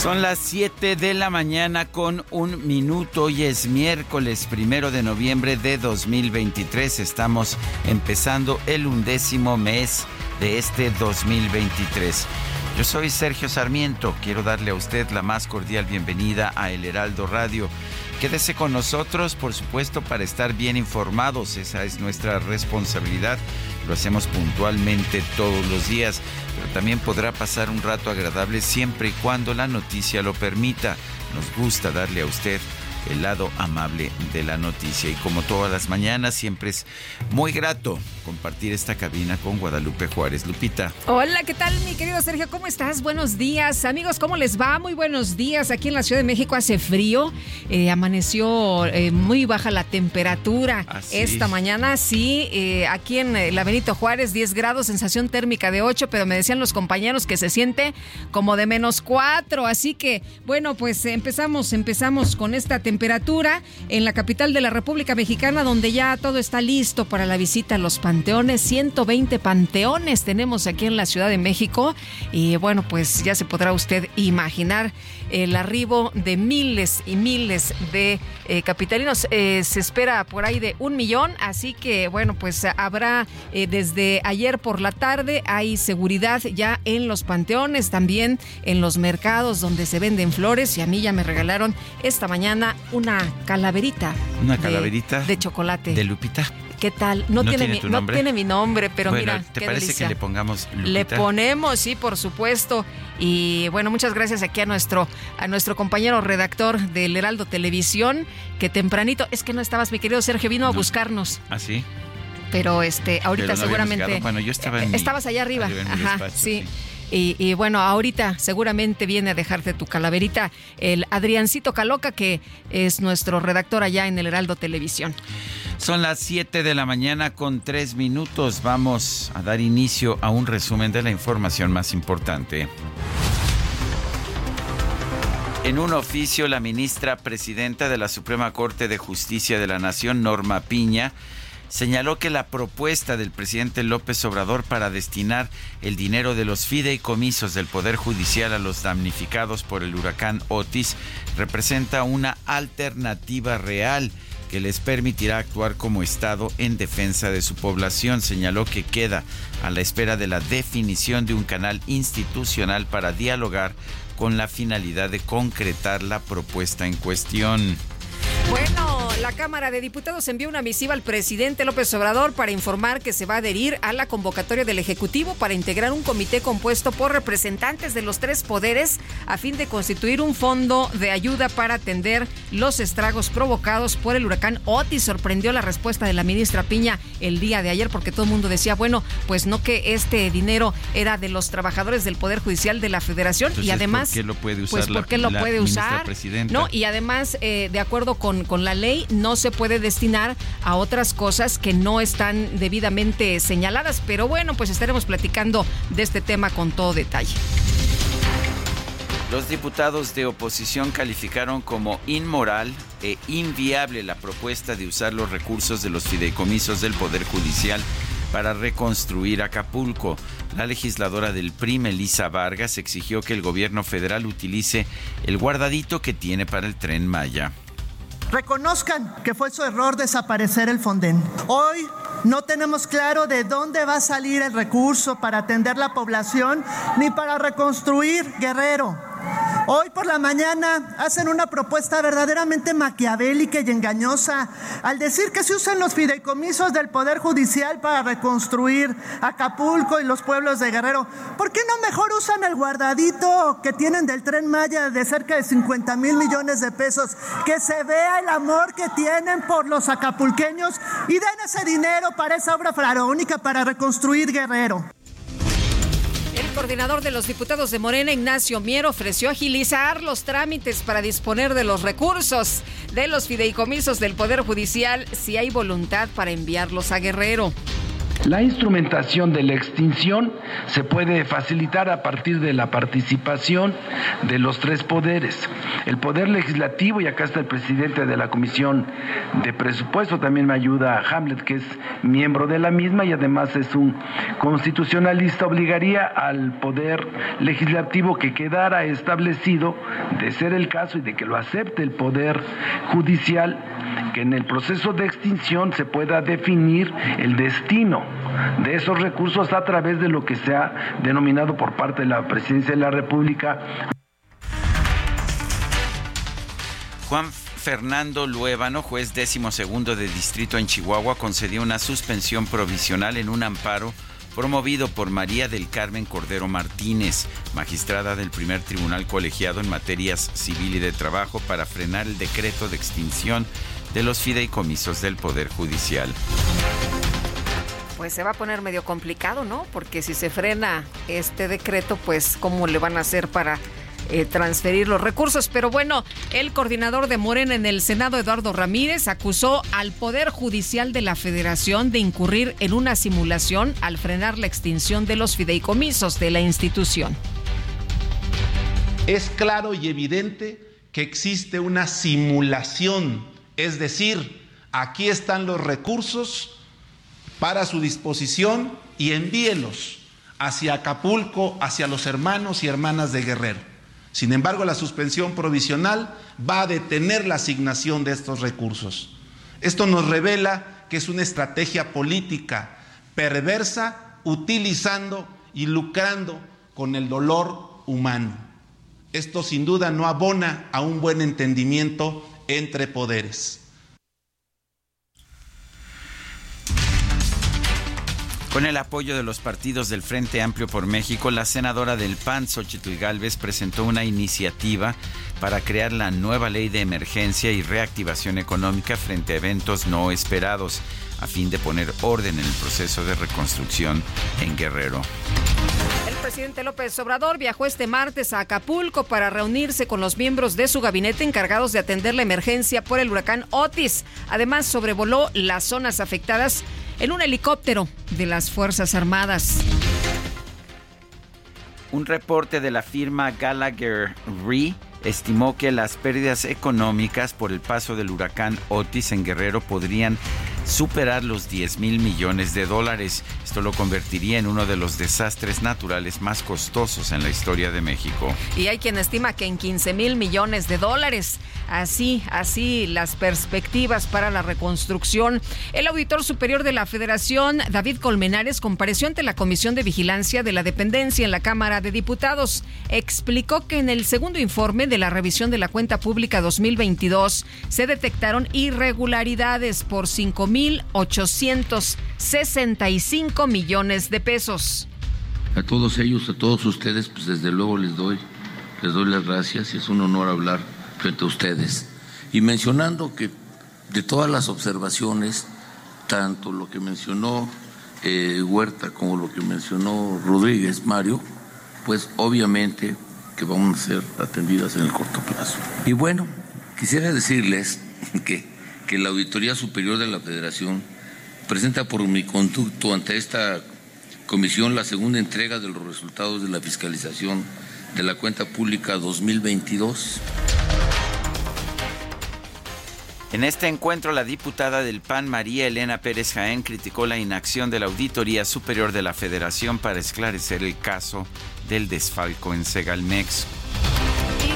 Son las 7 de la mañana con un minuto. y es miércoles primero de noviembre de 2023. Estamos empezando el undécimo mes de este 2023. Yo soy Sergio Sarmiento. Quiero darle a usted la más cordial bienvenida a El Heraldo Radio. Quédese con nosotros, por supuesto, para estar bien informados. Esa es nuestra responsabilidad. Lo hacemos puntualmente todos los días, pero también podrá pasar un rato agradable siempre y cuando la noticia lo permita. Nos gusta darle a usted el lado amable de la noticia. Y como todas las mañanas, siempre es muy grato compartir esta cabina con Guadalupe Juárez. Lupita. Hola, ¿qué tal, mi querido Sergio? ¿Cómo estás? Buenos días. Amigos, ¿cómo les va? Muy buenos días. Aquí en la Ciudad de México hace frío. Eh, amaneció eh, muy baja la temperatura esta mañana. Sí, eh, aquí en la Benito Juárez, 10 grados, sensación térmica de 8, pero me decían los compañeros que se siente como de menos 4. Así que, bueno, pues empezamos, empezamos con esta temperatura temperatura en la capital de la República Mexicana, donde ya todo está listo para la visita a los panteones. 120 panteones tenemos aquí en la Ciudad de México. Y bueno, pues ya se podrá usted imaginar el arribo de miles y miles de eh, capitalinos. Eh, se espera por ahí de un millón, así que bueno, pues habrá eh, desde ayer por la tarde, hay seguridad ya en los panteones, también en los mercados donde se venden flores y a mí ya me regalaron esta mañana una calaverita. Una calaverita. De, chocolate. De Lupita. ¿Qué tal? No, tiene, mi, no tiene mi nombre, pero mira. ¿Te parece que le pongamos Lupita? Le ponemos, sí, por supuesto. Y bueno, muchas gracias aquí a nuestro, a nuestro compañero redactor del Heraldo Televisión, que tempranito, es que no estabas, mi querido Sergio, vino a buscarnos. ¿Ah, sí? Pero este, ahorita seguramente. Bueno, yo estaba en Estabas allá arriba. Ajá, sí. Y, bueno, ahorita seguramente viene a dejarte tu calaverita el Adriancito Caloca, que es nuestro redactor allá en el Heraldo Televisión. Son las 7 de la mañana con 3 minutos. Vamos a dar inicio a un resumen de la información más importante. En un oficio, la ministra presidenta de la Suprema Corte de Justicia de la Nación, Norma Piña, señaló que la propuesta del presidente López Obrador para destinar el dinero de los fideicomisos del Poder Judicial a los damnificados por el huracán Otis representa una alternativa real que les permitirá actuar como Estado en defensa de su población. Señaló que queda a la espera de la definición de un canal institucional para dialogar con la finalidad de concretar la propuesta en cuestión. Bueno, la Cámara de Diputados envió una misiva al presidente López Obrador para informar que se va a adherir a la convocatoria del Ejecutivo para integrar un comité compuesto por representantes de los tres poderes a fin de constituir un fondo de ayuda para atender los estragos provocados por el huracán Otis. Sorprendió la respuesta de la ministra Piña el día de ayer porque todo el mundo decía, bueno, pues no que este dinero era de los trabajadores del Poder Judicial de la Federación y además... ¿Por qué lo puede usar? Pues, ¿por qué lo puede usar? No, y además, eh, de acuerdo con con, la ley no se puede destinar a otras cosas que no están debidamente señaladas. Pero bueno, pues estaremos platicando de este tema con todo detalle. Los diputados de oposición calificaron como inmoral e inviable la propuesta de usar los recursos de los fideicomisos del Poder Judicial para reconstruir Acapulco. La legisladora del PRI, Elisa Vargas, exigió que el gobierno federal utilice el guardadito que tiene para el tren Maya. Reconozcan que fue su error desaparecer el Fonden. Hoy no tenemos claro de dónde va a salir el recurso para atender la población ni para reconstruir Guerrero. Hoy por la mañana hacen una propuesta verdaderamente maquiavélica y engañosa al decir que se usan los fideicomisos del Poder Judicial para reconstruir Acapulco y los pueblos de Guerrero. ¿Por qué no mejor usan el guardadito que tienen del tren Maya de cerca de 50 mil millones de pesos? Que se vea el amor que tienen por los acapulqueños y den ese dinero para esa obra faraónica para reconstruir Guerrero. El coordinador de los diputados de Morena, Ignacio Mier, ofreció agilizar los trámites para disponer de los recursos de los fideicomisos del Poder Judicial si hay voluntad para enviarlos a Guerrero. La instrumentación de la extinción se puede facilitar a partir de la participación de los tres poderes. El poder legislativo, y acá está el presidente de la Comisión de Presupuesto, también me ayuda Hamlet, que es miembro de la misma y además es un constitucionalista, obligaría al poder legislativo que quedara establecido, de ser el caso y de que lo acepte el poder judicial, que en el proceso de extinción se pueda definir el destino de esos recursos a través de lo que se ha denominado por parte de la Presidencia de la República. Juan Fernando Luébano, juez décimo segundo de distrito en Chihuahua, concedió una suspensión provisional en un amparo promovido por María del Carmen Cordero Martínez, magistrada del primer tribunal colegiado en materias civil y de trabajo para frenar el decreto de extinción de los fideicomisos del Poder Judicial pues se va a poner medio complicado, ¿no? Porque si se frena este decreto, pues cómo le van a hacer para eh, transferir los recursos. Pero bueno, el coordinador de Morena en el Senado, Eduardo Ramírez, acusó al Poder Judicial de la Federación de incurrir en una simulación al frenar la extinción de los fideicomisos de la institución. Es claro y evidente que existe una simulación, es decir, aquí están los recursos para su disposición y envíelos hacia Acapulco, hacia los hermanos y hermanas de Guerrero. Sin embargo, la suspensión provisional va a detener la asignación de estos recursos. Esto nos revela que es una estrategia política perversa utilizando y lucrando con el dolor humano. Esto sin duda no abona a un buen entendimiento entre poderes. Con el apoyo de los partidos del Frente Amplio por México, la senadora del PAN, Xochitl Gálvez, presentó una iniciativa para crear la nueva ley de emergencia y reactivación económica frente a eventos no esperados, a fin de poner orden en el proceso de reconstrucción en Guerrero. El presidente López Obrador viajó este martes a Acapulco para reunirse con los miembros de su gabinete encargados de atender la emergencia por el huracán Otis. Además, sobrevoló las zonas afectadas en un helicóptero de las Fuerzas Armadas. Un reporte de la firma Gallagher Re estimó que las pérdidas económicas por el paso del huracán Otis en Guerrero podrían superar los 10 mil millones de dólares. Esto lo convertiría en uno de los desastres naturales más costosos en la historia de México. Y hay quien estima que en 15 mil millones de dólares. Así, así las perspectivas para la reconstrucción. El auditor superior de la Federación, David Colmenares, compareció ante la Comisión de Vigilancia de la Dependencia en la Cámara de Diputados. Explicó que en el segundo informe de la revisión de la cuenta pública 2022 se detectaron irregularidades por 5 mil 1.865 millones de pesos. A todos ellos, a todos ustedes, pues desde luego les doy, les doy las gracias y es un honor hablar frente a ustedes. Y mencionando que de todas las observaciones, tanto lo que mencionó eh, Huerta como lo que mencionó Rodríguez Mario, pues obviamente que van a ser atendidas en el corto plazo. Y bueno, quisiera decirles que que la Auditoría Superior de la Federación presenta por mi conducto ante esta comisión la segunda entrega de los resultados de la fiscalización de la cuenta pública 2022. En este encuentro, la diputada del PAN, María Elena Pérez Jaén, criticó la inacción de la Auditoría Superior de la Federación para esclarecer el caso del desfalco en Segalmex.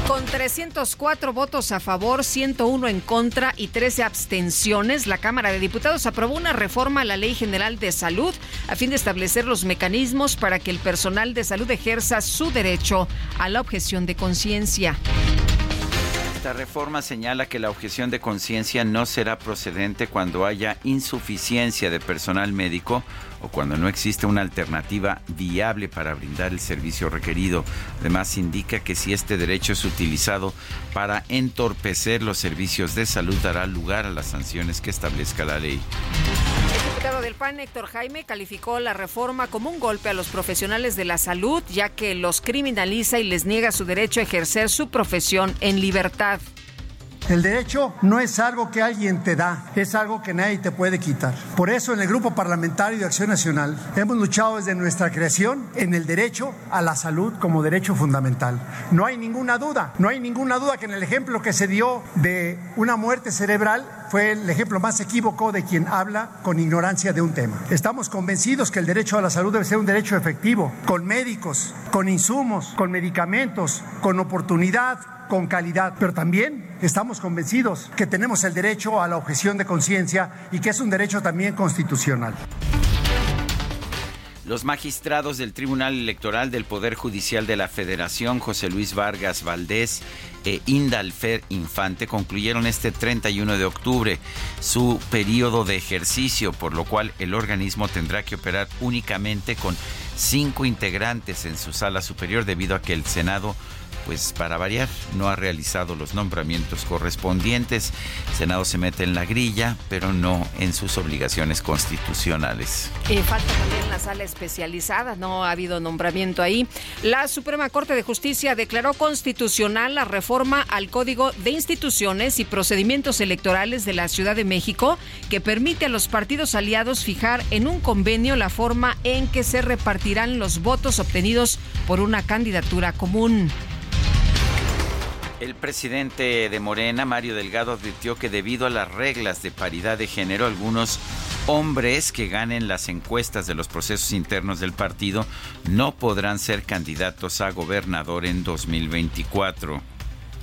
Con 304 votos a favor, 101 en contra y 13 abstenciones, la Cámara de Diputados aprobó una reforma a la Ley General de Salud a fin de establecer los mecanismos para que el personal de salud ejerza su derecho a la objeción de conciencia. Esta reforma señala que la objeción de conciencia no será procedente cuando haya insuficiencia de personal médico o cuando no existe una alternativa viable para brindar el servicio requerido. Además, indica que si este derecho es utilizado para entorpecer los servicios de salud, dará lugar a las sanciones que establezca la ley. El diputado del PAN, Héctor Jaime, calificó la reforma como un golpe a los profesionales de la salud, ya que los criminaliza y les niega su derecho a ejercer su profesión en libertad. El derecho no es algo que alguien te da, es algo que nadie te puede quitar. Por eso en el Grupo Parlamentario de Acción Nacional hemos luchado desde nuestra creación en el derecho a la salud como derecho fundamental. No hay ninguna duda, no hay ninguna duda que en el ejemplo que se dio de una muerte cerebral fue el ejemplo más equívoco de quien habla con ignorancia de un tema. Estamos convencidos que el derecho a la salud debe ser un derecho efectivo, con médicos, con insumos, con medicamentos, con oportunidad, con calidad, pero también estamos convencidos que tenemos el derecho a la objeción de conciencia y que es un derecho también constitucional. Los magistrados del Tribunal Electoral del Poder Judicial de la Federación, José Luis Vargas Valdés e Indalfer Infante, concluyeron este 31 de octubre su periodo de ejercicio, por lo cual el organismo tendrá que operar únicamente con cinco integrantes en su sala superior debido a que el Senado pues para variar, no ha realizado los nombramientos correspondientes. El Senado se mete en la grilla, pero no en sus obligaciones constitucionales. Y falta también la sala especializada, no ha habido nombramiento ahí. La Suprema Corte de Justicia declaró constitucional la reforma al Código de Instituciones y Procedimientos Electorales de la Ciudad de México, que permite a los partidos aliados fijar en un convenio la forma en que se repartirán los votos obtenidos por una candidatura común. El presidente de Morena, Mario Delgado, advirtió que debido a las reglas de paridad de género, algunos hombres que ganen las encuestas de los procesos internos del partido no podrán ser candidatos a gobernador en 2024.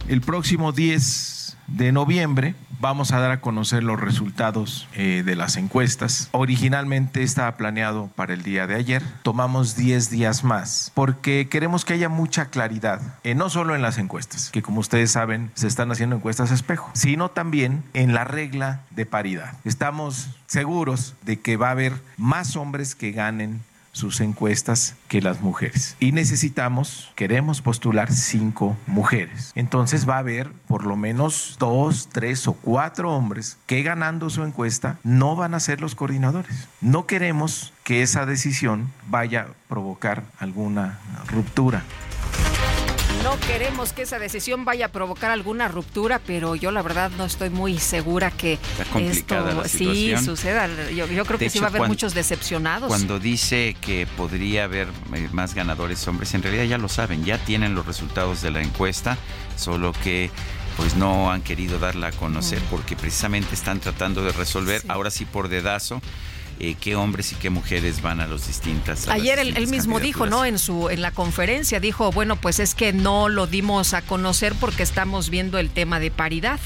El próximo 10 de noviembre vamos a dar a conocer los resultados eh, de las encuestas. Originalmente estaba planeado para el día de ayer. Tomamos 10 días más porque queremos que haya mucha claridad, eh, no solo en las encuestas, que como ustedes saben se están haciendo encuestas espejo, sino también en la regla de paridad. Estamos seguros de que va a haber más hombres que ganen sus encuestas que las mujeres. Y necesitamos, queremos postular cinco mujeres. Entonces va a haber por lo menos dos, tres o cuatro hombres que ganando su encuesta no van a ser los coordinadores. No queremos que esa decisión vaya a provocar alguna ruptura. No queremos que esa decisión vaya a provocar alguna ruptura, pero yo la verdad no estoy muy segura que esto sí suceda. Yo, creo que sí va a haber muchos decepcionados. Cuando dice que podría haber eh, más ganadores hombres, en realidad ya lo saben, ya tienen los resultados de la encuesta, solo que pues no han querido darla a conocer porque precisamente están tratando de resolver, ahora sí por dedazo, eh, qué hombres y qué mujeres van a los distintas. Ayer él, mismo dijo, ¿no? En su en la conferencia dijo, bueno, pues es que no lo dimos a conocer porque estamos viendo el tema de paridad.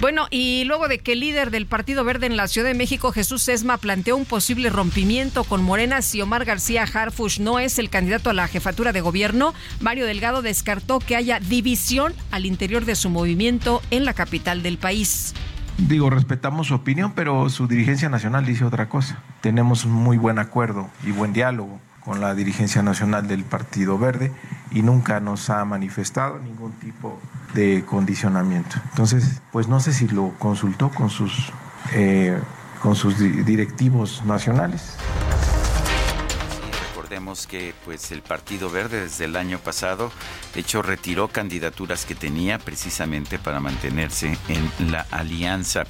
Bueno, y luego de que el líder del Partido Verde en la Ciudad de México, Jesús Sesma, planteó un posible rompimiento con Morena si Omar García Harfush no es el candidato a la jefatura de gobierno, Mario Delgado descartó que haya división al interior de su movimiento en la capital del país. Digo, respetamos su opinión, pero su dirigencia nacional dice otra cosa. Tenemos un muy buen acuerdo y buen diálogo con la dirigencia nacional del Partido Verde y nunca nos ha manifestado ningún tipo de condicionamiento. Entonces, pues no sé si lo consultó con sus, eh, con sus directivos nacionales. Que pues el Partido Verde desde el año pasado, de hecho, retiró candidaturas que tenía precisamente para mantenerse en la alianza.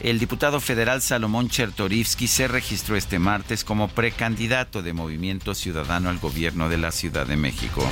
El diputado federal Salomón Chertorivsky se registró este martes como precandidato de Movimiento Ciudadano al gobierno de la Ciudad de México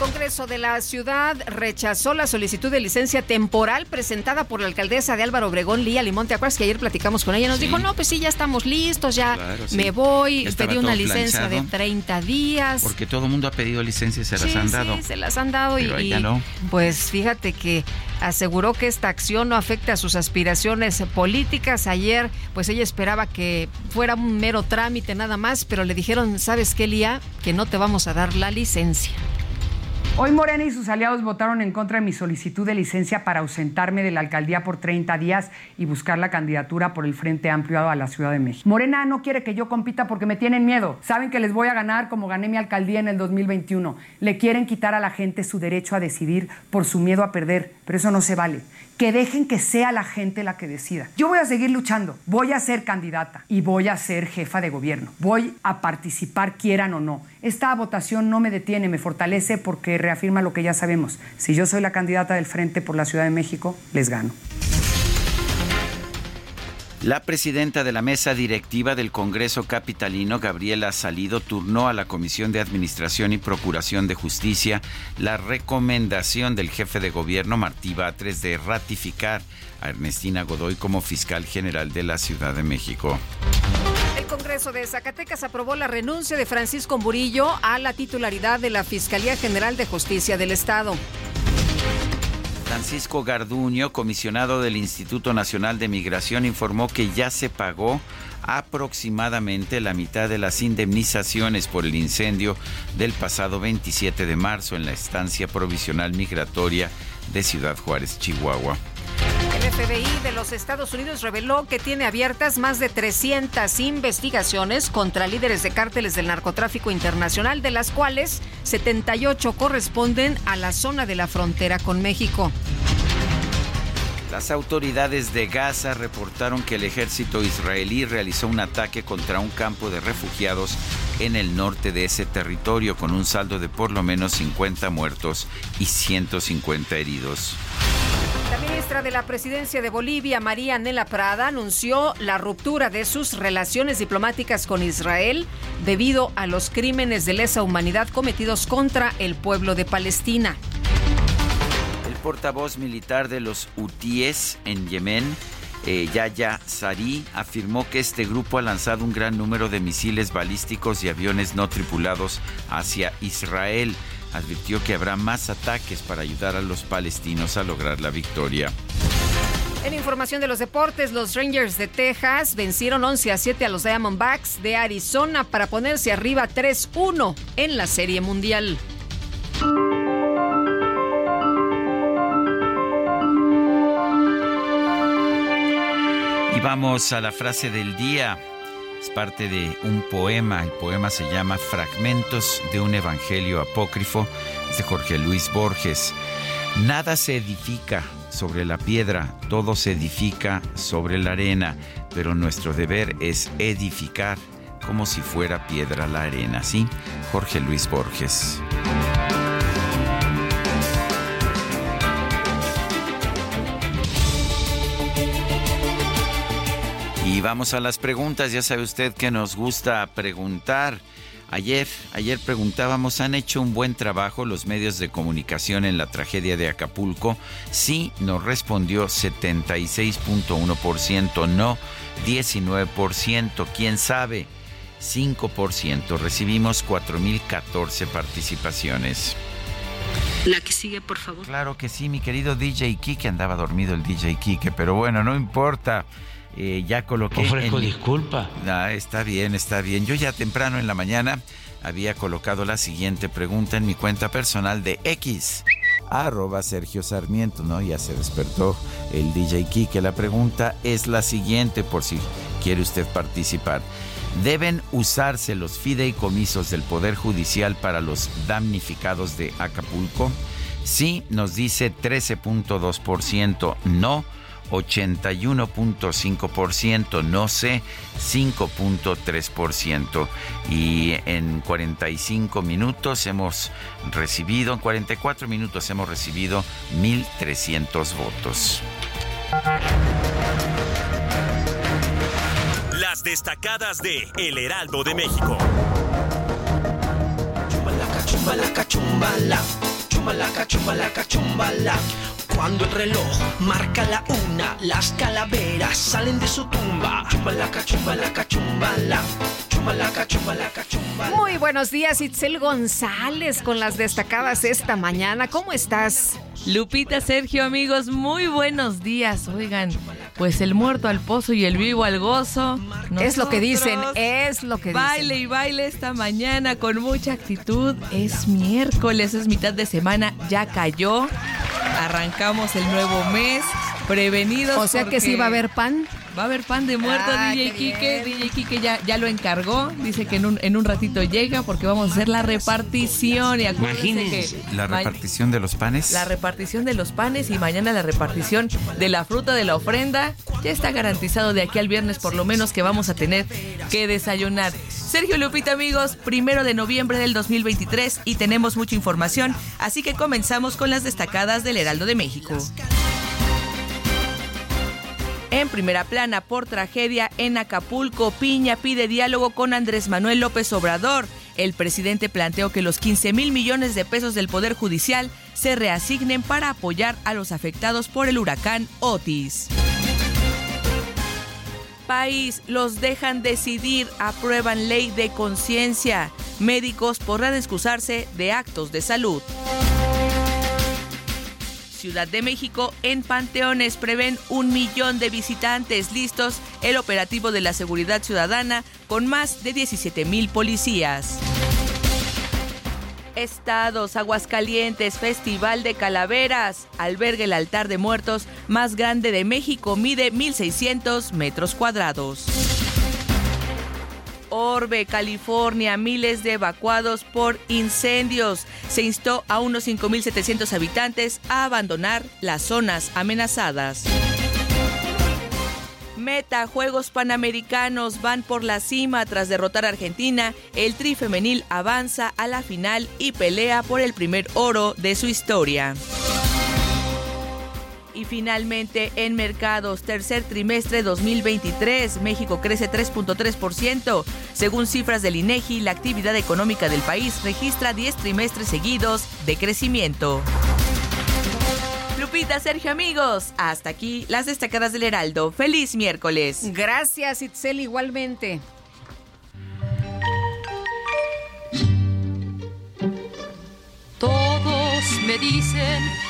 Congreso de la Ciudad rechazó la solicitud de licencia temporal presentada por la alcaldesa de Álvaro Obregón, Lía Limón. ¿Te acuerdas que ayer platicamos con ella? Nos dijo, no, pues sí, ya estamos listos, ya me voy. Pedí una licencia de 30 días. Porque todo el mundo ha pedido licencias, se las han dado. Sí, se las han dado y, no. pues fíjate que aseguró que esta acción no afecta a sus aspiraciones políticas. Ayer, pues ella esperaba que fuera un mero trámite nada más, pero le dijeron, ¿sabes qué, Lía? Que no te vamos a dar la licencia. Hoy Morena y sus aliados votaron en contra de mi solicitud de licencia para ausentarme de la alcaldía por 30 días y buscar la candidatura por el Frente Amplio a la Ciudad de México. Morena no quiere que yo compita porque me tienen miedo. Saben que les voy a ganar como gané mi alcaldía en el 2021. Le quieren quitar a la gente su derecho a decidir por su miedo a perder, pero eso no se vale que dejen que sea la gente la que decida. Yo voy a seguir luchando, voy a ser candidata y voy a ser jefa de gobierno. Voy a participar quieran o no. Esta votación no me detiene, me fortalece porque reafirma lo que ya sabemos. Si yo soy la candidata del Frente por la Ciudad de México, les gano. La presidenta de la mesa directiva del Congreso Capitalino, Gabriela Salido, turnó a la Comisión de Administración y Procuración de Justicia la recomendación del jefe de gobierno, Martí Batres, de ratificar a Ernestina Godoy como fiscal general de la Ciudad de México. El Congreso de Zacatecas aprobó la renuncia de Francisco Murillo a la titularidad de la Fiscalía General de Justicia del Estado. Francisco Garduño, comisionado del Instituto Nacional de Migración, informó que ya se pagó aproximadamente la mitad de las indemnizaciones por el incendio del pasado 27 de marzo en la estancia provisional migratoria de Ciudad Juárez, Chihuahua. El FBI de los Estados Unidos reveló que tiene abiertas más de 300 investigaciones contra líderes de cárteles del narcotráfico internacional, de las cuales 78 corresponden a la zona de la frontera con México. Las autoridades de Gaza reportaron que el ejército israelí realizó un ataque contra un campo de refugiados en el norte de ese territorio con un saldo de por lo menos 50 muertos y 150 heridos. La ministra de la Presidencia de Bolivia, María Nela Prada, anunció la ruptura de sus relaciones diplomáticas con Israel debido a los crímenes de lesa humanidad cometidos contra el pueblo de Palestina. Portavoz militar de los hutíes en Yemen, eh, Yaya Sari, afirmó que este grupo ha lanzado un gran número de misiles balísticos y aviones no tripulados hacia Israel advirtió que habrá más ataques para ayudar a los palestinos a lograr la victoria. En información de los deportes, los Rangers de Texas vencieron 11 a 7 a los Diamondbacks de Arizona para ponerse arriba 3-1 en la Serie Mundial. Vamos a la frase del día. Es parte de un poema. El poema se llama Fragmentos de un Evangelio Apócrifo. Es de Jorge Luis Borges. Nada se edifica sobre la piedra, todo se edifica sobre la arena, pero nuestro deber es edificar como si fuera piedra la arena. ¿Sí? Jorge Luis Borges. Y vamos a las preguntas. Ya sabe usted que nos gusta preguntar. Ayer, ayer preguntábamos, ¿han hecho un buen trabajo los medios de comunicación en la tragedia de Acapulco? Sí, nos respondió 76.1%, no 19%, quién sabe, 5%. Recibimos 4.014 participaciones. La que sigue, por favor. Claro que sí, mi querido DJ Kike, andaba dormido el DJ Kike, pero bueno, no importa. Eh, ya coloqué. Ofrezco disculpa. Ah, está bien, está bien. Yo ya temprano en la mañana había colocado la siguiente pregunta en mi cuenta personal de X. Arroba Sergio Sarmiento, ¿no? Ya se despertó el DJ Kike. La pregunta es la siguiente, por si quiere usted participar. ¿Deben usarse los fideicomisos del Poder Judicial para los damnificados de Acapulco? Sí, nos dice 13.2%, no 81.5%, no sé, 5.3%. Y en 45 minutos hemos recibido, en 44 minutos hemos recibido 1.300 votos. Las destacadas de El Heraldo de México. Chumbalaca, chumbalaca, chumbala. chumbalaca, chumbalaca, chumbala. Cuando el reloj marca la una, las calaveras salen de su tumba. Chumbalaca, chumbalaca, chumbala. Chumbalaca, chumbalaca, chumbala. Muy buenos días, Itzel González, con las destacadas esta mañana. ¿Cómo estás? Lupita, Sergio, amigos, muy buenos días. Oigan, pues el muerto al pozo y el vivo al gozo. es lo que dicen, es lo que baile dicen. y baile esta mañana con mucha actitud. Es miércoles, es mitad de semana, ya cayó. Arrancamos el nuevo mes, prevenidos. O sea que sí va a haber pan. Va a haber pan de muerto, Ah, DJ Kike. DJ Kike ya, ya lo encargó. Dice que en un, en un ratito llega porque vamos a hacer la repartición. Y Imagínense. que La repartición de los panes. la repartición de los panes y mañana la repartición de la fruta de la ofrenda. Ya está garantizado de aquí al viernes por lo menos que vamos a tener que desayunar. Sergio Lupita amigos, primero de noviembre del 2023 y tenemos mucha información, así que comenzamos con las destacadas del Heraldo de México. En primera plana por tragedia en Acapulco, Piña pide diálogo con Andrés Manuel López Obrador. El presidente planteó que los 15 mil millones de pesos del Poder Judicial se reasignen para apoyar a los afectados por el huracán Otis. País, los dejan decidir, aprueban ley de conciencia. Médicos podrán excusarse de actos de salud. Ciudad de México, en Panteones prevén un millón de visitantes listos el operativo de la seguridad ciudadana con más de 17 mil policías. Estados, Aguascalientes, Festival de Calaveras, alberga el altar de muertos más grande de México, mide 1.600 metros cuadrados. Orbe, California, miles de evacuados por incendios. Se instó a unos 5.700 habitantes a abandonar las zonas amenazadas. Meta, Juegos Panamericanos van por la cima tras derrotar a Argentina. El tri femenil avanza a la final y pelea por el primer oro de su historia. Y finalmente, en mercados, tercer trimestre 2023, México crece 3.3%. Según cifras del INEGI, la actividad económica del país registra 10 trimestres seguidos de crecimiento. Lupita, Sergio, amigos, hasta aquí las destacadas del Heraldo. ¡Feliz miércoles! Gracias, Itzel, igualmente. Todos me dicen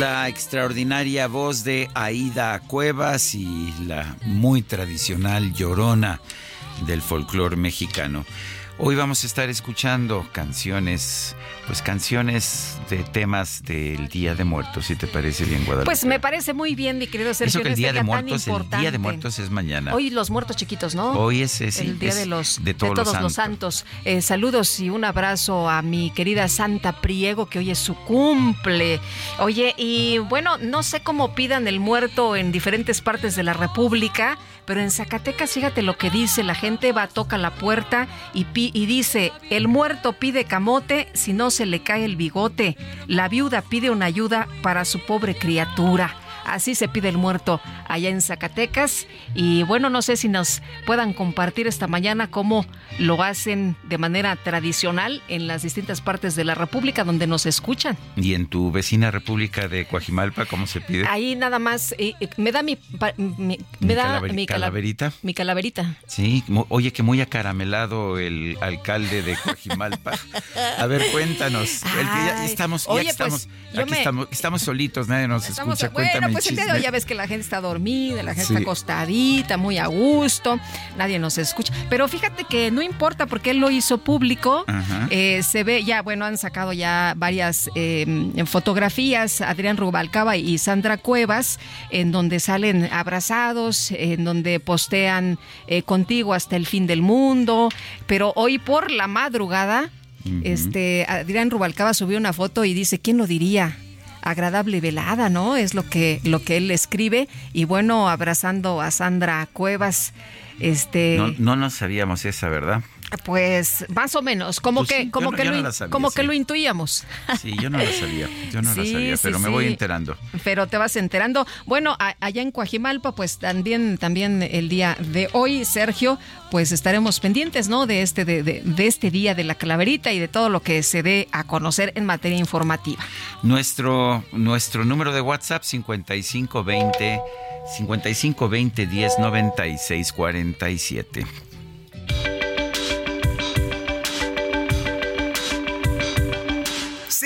la extraordinaria voz de Aida Cuevas y la muy tradicional llorona del folclore mexicano. Hoy vamos a estar escuchando canciones, pues canciones de temas del Día de Muertos, si te parece bien, Guadalupe. Pues me parece muy bien, mi querido Sergio. Eso que el Día de Muertos, el Día de. Muertos es mañana. Hoy los muertos chiquitos, ¿no? Hoy es, es- el día es de los de todos, los santos. Eh, saludos y un abrazo a mi querida Santa Priego que hoy es su cumple. Oye, y bueno, no sé cómo pidan el muerto en diferentes partes de la República, pero en Zacatecas fíjate lo que dice la gente va toca la puerta y pi- y dice el muerto pide camote si no se le cae el bigote. La viuda pide una ayuda para su pobre criatura. Así se pide el muerto allá en Zacatecas. Y bueno, no sé si nos puedan compartir esta mañana cómo lo hacen de manera tradicional en las distintas partes de la República donde nos escuchan. Y en tu vecina República de Coajimalpa, ¿cómo se pide? Ahí nada más, eh, eh, me da mi, mi- me da mi cala- calaverita. Mi calaverita. Sí, oye, que muy acaramelado el alcalde de Coajimalpa. A ver, cuéntanos. El que ya Ay, estamos, ya oye, estamos, pues, aquí me- estamos, estamos solitos, nadie nos Estamos- escucha. bueno, Cuéntame pues el día de hoy ya ves que la gente está dormida, la gente Sí. está acostadita, muy a gusto, nadie nos escucha. Pero fíjate que no importa porque él lo hizo público. Eh, se ve ya, bueno, han sacado ya varias eh, fotografías, Adrián Rubalcaba y Sandra Cuevas, en donde salen abrazados, en donde postean eh, contigo hasta el fin del mundo. Pero hoy por la madrugada, este Adrián Rubalcaba subió una foto y dice, ¿quién lo diría? Agradable velada, ¿no? Es lo que, lo que él escribe. Y bueno, abrazando a Sandra Cuevas. Este... No, no nos sabíamos esa, ¿verdad? Pues más o menos, como pues que, como que, lo, como que lo intuíamos. Sí, yo no lo sabía, yo no lo sabía, pero me voy enterando. Pero te vas enterando. Bueno, allá en Coajimalpa, pues también, también el día de hoy, Sergio, pues estaremos pendientes, ¿no? De este, de, de, este día de la calaverita y de todo lo que se dé a conocer en materia informativa. Nuestro, nuestro número de WhatsApp 5520 5520 10 96 47.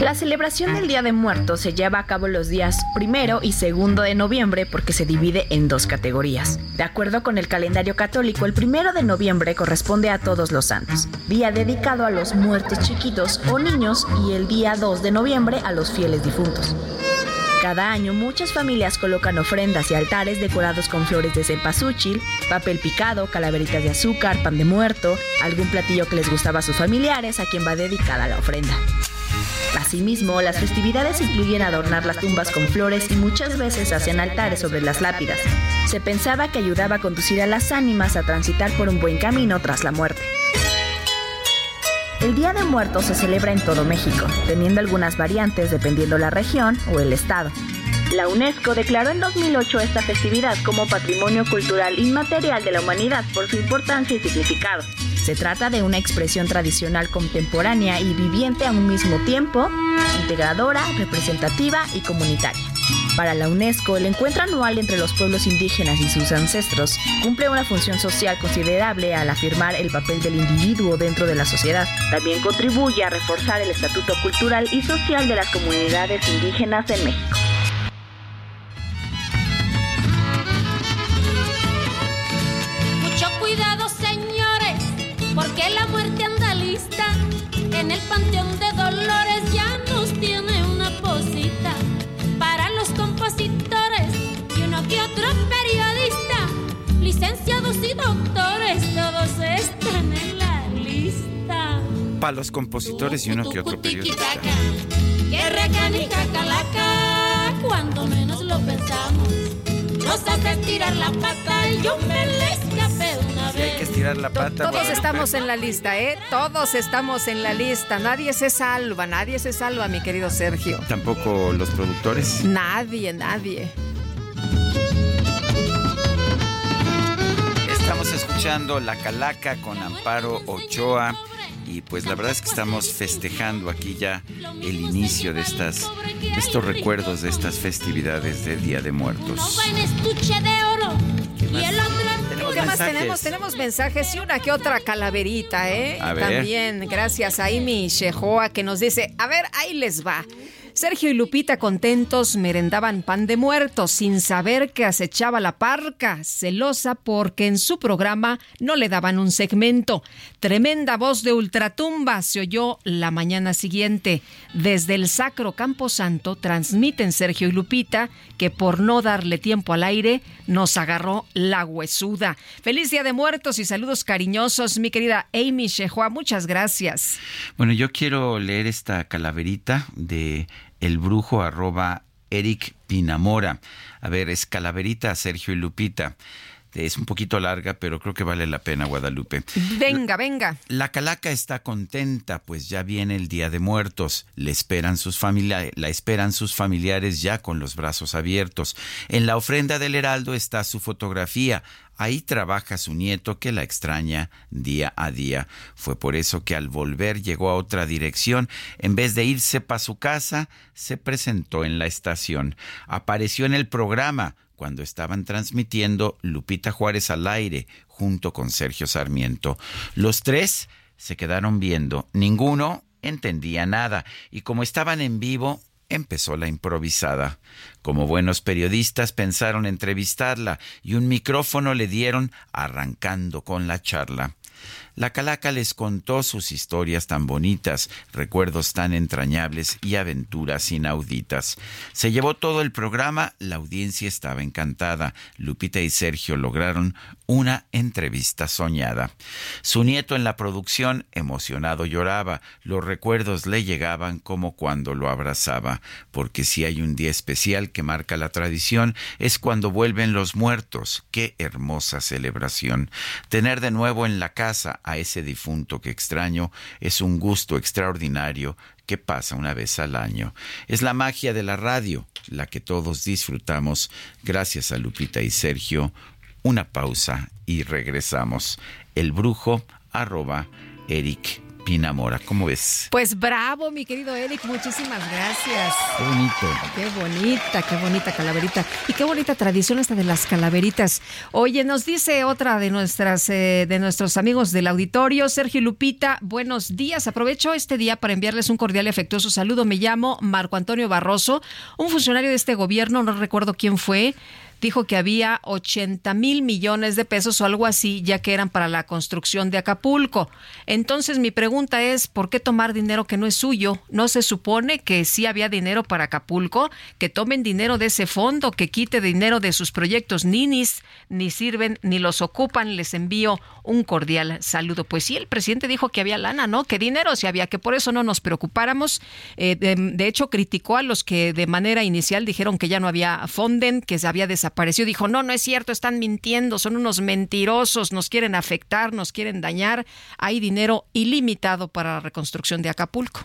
La celebración del Día de Muertos se lleva a cabo los días primero y segundo de noviembre porque se divide en dos categorías. De acuerdo con el calendario católico, el primero de noviembre corresponde a todos los santos, día dedicado a los muertos chiquitos o niños, y el día 2 de noviembre a los fieles difuntos. Cada año muchas familias colocan ofrendas y altares decorados con flores de cempasúchil, papel picado, calaveritas de azúcar, pan de muerto, algún platillo que les gustaba a sus familiares a quien va dedicada la ofrenda. Asimismo, las festividades incluyen adornar las tumbas con flores y muchas veces hacen altares sobre las lápidas. Se pensaba que ayudaba a conducir a las ánimas a transitar por un buen camino tras la muerte. El Día de Muertos se celebra en todo México, teniendo algunas variantes dependiendo la región o el estado. La UNESCO declaró en 2008 esta festividad como Patrimonio Cultural Inmaterial de la Humanidad por su importancia y significado. Se trata de una expresión tradicional contemporánea y viviente a un mismo tiempo, integradora, representativa y comunitaria. Para la UNESCO, el encuentro anual entre los pueblos indígenas y sus ancestros cumple una función social considerable al afirmar el papel del individuo dentro de la sociedad. También contribuye a reforzar el estatuto cultural y social de las comunidades indígenas en México. Para los compositores y uno que otro periodista. Cuando menos lo pensamos. Nos hace tirar la pata y yo me le escapé una vez. hay que estirar la pata. Todos estamos en la lista, ¿eh? Todos estamos en la lista. Nadie se salva, nadie se salva, mi querido Sergio. Tampoco los productores. Nadie, nadie. Estamos escuchando La Calaca con Amparo Ochoa y pues la verdad es que estamos festejando aquí ya el inicio de estas estos recuerdos de estas festividades de Día de Muertos. ¿Qué más tenemos? Tenemos mensajes y una que otra calaverita, ¿eh? También, gracias a Amy Shehoa que nos dice, a ver, ahí les va. Sergio y Lupita contentos merendaban pan de muertos sin saber que acechaba la parca, celosa porque en su programa no le daban un segmento. Tremenda voz de ultratumba se oyó la mañana siguiente. Desde el Sacro Camposanto transmiten Sergio y Lupita que por no darle tiempo al aire nos agarró la huesuda. Feliz Día de Muertos y saludos cariñosos, mi querida Amy Shehoa. Muchas gracias. Bueno, yo quiero leer esta calaverita de el brujo arroba Eric Pinamora. A ver, es Calaverita, Sergio y Lupita. Es un poquito larga, pero creo que vale la pena, Guadalupe. Venga, venga. La calaca está contenta, pues ya viene el Día de Muertos. Le esperan sus la esperan sus familiares ya con los brazos abiertos. En la ofrenda del Heraldo está su fotografía. Ahí trabaja su nieto que la extraña día a día. Fue por eso que al volver llegó a otra dirección. En vez de irse para su casa, se presentó en la estación. Apareció en el programa cuando estaban transmitiendo Lupita Juárez al aire junto con Sergio Sarmiento. Los tres se quedaron viendo. Ninguno entendía nada y como estaban en vivo, empezó la improvisada. Como buenos periodistas pensaron entrevistarla y un micrófono le dieron arrancando con la charla. La calaca les contó sus historias tan bonitas, recuerdos tan entrañables y aventuras inauditas. Se llevó todo el programa, la audiencia estaba encantada. Lupita y Sergio lograron una entrevista soñada. Su nieto en la producción, emocionado, lloraba. Los recuerdos le llegaban como cuando lo abrazaba, porque si hay un día especial que marca la tradición, es cuando vuelven los muertos. Qué hermosa celebración. Tener de nuevo en la casa a ese difunto que extraño es un gusto extraordinario que pasa una vez al año. Es la magia de la radio, la que todos disfrutamos gracias a Lupita y Sergio. Una pausa y regresamos. El brujo arroba Eric Pinamora. ¿Cómo ves? Pues bravo, mi querido Eric, muchísimas gracias. Qué bonito. Qué bonita, qué bonita calaverita. Y qué bonita tradición esta de las calaveritas. Oye, nos dice otra de nuestras eh, de nuestros amigos del auditorio, Sergio Lupita, buenos días. Aprovecho este día para enviarles un cordial y afectuoso saludo. Me llamo Marco Antonio Barroso, un funcionario de este gobierno, no recuerdo quién fue dijo que había 80 mil millones de pesos o algo así, ya que eran para la construcción de Acapulco. Entonces mi pregunta es, ¿por qué tomar dinero que no es suyo? ¿No se supone que sí había dinero para Acapulco? Que tomen dinero de ese fondo, que quite dinero de sus proyectos ninis, ni sirven ni los ocupan. Les envío un cordial saludo. Pues sí, el presidente dijo que había lana, ¿no? Que dinero sí había, que por eso no nos preocupáramos. Eh, de, de, hecho, criticó a los que de manera inicial dijeron que ya no había fonden, que se había desaparecido dijo, no, no es cierto, están mintiendo, son unos mentirosos, nos quieren afectar, nos quieren dañar, hay dinero ilimitado para la reconstrucción de Acapulco.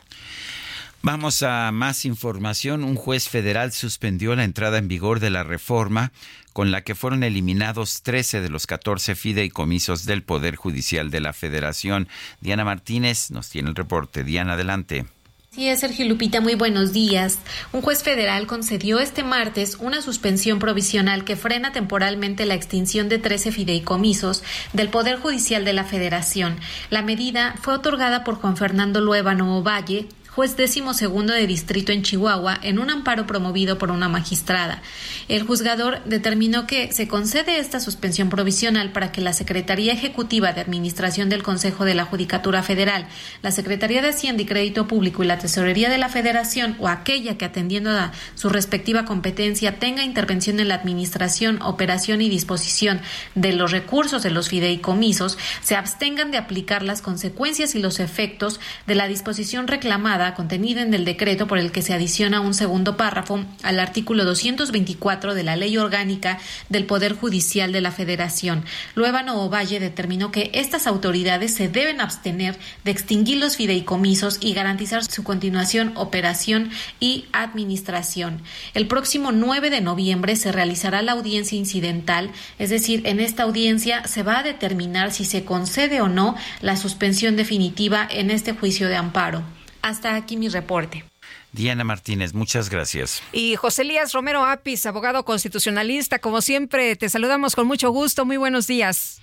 Vamos a más información. Un juez federal suspendió la entrada en vigor de la reforma con la que fueron eliminados 13 de los 14 fideicomisos del Poder Judicial de la Federación. Diana Martínez nos tiene el reporte. Diana, adelante. Sí, es Sergio Lupita, muy buenos días. Un juez federal concedió este martes una suspensión provisional que frena temporalmente la extinción de 13 fideicomisos del Poder Judicial de la Federación. La medida fue otorgada por Juan Fernando Luébano Ovalle, juez décimo segundo de distrito en Chihuahua, en un amparo promovido por una magistrada. El juzgador determinó que se concede esta suspensión provisional para que la Secretaría Ejecutiva de Administración del Consejo de la Judicatura Federal, la Secretaría de Hacienda y Crédito Público y la Tesorería de la Federación o aquella que atendiendo a su respectiva competencia tenga intervención en la administración, operación y disposición de los recursos de los fideicomisos, se abstengan de aplicar las consecuencias y los efectos de la disposición reclamada contenida en el decreto por el que se adiciona un segundo párrafo al artículo 224 de la Ley Orgánica del Poder Judicial de la Federación. Luébano Ovalle determinó que estas autoridades se deben abstener de extinguir los fideicomisos y garantizar su continuación, operación y administración. El próximo 9 de noviembre se realizará la audiencia incidental, es decir, en esta audiencia se va a determinar si se concede o no la suspensión definitiva en este juicio de amparo. Hasta aquí mi reporte. Diana Martínez, muchas gracias. Y José Elías Romero Apis, abogado constitucionalista, como siempre, te saludamos con mucho gusto. Muy buenos días.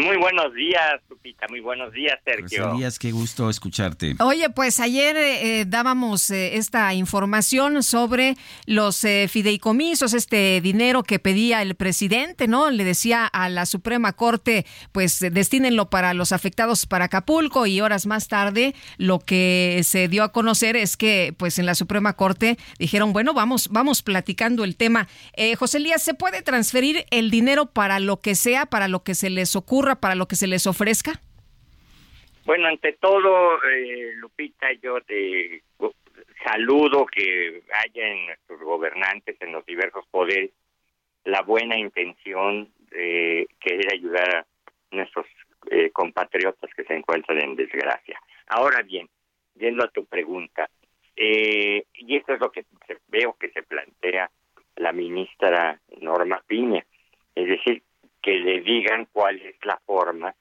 Muy buenos días, Lupita. Muy buenos días, Sergio. Buenos días, qué gusto escucharte. Oye, pues ayer eh, dábamos eh, esta información sobre los eh, fideicomisos, este dinero que pedía el presidente, ¿no? Le decía a la Suprema Corte, pues destínenlo para los afectados para Acapulco y horas más tarde lo que se dio a conocer es que, pues en la Suprema Corte dijeron, bueno, vamos, vamos platicando el tema. José Elías, ¿se puede transferir el dinero para lo que sea, para lo que se les ocurra? Para lo que se les ofrezca? Bueno, ante todo, eh, Lupita, yo te saludo que haya en nuestros gobernantes, en los diversos poderes, la buena intención de querer ayudar a nuestros eh, compatriotas que se encuentran en desgracia. Ahora bien, yendo a tu pregunta, eh, y esto es lo que veo que se plantea la ministra Norma Piña, es decir, que le digan cuál es la forma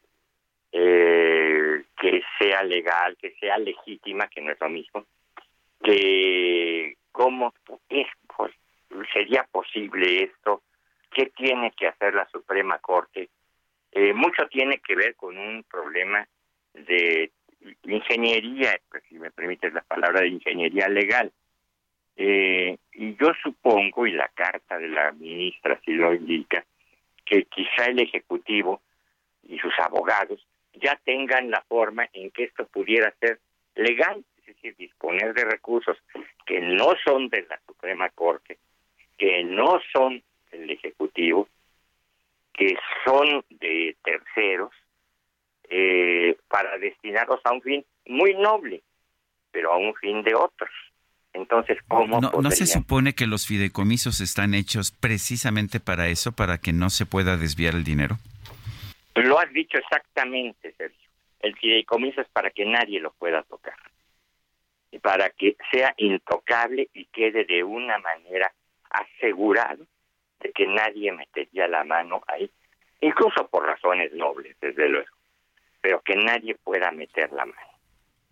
eh, que sea legal, que sea legítima, que no es lo mismo, que cómo es, pues, sería posible esto, qué tiene que hacer la Suprema Corte. Eh, mucho tiene que ver con un problema de ingeniería, pues, si me permites la palabra de ingeniería legal. Eh, y yo supongo, y la carta de la ministra sí lo indica, que quizá el Ejecutivo y sus abogados ya tengan la forma en que esto pudiera ser legal, es decir, disponer de recursos que no son de la Suprema Corte, que no son del Ejecutivo, que son de terceros, eh, para destinarlos a un fin muy noble, pero a un fin de otros. Entonces, ¿cómo no, ¿No se supone que los fideicomisos están hechos precisamente para eso, para que no se pueda desviar el dinero? Lo has dicho exactamente, Sergio. El fideicomiso es para que nadie lo pueda tocar. Y para que sea intocable y quede de una manera asegurado de que nadie metería la mano ahí, incluso por razones nobles, desde luego, pero que nadie pueda meter la mano.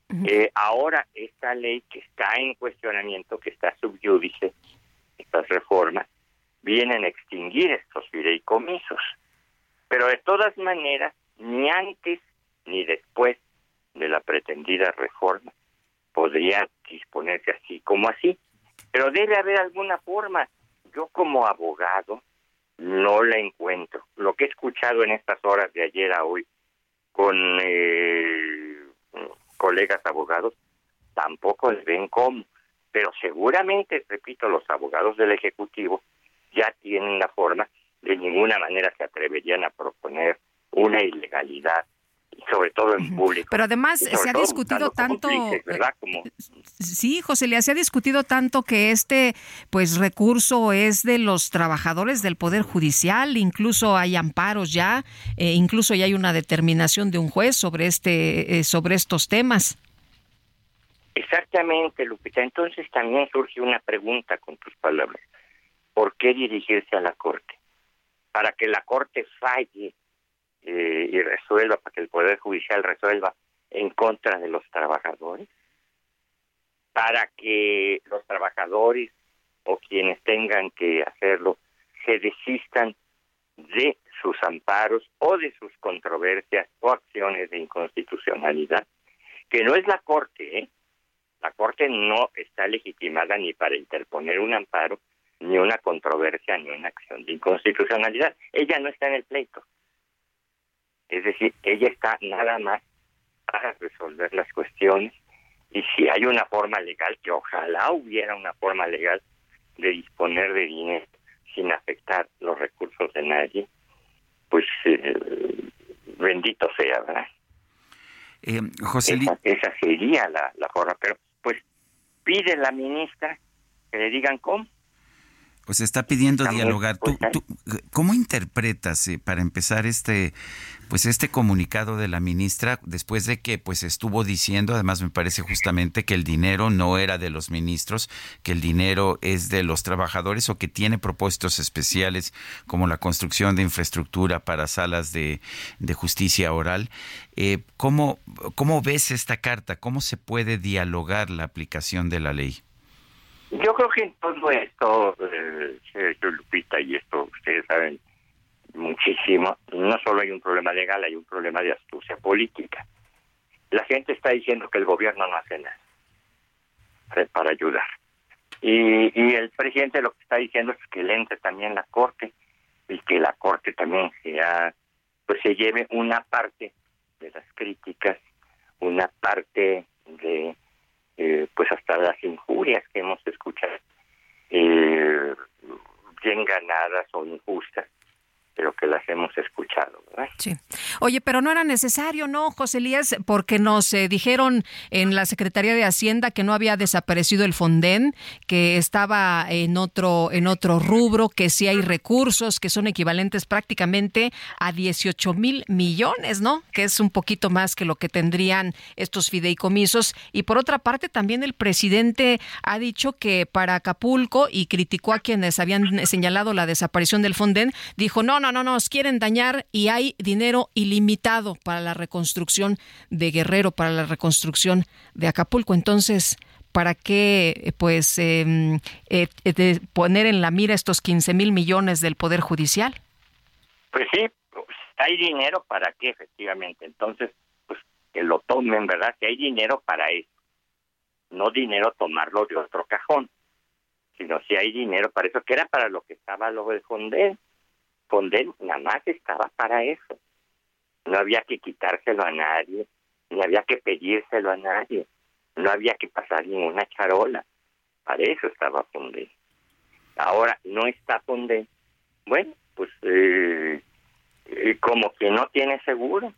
Eh, ahora esta ley que está en cuestionamiento, que está subyúdice, estas reformas, vienen a extinguir estos fideicomisos. Pero de todas maneras, ni antes ni después de la pretendida reforma podría disponerse así como así. Pero debe haber alguna forma. Yo como abogado no la encuentro. Lo que he escuchado en estas horas de ayer a hoy con eh, colegas abogados tampoco les ven cómo. Pero seguramente, repito, los abogados del Ejecutivo ya tienen la forma, de ninguna manera se atreverían a proponer una ilegalidad sobre todo en público. Pero además se ha discutido tanto, eh, sí, José, le se ha discutido tanto que este, pues, recurso es de los trabajadores del poder judicial, incluso hay amparos ya, eh, incluso ya hay una determinación de un juez sobre este, eh, sobre estos temas. Exactamente, Lupita. Entonces también surge una pregunta con tus palabras. ¿Por qué dirigirse a la Corte? Para que la Corte falle eh, y resuelva, para que el Poder Judicial resuelva en contra de los trabajadores, para que los trabajadores o quienes tengan que hacerlo se desistan de sus amparos o de sus controversias o acciones de inconstitucionalidad, que no es la Corte, ¿eh? La Corte no está legitimada ni para interponer un amparo, ni una controversia, ni una acción de inconstitucionalidad. Ella no está en el pleito. Es decir, ella está nada más para resolver las cuestiones y si hay una forma legal, que ojalá hubiera una forma legal de disponer de dinero sin afectar los recursos de nadie, pues eh, bendito sea, ¿verdad? Eh, José esa, sería la, la forma, pero pues pide la ministra que le digan cómo. Pues está pidiendo dialogar. ¿Tú, tú, cómo interpretas, eh, para empezar, este pues este comunicado de la ministra después de que pues estuvo diciendo además me parece justamente que el dinero no era de los ministros que el dinero es de los trabajadores o que tiene propósitos especiales como la construcción de infraestructura para salas de, justicia oral eh, ¿cómo, ¿cómo ves esta carta? ¿cómo se puede dialogar la aplicación de la ley? Yo creo que en todo esto, eh, Lupita, y esto ustedes saben muchísimo. No solo hay un problema legal, hay un problema de astucia política. La gente está diciendo que el gobierno no hace nada para ayudar. Y, el presidente lo que está diciendo es que entre también la corte y que la corte también sea, pues se lleve una parte de las críticas, una parte de, eh, pues hasta las injurias que hemos escuchado, eh, bien ganadas o injustas, pero que las hemos escuchado. Sí. Oye, pero no era necesario, ¿no, José Elías? Porque nos eh, dijeron en la Secretaría de Hacienda que no había desaparecido el Fonden, que estaba en otro, en otro rubro, que sí hay recursos que son equivalentes prácticamente a 18 mil millones, ¿no? Que es un poquito más que lo que tendrían estos fideicomisos. Y por otra parte, también el presidente ha dicho que para Acapulco, y criticó a quienes habían señalado la desaparición del Fonden, dijo, no, no, no, nos quieren dañar y hay dinero ilimitado para la reconstrucción de Guerrero, para la reconstrucción de Acapulco. Entonces, ¿para qué pues em, eh, eh, poner en la mira estos 15 mil millones del Poder Judicial? Pues sí, hay dinero para qué, efectivamente. Entonces, pues que lo tomen, ¿verdad? Que hay dinero para eso. No dinero tomarlo de otro cajón, sino si hay dinero para eso, que era para lo que estaba lo del Fonden. Fonden nada más estaba para eso. No había que quitárselo a nadie, ni había que pedírselo a nadie, no había que pasar ninguna charola. Para eso estaba Fonden. Ahora no está Fonden. Bueno, pues eh, eh, como que no tiene seguro.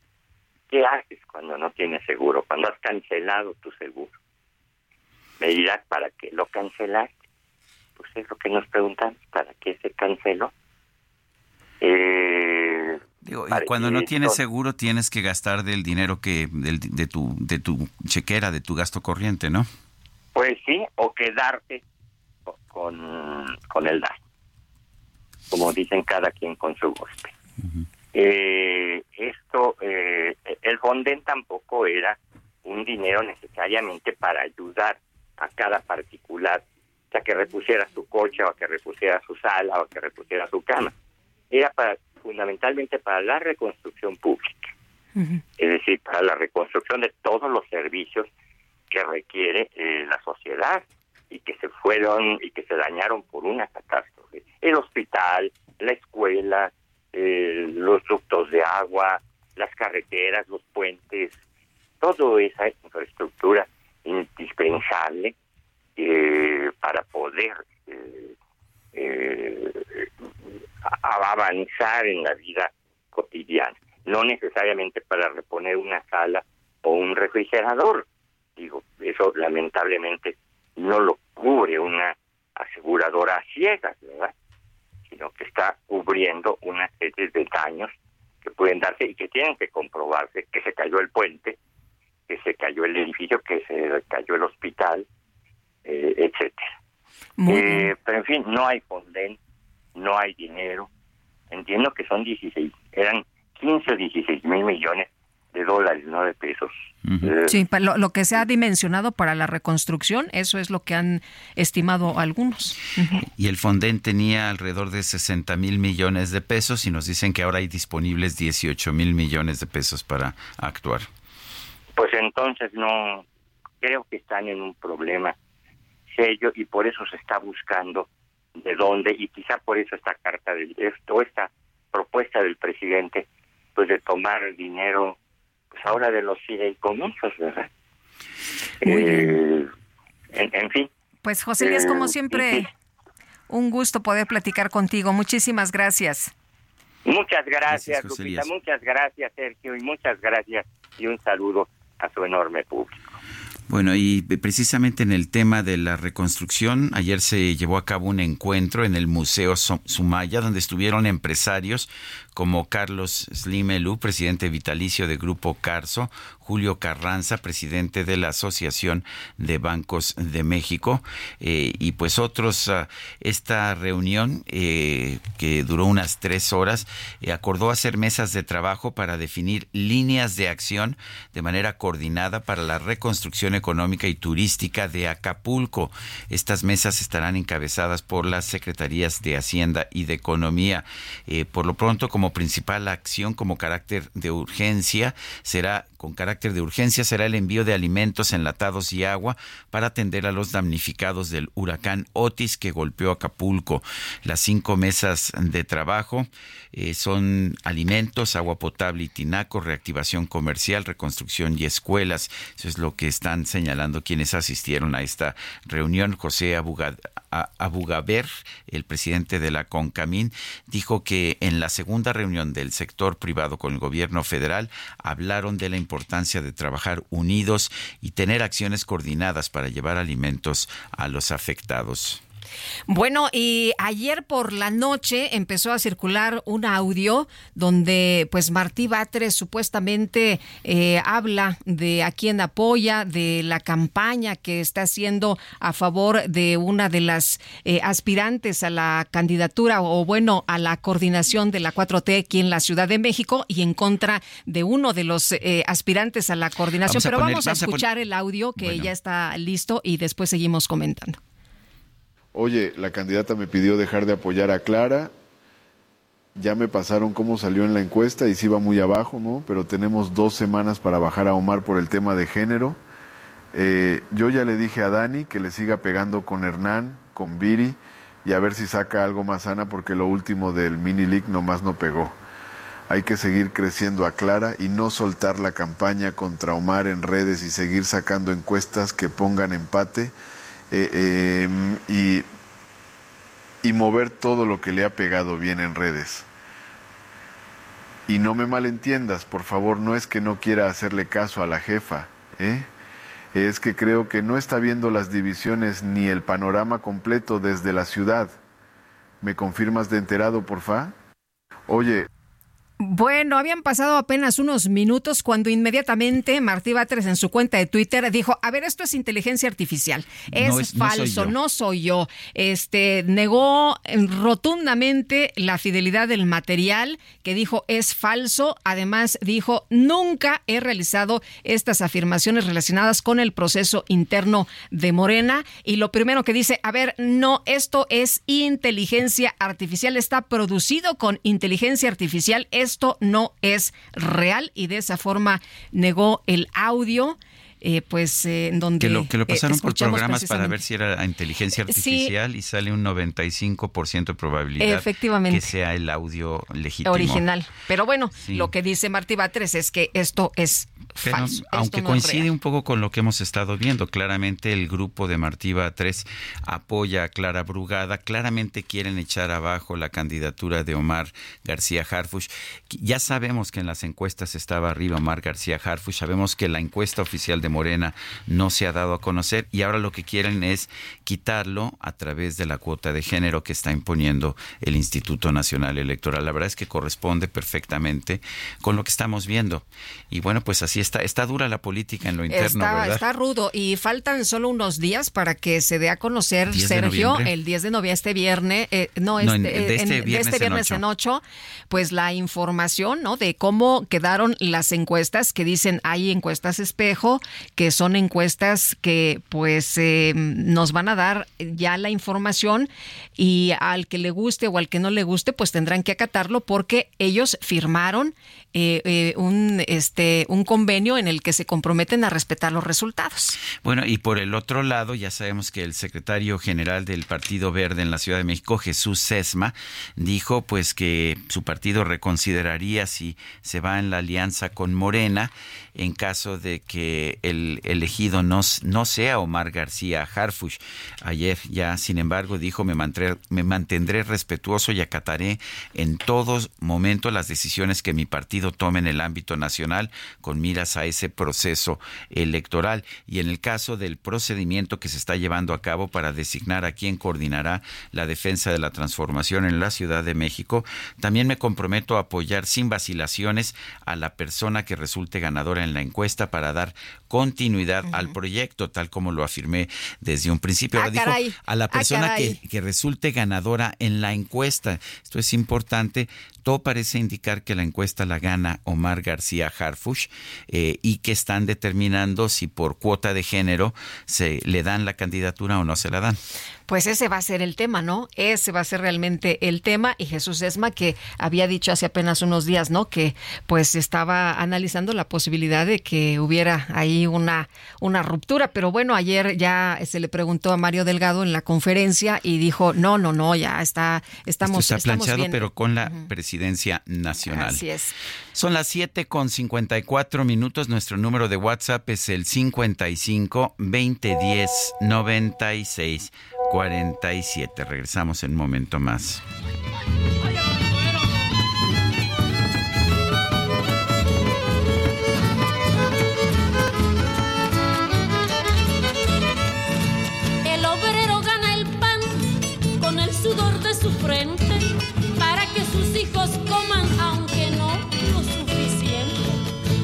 ¿Qué haces cuando no tienes seguro? Cuando has cancelado tu seguro. Me dirás, ¿para qué lo cancelaste? Pues es lo que nos preguntan, ¿para qué se canceló? Eh, Digo, y cuando no tienes seguro tienes que gastar del dinero que del, de tu de tu chequera, de tu gasto corriente, ¿no? Pues sí, o quedarte con, con el daño. Como dicen cada quien con su golpe. eh, esto, eh, el Fonden tampoco era un dinero necesariamente para ayudar a cada particular, o sea, que repusiera su coche o que repusiera su sala o que repusiera su cama era para fundamentalmente para la reconstrucción pública, es decir, para la reconstrucción de todos los servicios que requiere eh, la sociedad y que se fueron y que se dañaron por una catástrofe. El hospital, la escuela, eh, los ductos de agua, las carreteras, los puentes, toda esa infraestructura indispensable eh, para poder eh, a avanzar en la vida cotidiana, no necesariamente para reponer una sala o un refrigerador. Digo, eso lamentablemente no lo cubre una aseguradora a ciegas, ¿verdad? Sino que está cubriendo una serie de daños que pueden darse y que tienen que comprobarse que se cayó el puente, que se cayó el edificio, que se cayó el hospital, eh, etcétera. Eh, pero en fin, no hay fonden, no hay dinero. Entiendo que son 16, eran 15 o 16 mil millones de dólares, no de pesos. Eh, sí, lo, lo, que se ha dimensionado para la reconstrucción, eso es lo que han estimado algunos. Y el Fonden tenía alrededor de 60 mil millones de pesos y nos dicen que ahora hay disponibles 18 mil millones de pesos para actuar. Pues entonces no, creo que están en un problema serio y por eso se está buscando de dónde y quizá por eso esta carta del esto esta propuesta del presidente pues de tomar dinero pues ahora de los fideicomisos verdad eh, en, en, fin. Pues José Luis como eh, siempre un gusto poder platicar contigo. Muchísimas gracias. Muchas gracias, gracias Lupita. Muchas gracias Sergio y muchas gracias y un saludo a su enorme público bueno, y precisamente en el tema de la reconstrucción, ayer se llevó a cabo un encuentro en el Museo Sumaya, donde estuvieron empresarios como Carlos Slimelú, presidente vitalicio de Grupo Carso, Julio Carranza, presidente de la Asociación de Bancos de México, eh, y pues otros. Ah, esta reunión, eh, que duró unas tres horas, eh, acordó hacer mesas de trabajo para definir líneas de acción de manera coordinada para la reconstrucción económica y turística de Acapulco. Estas mesas estarán encabezadas por las secretarías de Hacienda y de Economía. por lo pronto, como principal acción, como carácter de urgencia, será con carácter de urgencia será el envío de alimentos enlatados y agua para atender a los damnificados del huracán Otis que golpeó Acapulco. Las cinco mesas de trabajo eh, son alimentos, agua potable y tinaco, reactivación comercial, reconstrucción y escuelas. Eso es lo que están señalando quienes asistieron a esta reunión. José Abugaber, el presidente de la CONCAMIN, dijo que en la segunda reunión del sector privado con el gobierno federal hablaron de la importancia de trabajar unidos y tener acciones coordinadas para llevar alimentos a los afectados. Bueno, y ayer por la noche empezó a circular un audio donde pues Martí Batres supuestamente eh, habla de a quién apoya, de la campaña que está haciendo a favor de una de las eh, aspirantes a la candidatura o bueno, a la coordinación de la 4T aquí en la Ciudad de México y en contra de uno de los eh, aspirantes a la coordinación. Pero vamos a escuchar el audio que ya está listo y después seguimos comentando oye, la candidata me pidió dejar de apoyar a Clara, ya me pasaron cómo salió en la encuesta y sí va muy abajo, ¿no? Pero tenemos dos semanas para bajar a Omar por el tema de género. Eh, yo ya le dije a Dani que le siga pegando con Hernán, con Viri, y a ver si saca algo más sana porque lo último del mini league nomás no pegó. Hay que seguir creciendo a Clara y no soltar la campaña contra Omar en redes y seguir sacando encuestas que pongan empate eh, em, y, y mover todo lo que le ha pegado bien en redes. Y no me malentiendas, por favor, no es que no quiera hacerle caso a la jefa, ¿eh? es que creo que no está viendo las divisiones ni el panorama completo desde la ciudad. ¿Me confirmas de enterado, porfa? Oye, bueno, habían pasado apenas unos minutos cuando inmediatamente Martí Batres en su cuenta de Twitter dijo, a ver, esto es inteligencia artificial, es, falso, no soy, yo. Este negó rotundamente la fidelidad del material, que dijo es falso. Además dijo, nunca he realizado estas afirmaciones relacionadas con el proceso interno de Morena. Y lo primero que dice, a ver, no, esto es inteligencia artificial, está producido con inteligencia artificial, es esto no es real y de esa forma negó el audio eh, pues eh, en donde que lo, que lo pasaron por programas para ver si era inteligencia artificial y sale un 95% de probabilidad efectivamente. que sea el audio legítimo. Original. Pero bueno lo que dice Martí Batres es que esto es falso aunque coincide un poco con lo que hemos estado viendo claramente el grupo de Martí Batres apoya a Clara Brugada claramente quieren echar abajo la candidatura de Omar García Harfush ya sabemos que en las encuestas estaba arriba Omar García Harfush sabemos que la encuesta oficial de Morena no se ha dado a conocer y ahora lo que quieren es quitarlo a través de la cuota de género que está imponiendo el Instituto Nacional Electoral. La verdad es que corresponde perfectamente con lo que estamos viendo. Y bueno, pues así está, está dura la política en lo interno, está, Está rudo y faltan solo unos días para que se dé a conocer, Sergio, el 10 de noviembre, este viernes, eh, no, este, de este viernes, en 8, pues la información, ¿no? De cómo quedaron las encuestas que dicen hay encuestas espejo, que son encuestas que pues eh, nos van a dar ya la información y al que le guste o al que no le guste pues tendrán que acatarlo porque ellos firmaron eh, eh, un, este, un convenio en el que se comprometen a respetar los resultados. Bueno, y por el otro lado, ya sabemos que el secretario general del Partido Verde en la Ciudad de México, Jesús Sesma, dijo pues que su partido reconsideraría si se va en la alianza con Morena en caso de que el elegido no, no sea Omar García Harfush. Ayer ya, sin embargo, dijo, me mantendré, respetuoso y acataré en todos momentos las decisiones que mi partido tome en el ámbito nacional con miras a ese proceso electoral. Y en el caso del procedimiento que se está llevando a cabo para designar a quien coordinará la defensa de la transformación en la Ciudad de México, también me comprometo a apoyar sin vacilaciones a la persona que resulte ganadora en la encuesta para dar continuidad al proyecto, tal como lo afirmé desde un principio. Ah, dijo a la ah, persona que, que resulte ganadora en la encuesta. Esto es importante. Todo parece indicar que la encuesta la gana Omar García Harfush eh, y que están determinando si por cuota de género se le dan la candidatura o no se la dan. Pues ese va a ser el tema, ¿no? Ese va a ser realmente el tema. Y Jesús Esma, que había dicho hace apenas unos días, ¿no? Que pues estaba analizando la posibilidad de que hubiera ahí una, una ruptura. Pero bueno, ayer ya se le preguntó a Mario Delgado en la conferencia y dijo, no, no, no, ya está, estamos. está planchado, pero con la presidencia nacional. Así es. Son las 7 con 54 minutos. Nuestro número de WhatsApp es el 55 2010 96 47. Regresamos en un momento más.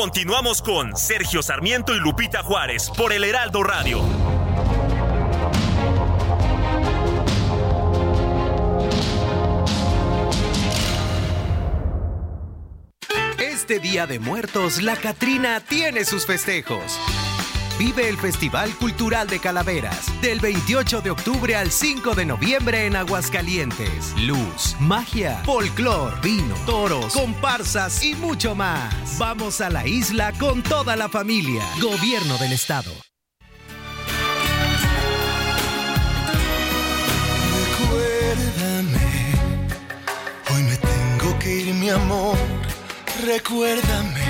Continuamos con Sergio Sarmiento y Lupita Juárez por el Heraldo Radio. Este Día de Muertos, la Catrina tiene sus festejos. Vive el Festival Cultural de Calaveras del 28 de octubre al 5 de noviembre en Aguascalientes. Luz, magia, folclor, vino, toros, comparsas y mucho más. Vamos a la isla con toda la familia. Gobierno del Estado. Recuérdame, hoy me tengo que ir, mi amor. Recuérdame,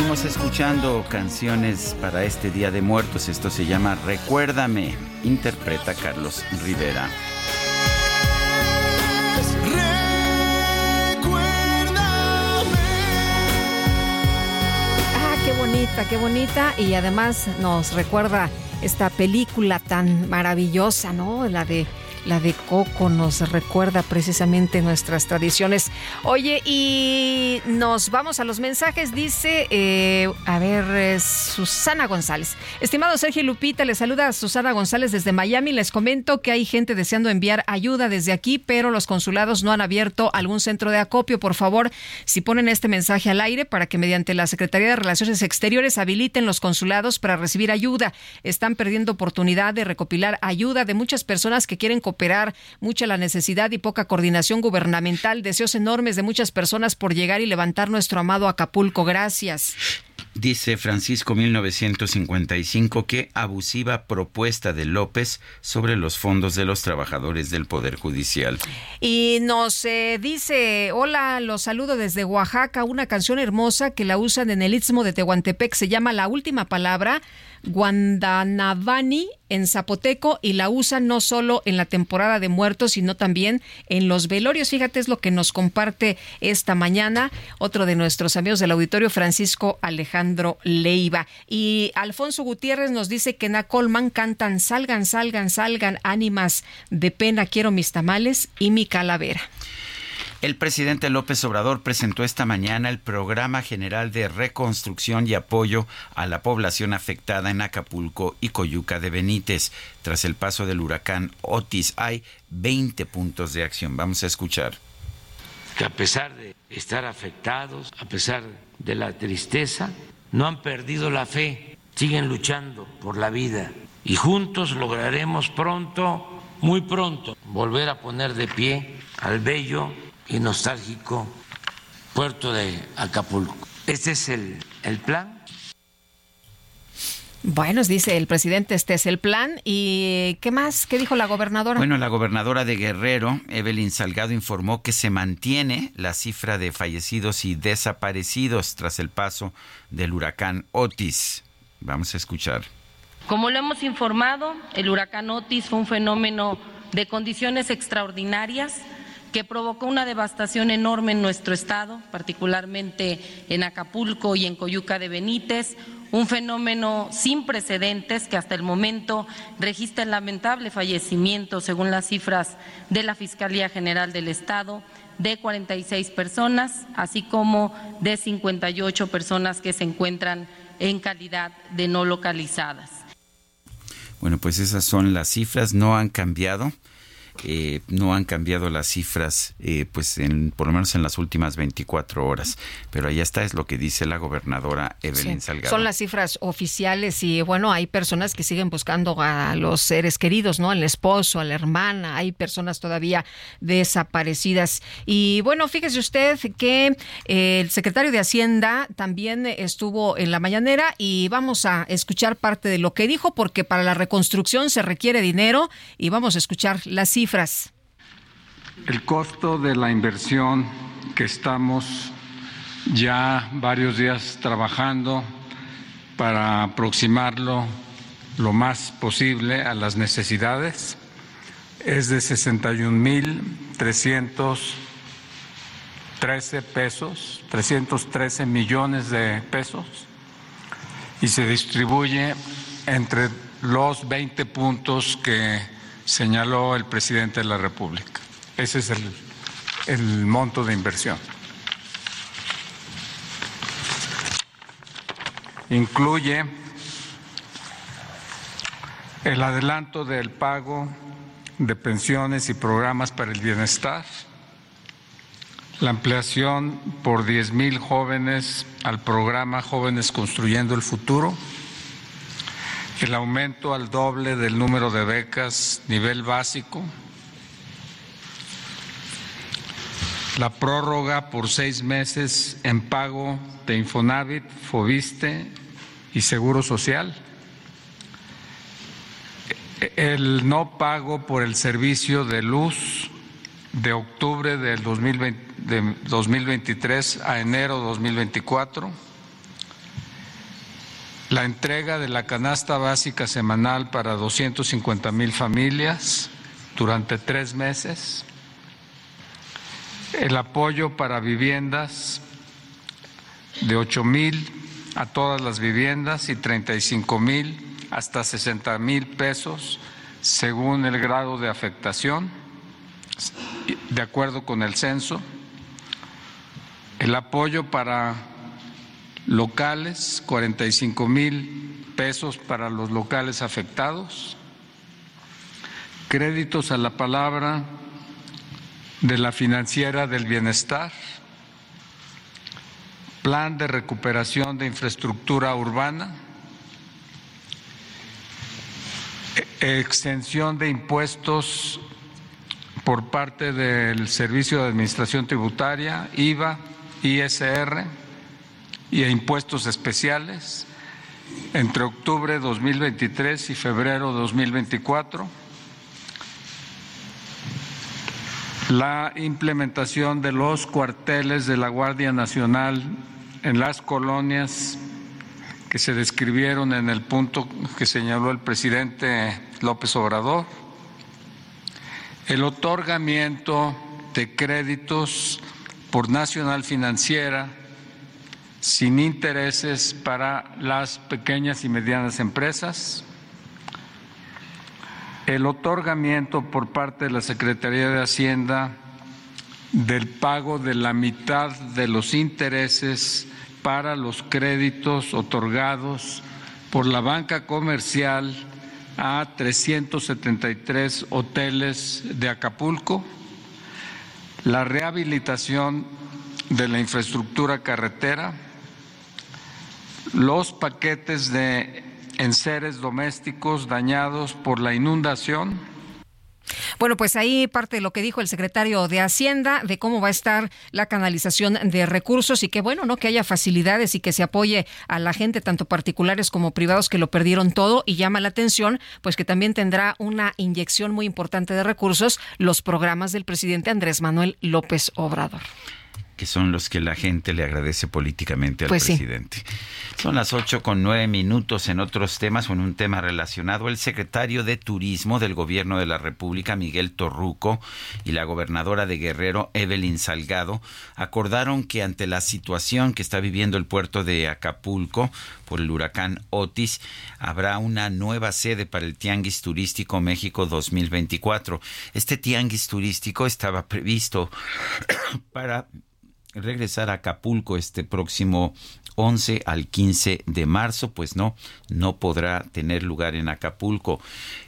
Seguimos escuchando canciones para este Día de Muertos. Esto se llama Recuérdame. Interpreta Carlos Rivera. Ah, qué bonita, qué bonita. Y además nos recuerda esta película tan maravillosa, ¿no? La de la de Coco nos recuerda precisamente nuestras tradiciones. Oye, y nos vamos a los mensajes. Dice, eh, a ver, eh, Susana González. Estimado Sergio Lupita, les saluda a Susana González desde Miami. Les comento que hay gente deseando enviar ayuda desde aquí, pero los consulados no han abierto algún centro de acopio. Por favor, si ponen este mensaje al aire para que mediante la Secretaría de Relaciones Exteriores habiliten los consulados para recibir ayuda. Están perdiendo oportunidad de recopilar ayuda de muchas personas que quieren cooperar, mucha la necesidad y poca coordinación gubernamental, deseos enormes de muchas personas por llegar y levantar nuestro amado Acapulco. Gracias. Dice Francisco 1955 que abusiva propuesta de López sobre los fondos de los trabajadores del Poder Judicial. Y nos eh, dice, hola, los saludo desde Oaxaca, una canción hermosa que la usan en el Istmo de Tehuantepec, se llama La Última Palabra, Guandanavani en zapoteco y la usan no solo en la temporada de muertos, sino también en los velorios. Fíjate, es lo que nos comparte esta mañana otro de nuestros amigos del auditorio, Francisco Alejandro Leiva. Y Alfonso Gutiérrez nos dice que na Colman cantan Salgan, salgan, salgan, ánimas de pena, quiero mis tamales y mi calavera. El presidente López Obrador presentó esta mañana el Programa General de Reconstrucción y Apoyo a la población afectada en Acapulco y Coyuca de Benítez. Tras el paso del huracán Otis hay 20 puntos de acción. Vamos a escuchar. Que a pesar de estar afectados, a pesar de la tristeza, no han perdido la fe, siguen luchando por la vida y juntos lograremos pronto, muy pronto, volver a poner de pie al bello y nostálgico puerto de Acapulco. Este es el, el plan. Bueno, dice el presidente, este es el plan. ¿Y qué más? ¿Qué dijo la gobernadora? Bueno, la gobernadora de Guerrero, Evelyn Salgado, informó que se mantiene la cifra de fallecidos y desaparecidos tras el paso del huracán Otis. Vamos a escuchar. Como lo hemos informado, el huracán Otis fue un fenómeno de condiciones extraordinarias que provocó una devastación enorme en nuestro estado, particularmente en Acapulco y en Coyuca de Benítez, un fenómeno sin precedentes que hasta el momento registra el lamentable fallecimiento, según las cifras de la Fiscalía General del Estado, de 46 personas, así como de 58 personas que se encuentran en calidad de no localizadas. Bueno, pues esas son las cifras, no han cambiado. Eh, no han cambiado las cifras, eh, pues en, por lo menos en las últimas 24 horas. Pero ahí está, es lo que dice la gobernadora Evelyn Salgado. Son las cifras oficiales y bueno, hay personas que siguen buscando a los seres queridos, ¿no? Al esposo, a la hermana, hay personas todavía desaparecidas. Y bueno, fíjese usted que eh, el secretario de Hacienda también estuvo en la mañanera y vamos a escuchar parte de lo que dijo porque para la reconstrucción se requiere dinero y vamos a escuchar las cifras el costo de la inversión que estamos ya varios días trabajando para aproximarlo lo más posible a las necesidades es de 61.313 pesos, 313 millones de pesos y se distribuye entre los 20 puntos que señaló el presidente de la República. Ese es el, el monto de inversión. Incluye el adelanto del pago de pensiones y programas para el bienestar, la ampliación por 10 mil jóvenes al programa Jóvenes Construyendo el Futuro, el aumento al doble del número de becas nivel básico, la prórroga por seis meses en pago de Infonavit, Fobiste y Seguro Social, el no pago por el servicio de luz de octubre del 2020, de 2023 a enero 2024, la entrega de la canasta básica semanal para 250 mil familias durante tres meses, el apoyo para viviendas de 8 mil a todas las viviendas y 35 mil hasta 60 mil pesos según el grado de afectación, de acuerdo con el censo, el apoyo para locales, 45 mil pesos para los locales afectados, créditos a la palabra de la financiera del bienestar, plan de recuperación de infraestructura urbana, extensión de impuestos por parte del Servicio de Administración Tributaria, IVA, ISR, y a impuestos especiales entre octubre de 2023 y febrero de 2024. La implementación de los cuarteles de la Guardia Nacional en las colonias que se describieron en el punto que señaló el presidente López Obrador. El otorgamiento de créditos por Nacional Financiera sin intereses para las pequeñas y medianas empresas, el otorgamiento por parte de la Secretaría de Hacienda del pago de la mitad de los intereses para los créditos otorgados por la banca comercial a 373 hoteles de Acapulco, la rehabilitación de la infraestructura carretera, los paquetes de enseres domésticos dañados por la inundación. Bueno, pues ahí parte de lo que dijo el secretario de Hacienda de cómo va a estar la canalización de recursos y que bueno, ¿no? Que haya facilidades y que se apoye a la gente, tanto particulares como privados, que lo perdieron todo y llama la atención, pues que también tendrá una inyección muy importante de recursos los programas del presidente Andrés Manuel López Obrador que son los que la gente le agradece políticamente al pues presidente. Son las ocho con nueve minutos en otros temas o en un tema relacionado. El secretario de Turismo del Gobierno de la República, Miguel Torruco, y la gobernadora de Guerrero, Evelyn Salgado, acordaron que ante la situación que está viviendo el puerto de Acapulco por el huracán Otis, habrá una nueva sede para el Tianguis Turístico México 2024. Este Tianguis Turístico estaba previsto para regresar a Acapulco este próximo 11 al 15 de marzo, pues no, no podrá tener lugar en Acapulco.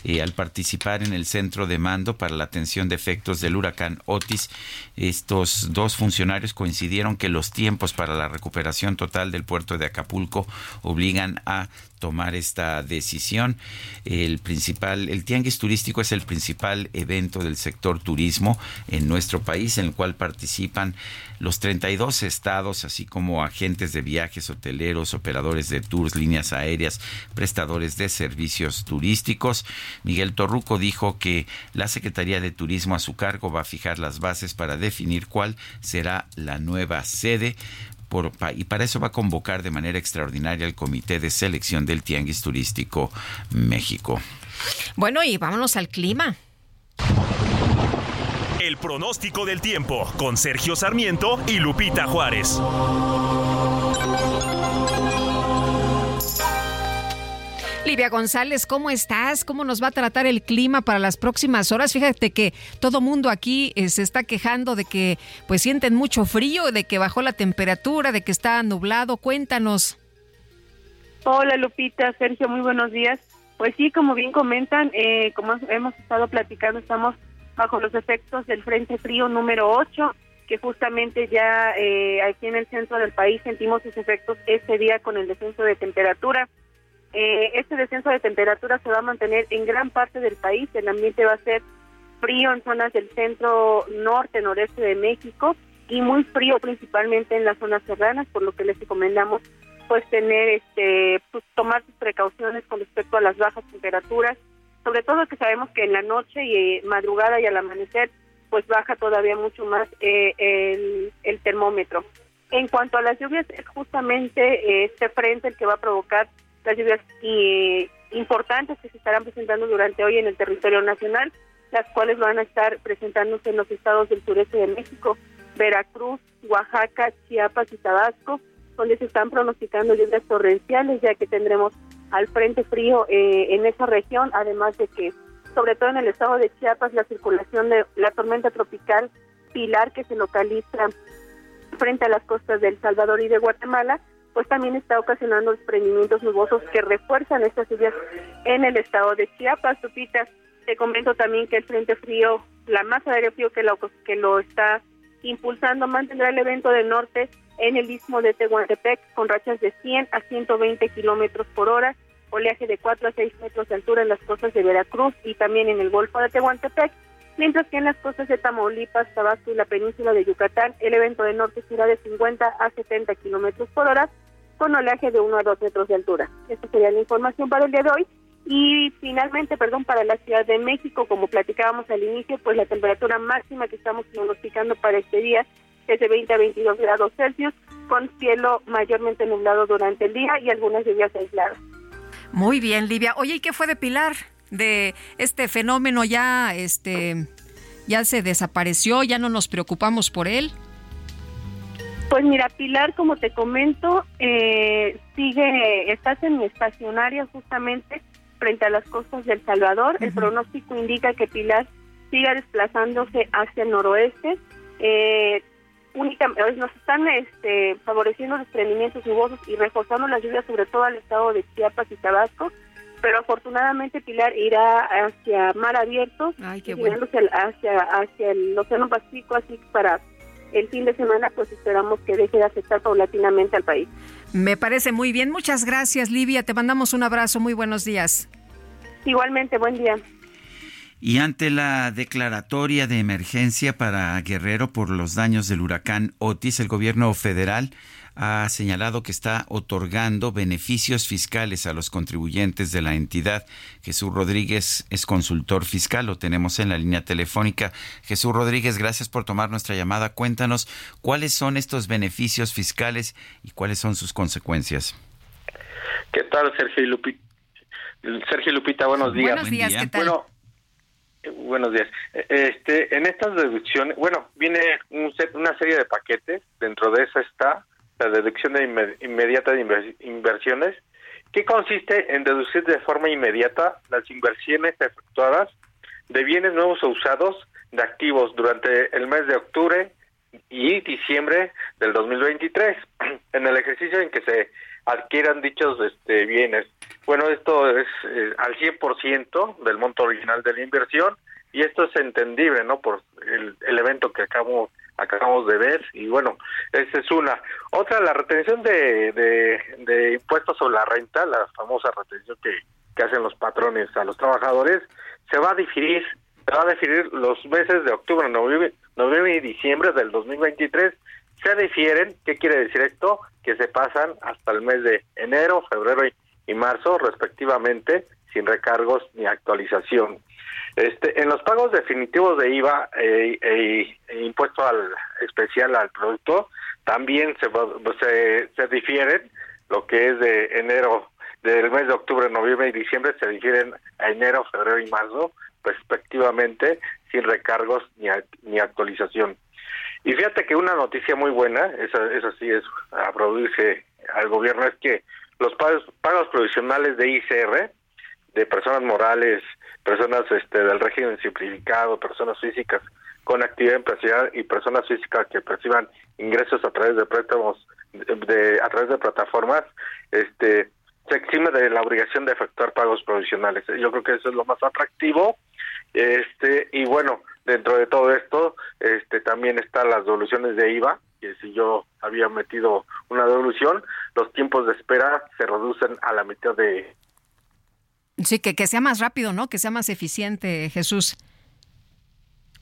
Eh, al participar en el centro de mando para la atención de efectos del huracán Otis, estos dos funcionarios coincidieron que los tiempos para la recuperación total del puerto de Acapulco obligan a tomar esta decisión. El principal, el tianguis turístico es el principal evento del sector turismo en nuestro país, en el cual participan los 32 estados, así como agentes de viajes, hoteleros, operadores de tours, líneas aéreas, prestadores de servicios turísticos. Miguel Torruco dijo que la Secretaría de Turismo a su cargo va a fijar las bases para definir cuál será la nueva sede y para eso va a convocar de manera extraordinaria el Comité de Selección del Tianguis Turístico México. Bueno, y vámonos al clima. El pronóstico del tiempo con Sergio Sarmiento y Lupita Juárez. Livia González, ¿cómo estás? ¿Cómo nos va a tratar el clima para las próximas horas? Fíjate que todo mundo aquí eh, se está quejando de que pues sienten mucho frío, de que bajó la temperatura, de que está nublado. Cuéntanos. Hola Lupita, Sergio, muy buenos días. Pues sí, como bien comentan, eh, como hemos estado platicando, estamos bajo los efectos del Frente Frío número 8, que justamente ya eh, aquí en el centro del país sentimos sus efectos este día con el descenso de temperatura. Eh, este descenso de temperatura se va a mantener en gran parte del país. El ambiente va a ser frío en zonas del centro norte, noreste de México y muy frío principalmente en las zonas serranas, por lo que les recomendamos pues tener este pues, tomar sus precauciones con respecto a las bajas temperaturas, sobre todo que sabemos que en la noche y eh, madrugada y al amanecer pues baja todavía mucho más eh, el, el termómetro. En cuanto a las lluvias, es justamente este frente el que va a provocar las lluvias importantes que se estarán presentando durante hoy en el territorio nacional, las cuales van a estar presentándose en los estados del sureste de México, Veracruz, Oaxaca, Chiapas y Tabasco, donde se están pronosticando lluvias torrenciales, ya que tendremos al frente frío eh, en esa región, además de que, sobre todo en el estado de Chiapas, la circulación de la tormenta tropical Pilar, que se localiza frente a las costas del Salvador y de Guatemala, pues también está ocasionando desprendimientos nubosos que refuerzan estas lluvias en el estado de Chiapas. Tupita, te comento también que el frente frío, la masa de aire frío que lo, que lo está impulsando, mantendrá el evento del norte en el istmo de Tehuantepec con rachas de 100 a 120 kilómetros por hora, oleaje de 4 a 6 metros de altura en las costas de Veracruz y también en el Golfo de Tehuantepec, mientras que en las costas de Tamaulipas, Tabasco y la península de Yucatán, el evento del norte será de 50 a 70 kilómetros por hora con oleaje de 1 a 2 metros de altura. Esta sería la información para el día de hoy. Y finalmente, perdón, para la Ciudad de México, como platicábamos al inicio, pues la temperatura máxima que estamos pronosticando para este día es de 20 a 22 grados Celsius, con cielo mayormente nublado durante el día y algunas lluvias aisladas. Muy bien, Livia. Oye, ¿y qué fue de Pilar? De este fenómeno ya, este, ya se desapareció, ya no nos preocupamos por él. Pues mira, Pilar, como te comento, eh, sigue, está estacionaria justamente frente a las costas del Salvador. El pronóstico indica que Pilar siga desplazándose hacia el noroeste. Eh, únicamente, nos están este, favoreciendo desprendimientos nubosos y reforzando las lluvias, sobre todo al estado de Chiapas y Tabasco. Pero afortunadamente Pilar irá hacia mar abierto, hacia, hacia, hacia el Océano Pacífico, así para el fin de semana pues esperamos que deje de afectar paulatinamente al país. Me parece muy bien. Muchas gracias, Livia. Te mandamos un abrazo. Muy buenos días. Igualmente, buen día. Y ante la declaratoria de emergencia para Guerrero por los daños del huracán Otis, el gobierno federal ha señalado que está otorgando beneficios fiscales a los contribuyentes de la entidad. Jesús Rodríguez es consultor fiscal, lo tenemos en la línea telefónica. Jesús Rodríguez, gracias por tomar nuestra llamada. Cuéntanos cuáles son estos beneficios fiscales y cuáles son sus consecuencias. ¿Qué tal, Sergio y Lupita? Sergio Lupita, buenos días. Buenos días, ¿qué tal? Bueno, buenos días. Este, en estas deducciones, bueno, viene un set- una serie de paquetes. Dentro de esa está la deducción de inme- inmediata de inver- inversiones, que consiste en deducir de forma inmediata las inversiones efectuadas de bienes nuevos o usados de activos durante el mes de octubre y diciembre del 2023, en el ejercicio en que se adquieran dichos este, bienes. Bueno, esto es eh, al 100% del monto original de la inversión y esto es entendible, ¿no? Por el, el evento que acabamos, acabamos de ver y bueno, esa es una. Otra, la retención de, de, impuestos sobre la renta, la famosa retención que, que hacen los patrones a los trabajadores, se va a diferir, se va a diferir los meses de octubre, noviembre, noviembre y diciembre del 2023 se difieren, ¿qué quiere decir esto? Que se pasan hasta el mes de enero, febrero y, marzo respectivamente, sin recargos ni actualización. Este, en los pagos definitivos de IVA eh, e, e impuesto al especial al producto, también se, se, se difieren, lo que es de enero, del mes de octubre, noviembre y diciembre, se difieren a enero, febrero y marzo, respectivamente, sin recargos ni, ni actualización. Y fíjate que una noticia muy buena, eso, eso sí es a producirse al gobierno, es que los pagos, pagos provisionales de ICR, de personas morales, personas este, del régimen simplificado, personas físicas con actividad empresarial y personas físicas que perciban ingresos a través de préstamos de- a través de plataformas, este se exime de la obligación de efectuar pagos provisionales. Yo creo que eso es lo más atractivo. Este y bueno, dentro de todo esto, este también están las devoluciones de IVA, que si yo había metido una devolución, los tiempos de espera se reducen a la mitad de Sí, que, que sea más rápido, ¿no? Que sea más eficiente, Jesús.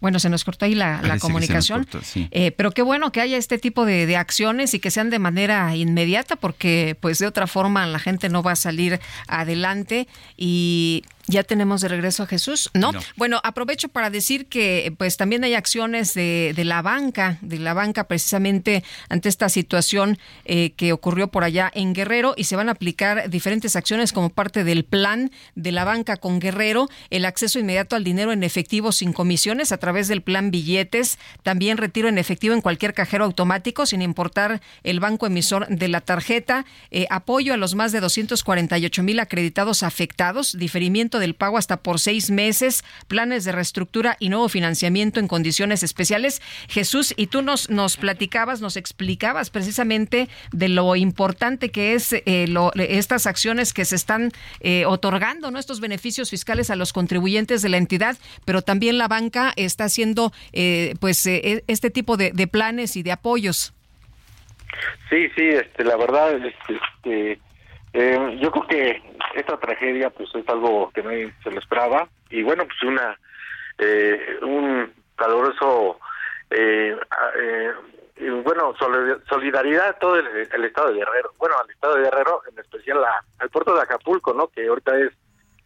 Bueno, se nos cortó ahí la, la comunicación. cortó, sí. Eh, pero qué bueno que haya este tipo de, de acciones y que sean de manera inmediata, porque pues de otra forma la gente no va a salir adelante y ya tenemos de regreso a Jesús, ¿no? No. Bueno, aprovecho para decir que pues también hay acciones de, de la banca, de la banca precisamente ante esta situación eh, que ocurrió por allá en Guerrero y se van a aplicar diferentes acciones como parte del plan de la banca con Guerrero, el acceso inmediato al dinero en efectivo sin comisiones a través del plan billetes, también retiro en efectivo en cualquier cajero automático sin importar el banco emisor de la tarjeta, eh, apoyo a los más de 248 mil acreditados afectados, diferimiento del pago hasta por seis meses, planes de reestructura y nuevo financiamiento en condiciones especiales. Jesús, y tú nos, nos platicabas, nos explicabas precisamente de lo importante que es eh, lo- estas acciones que se están eh, otorgando, ¿no? estos beneficios fiscales a los contribuyentes de la entidad, pero también la banca está haciendo eh, pues eh, este tipo de, planes y de apoyos. Sí, sí, este, la verdad, este, eh, yo creo que esta tragedia, pues, es algo que nadie se lo esperaba y bueno, pues una, eh, un caluroso, eh, eh, bueno, solid- solidaridad a todo el, el estado de Guerrero, bueno, al estado de Guerrero, en especial a- al puerto de Acapulco, ¿no? Que ahorita es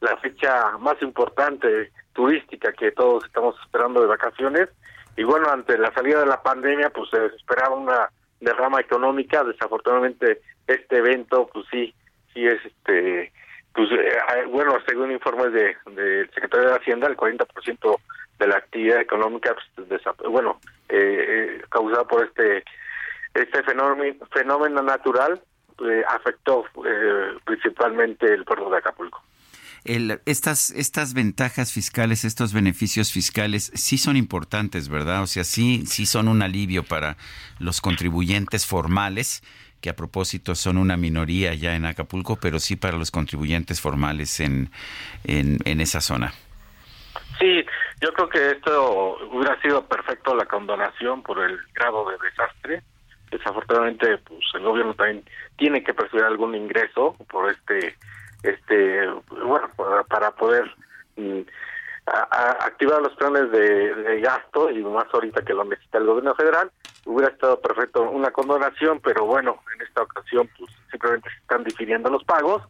la fecha más importante turística que todos estamos esperando de vacaciones y bueno, ante la salida de la pandemia, pues se esperaba una derrama económica. Desafortunadamente, este evento, pues sí, sí es este, pues eh, bueno, según informes de del secretario de Hacienda, el 40% de la actividad económica, pues, bueno, eh, eh, causada por este este fenómeno natural, eh, afectó principalmente el puerto de Acapulco. El- estas, estas ventajas fiscales, estos beneficios fiscales, sí son importantes, ¿verdad? O sea, sí, sí son un alivio para los contribuyentes formales, que a propósito son una minoría ya en Acapulco, pero sí para los contribuyentes formales en, en, esa zona. Sí, yo creo que esto hubiera sido perfecto la condonación por el grado de desastre. Desafortunadamente, pues el gobierno también tiene que percibir algún ingreso por este, este, bueno, para, para poder mm, activar los planes de, gasto y más ahorita que lo necesita el gobierno federal. Hubiera estado perfecto una condonación, pero bueno, en esta ocasión pues simplemente se están difiriendo los pagos.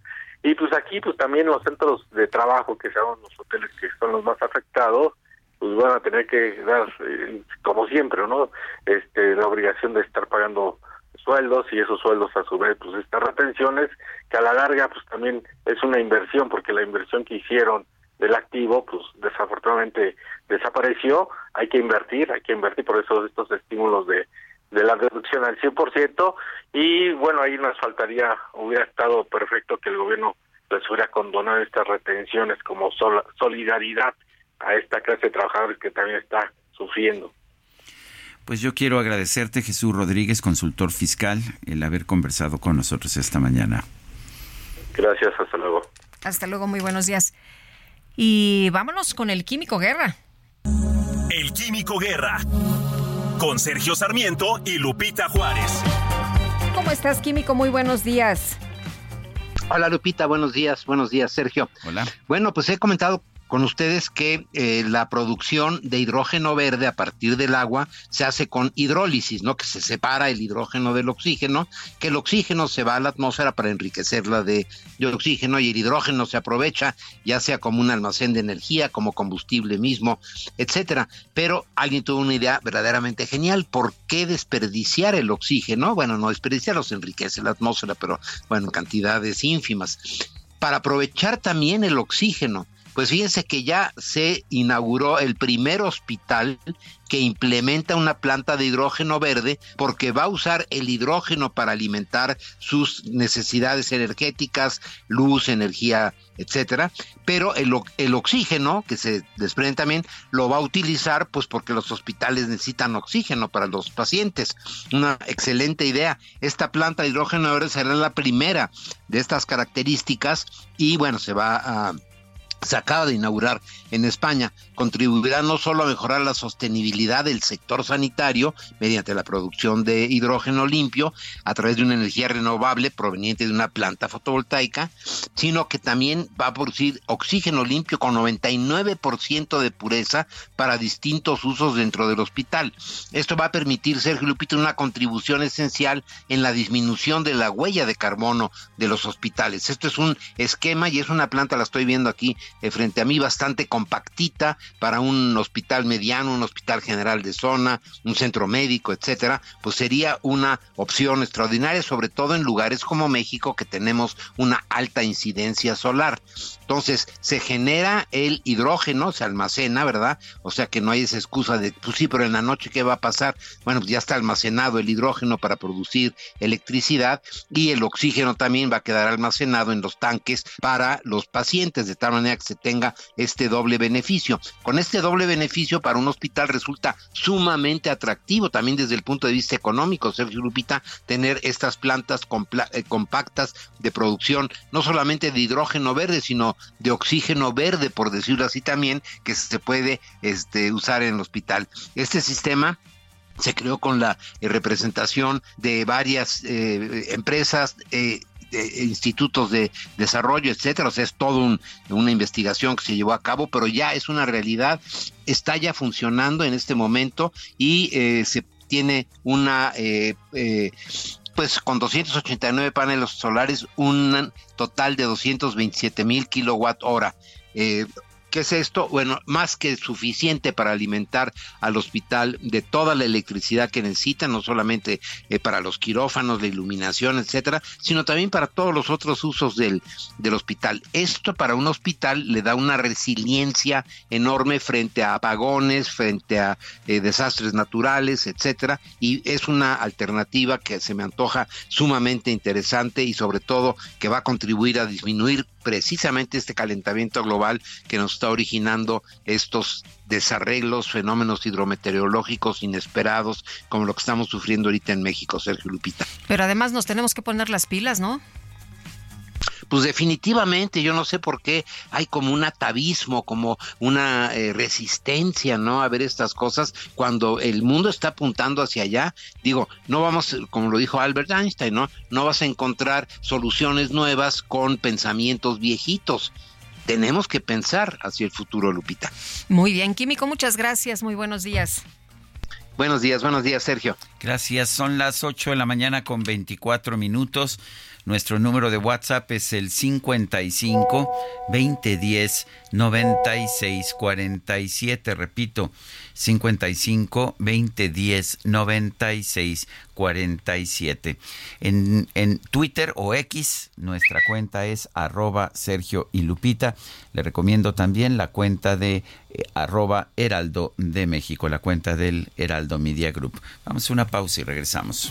Y pues aquí pues también los centros de trabajo, que son los hoteles que son los más afectados, pues van a tener que dar, eh, como siempre, ¿no? Este, la obligación de estar pagando sueldos y esos sueldos a su vez, pues estas retenciones, que a la larga pues también es una inversión, porque la inversión que hicieron del activo, pues desafortunadamente desapareció, hay que invertir, hay que invertir, por eso estos estímulos de, de la reducción al 100%, y bueno, ahí nos faltaría, hubiera estado perfecto que el gobierno les hubiera condonado estas retenciones como solidaridad a esta clase de trabajadores que también está sufriendo. Pues yo quiero agradecerte, Jesús Rodríguez, consultor fiscal, el haber conversado con nosotros esta mañana. Gracias, hasta luego. Hasta luego, muy buenos días. Y vámonos con el Químico Guerra. El Químico Guerra, con Sergio Sarmiento y Lupita Juárez. ¿Cómo estás, Químico? Muy buenos días. Hola Lupita, buenos días, buenos días Sergio. Hola. Bueno, pues he comentado con ustedes que eh, la producción de hidrógeno verde a partir del agua se hace con hidrólisis, ¿no? Que se separa el hidrógeno del oxígeno, que el oxígeno se va a la atmósfera para enriquecerla de, de oxígeno y el hidrógeno se aprovecha ya sea como un almacén de energía, como combustible mismo, etcétera. Pero alguien tuvo una idea verdaderamente genial. ¿Por qué desperdiciar el oxígeno? Bueno, no desperdiciarlo se enriquece la atmósfera, pero bueno, cantidades ínfimas. Para aprovechar también el oxígeno pues fíjense que ya se inauguró el primer hospital que implementa una planta de hidrógeno verde porque va a usar el hidrógeno para alimentar sus necesidades energéticas, luz, energía, etcétera, pero el, el, oxígeno que se desprende también lo va a utilizar pues porque los hospitales necesitan oxígeno para los pacientes. Una excelente idea. Esta planta de hidrógeno verde será la primera de estas características y bueno, se va a se acaba de inaugurar en España, contribuirá no solo a mejorar la sostenibilidad del sector sanitario mediante la producción de hidrógeno limpio a través de una energía renovable proveniente de una planta fotovoltaica, sino que también va a producir oxígeno limpio con 99% de pureza para distintos usos dentro del hospital. Esto va a permitir, Sergio Lupita, una contribución esencial en la disminución de la huella de carbono de los hospitales. Esto es un esquema y es una planta, la estoy viendo aquí eh, frente a mí bastante compactita para un hospital mediano, un hospital general de zona, un centro médico, etcétera, pues sería una opción extraordinaria, sobre todo en lugares como México que tenemos una alta incidencia solar. Entonces, se genera el hidrógeno, se almacena, ¿verdad? O sea que no hay esa excusa de, pues sí, pero en la noche, ¿qué va a pasar? Bueno, pues ya está almacenado el hidrógeno para producir electricidad y el oxígeno también va a quedar almacenado en los tanques para los pacientes, de tal manera que se tenga este doble beneficio. Con este doble beneficio para un hospital resulta sumamente atractivo también desde el punto de vista económico, Sergio Lupita, tener estas plantas eh, compactas de producción, no solamente de hidrógeno verde, sino de oxígeno verde, por decirlo así también, que se puede este, usar en el hospital. Este sistema se creó con la eh, representación de varias eh, empresas, eh, institutos de desarrollo, etcétera. O sea, es todo una investigación que se llevó a cabo, pero ya es una realidad, está ya funcionando en este momento y se tiene una pues con 289 paneles solares, un total de 227 mil kilowatt hora. Eh, ¿Qué es esto? Bueno, más que suficiente para alimentar al hospital de toda la electricidad que necesita, no solamente eh, para los quirófanos, la iluminación, etcétera, sino también para todos los otros usos del, del hospital. Esto para un hospital le da una resiliencia enorme frente a apagones, frente a eh, desastres naturales, etcétera, y es una alternativa que se me antoja sumamente interesante y sobre todo que va a contribuir a disminuir precisamente este calentamiento global que nos está originando estos desarreglos, fenómenos hidrometeorológicos inesperados, como lo que estamos sufriendo ahorita en México, Sergio Lupita. Pero además nos tenemos que poner las pilas, ¿no? Pues definitivamente yo no sé por qué hay como un atavismo, como una eh, resistencia, ¿no? A ver estas cosas cuando el mundo está apuntando hacia allá. Digo, no vamos, como lo dijo Albert Einstein, ¿no? No vas a encontrar soluciones nuevas con pensamientos viejitos tenemos que pensar hacia el futuro, Lupita. Muy bien, Químico, muchas gracias, muy buenos días. Buenos días, buenos días, Sergio. Gracias, son las 8 de la mañana con 24 minutos. Nuestro número de WhatsApp es el 55 2010 96 47. Repito, 55 2010 96 47. En, en Twitter o X, nuestra cuenta es arroba Sergio y Lupita. Le recomiendo también la cuenta de eh, arroba Heraldo de México, la cuenta del Heraldo Media Group. Vamos a una pausa y regresamos.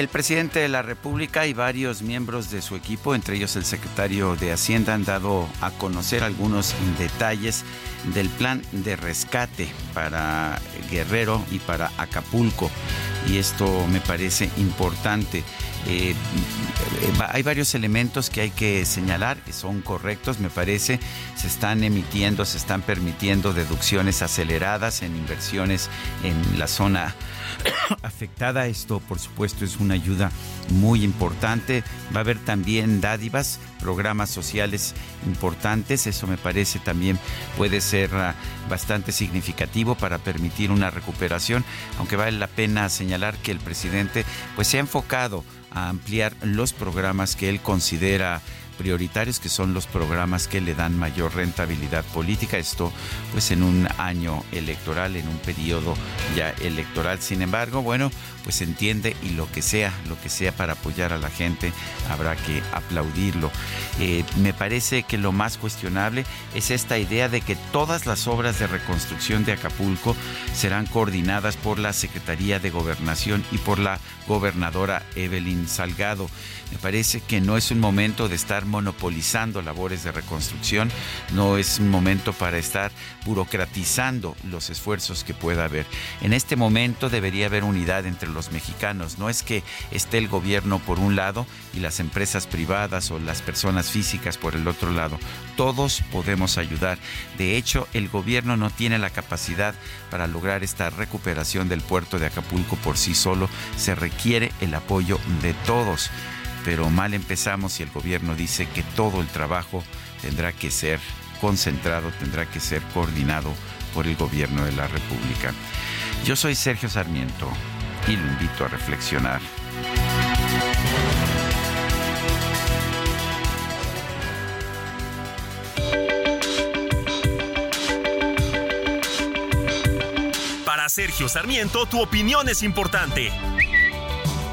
El presidente de la República y varios miembros de su equipo, entre ellos el secretario de Hacienda, han dado a conocer algunos detalles del plan de rescate para Guerrero y para Acapulco. Y esto me parece importante. Eh, hay varios elementos que hay que señalar, que son correctos, me parece. Se están emitiendo, se están permitiendo deducciones aceleradas en inversiones en la zona afectada. Esto, por supuesto, es una ayuda muy importante. Va a haber también dádivas, programas sociales importantes. Eso me parece también puede ser uh, bastante significativo para permitir una recuperación, aunque vale la pena señalar que el presidente pues se ha enfocado a ampliar los programas que él considera prioritarios, que son los programas que le dan mayor rentabilidad política. Esto, pues, en un año electoral, en un periodo ya electoral. Sin embargo, bueno, pues entiende y lo que sea, lo que sea para apoyar a la gente, habrá que aplaudirlo. Eh, me parece que lo más cuestionable es esta idea de que todas las obras de reconstrucción de Acapulco serán coordinadas por la Secretaría de Gobernación y por la gobernadora Evelyn Salgado. Me parece que no es un momento de estar monopolizando labores de reconstrucción, no es un momento para estar burocratizando los esfuerzos que pueda haber. En este momento debería haber unidad entre los mexicanos, no es que esté el gobierno por un lado y las empresas privadas o las personas físicas por el otro lado. Todos podemos ayudar. De hecho, el gobierno no tiene la capacidad para lograr esta recuperación del puerto de Acapulco por sí solo. Se requiere el apoyo de todos pero mal empezamos y el gobierno dice que todo el trabajo tendrá que ser concentrado, tendrá que ser coordinado por el gobierno de la República. Yo soy Sergio Sarmiento y lo invito a reflexionar. Para Sergio Sarmiento, tu opinión es importante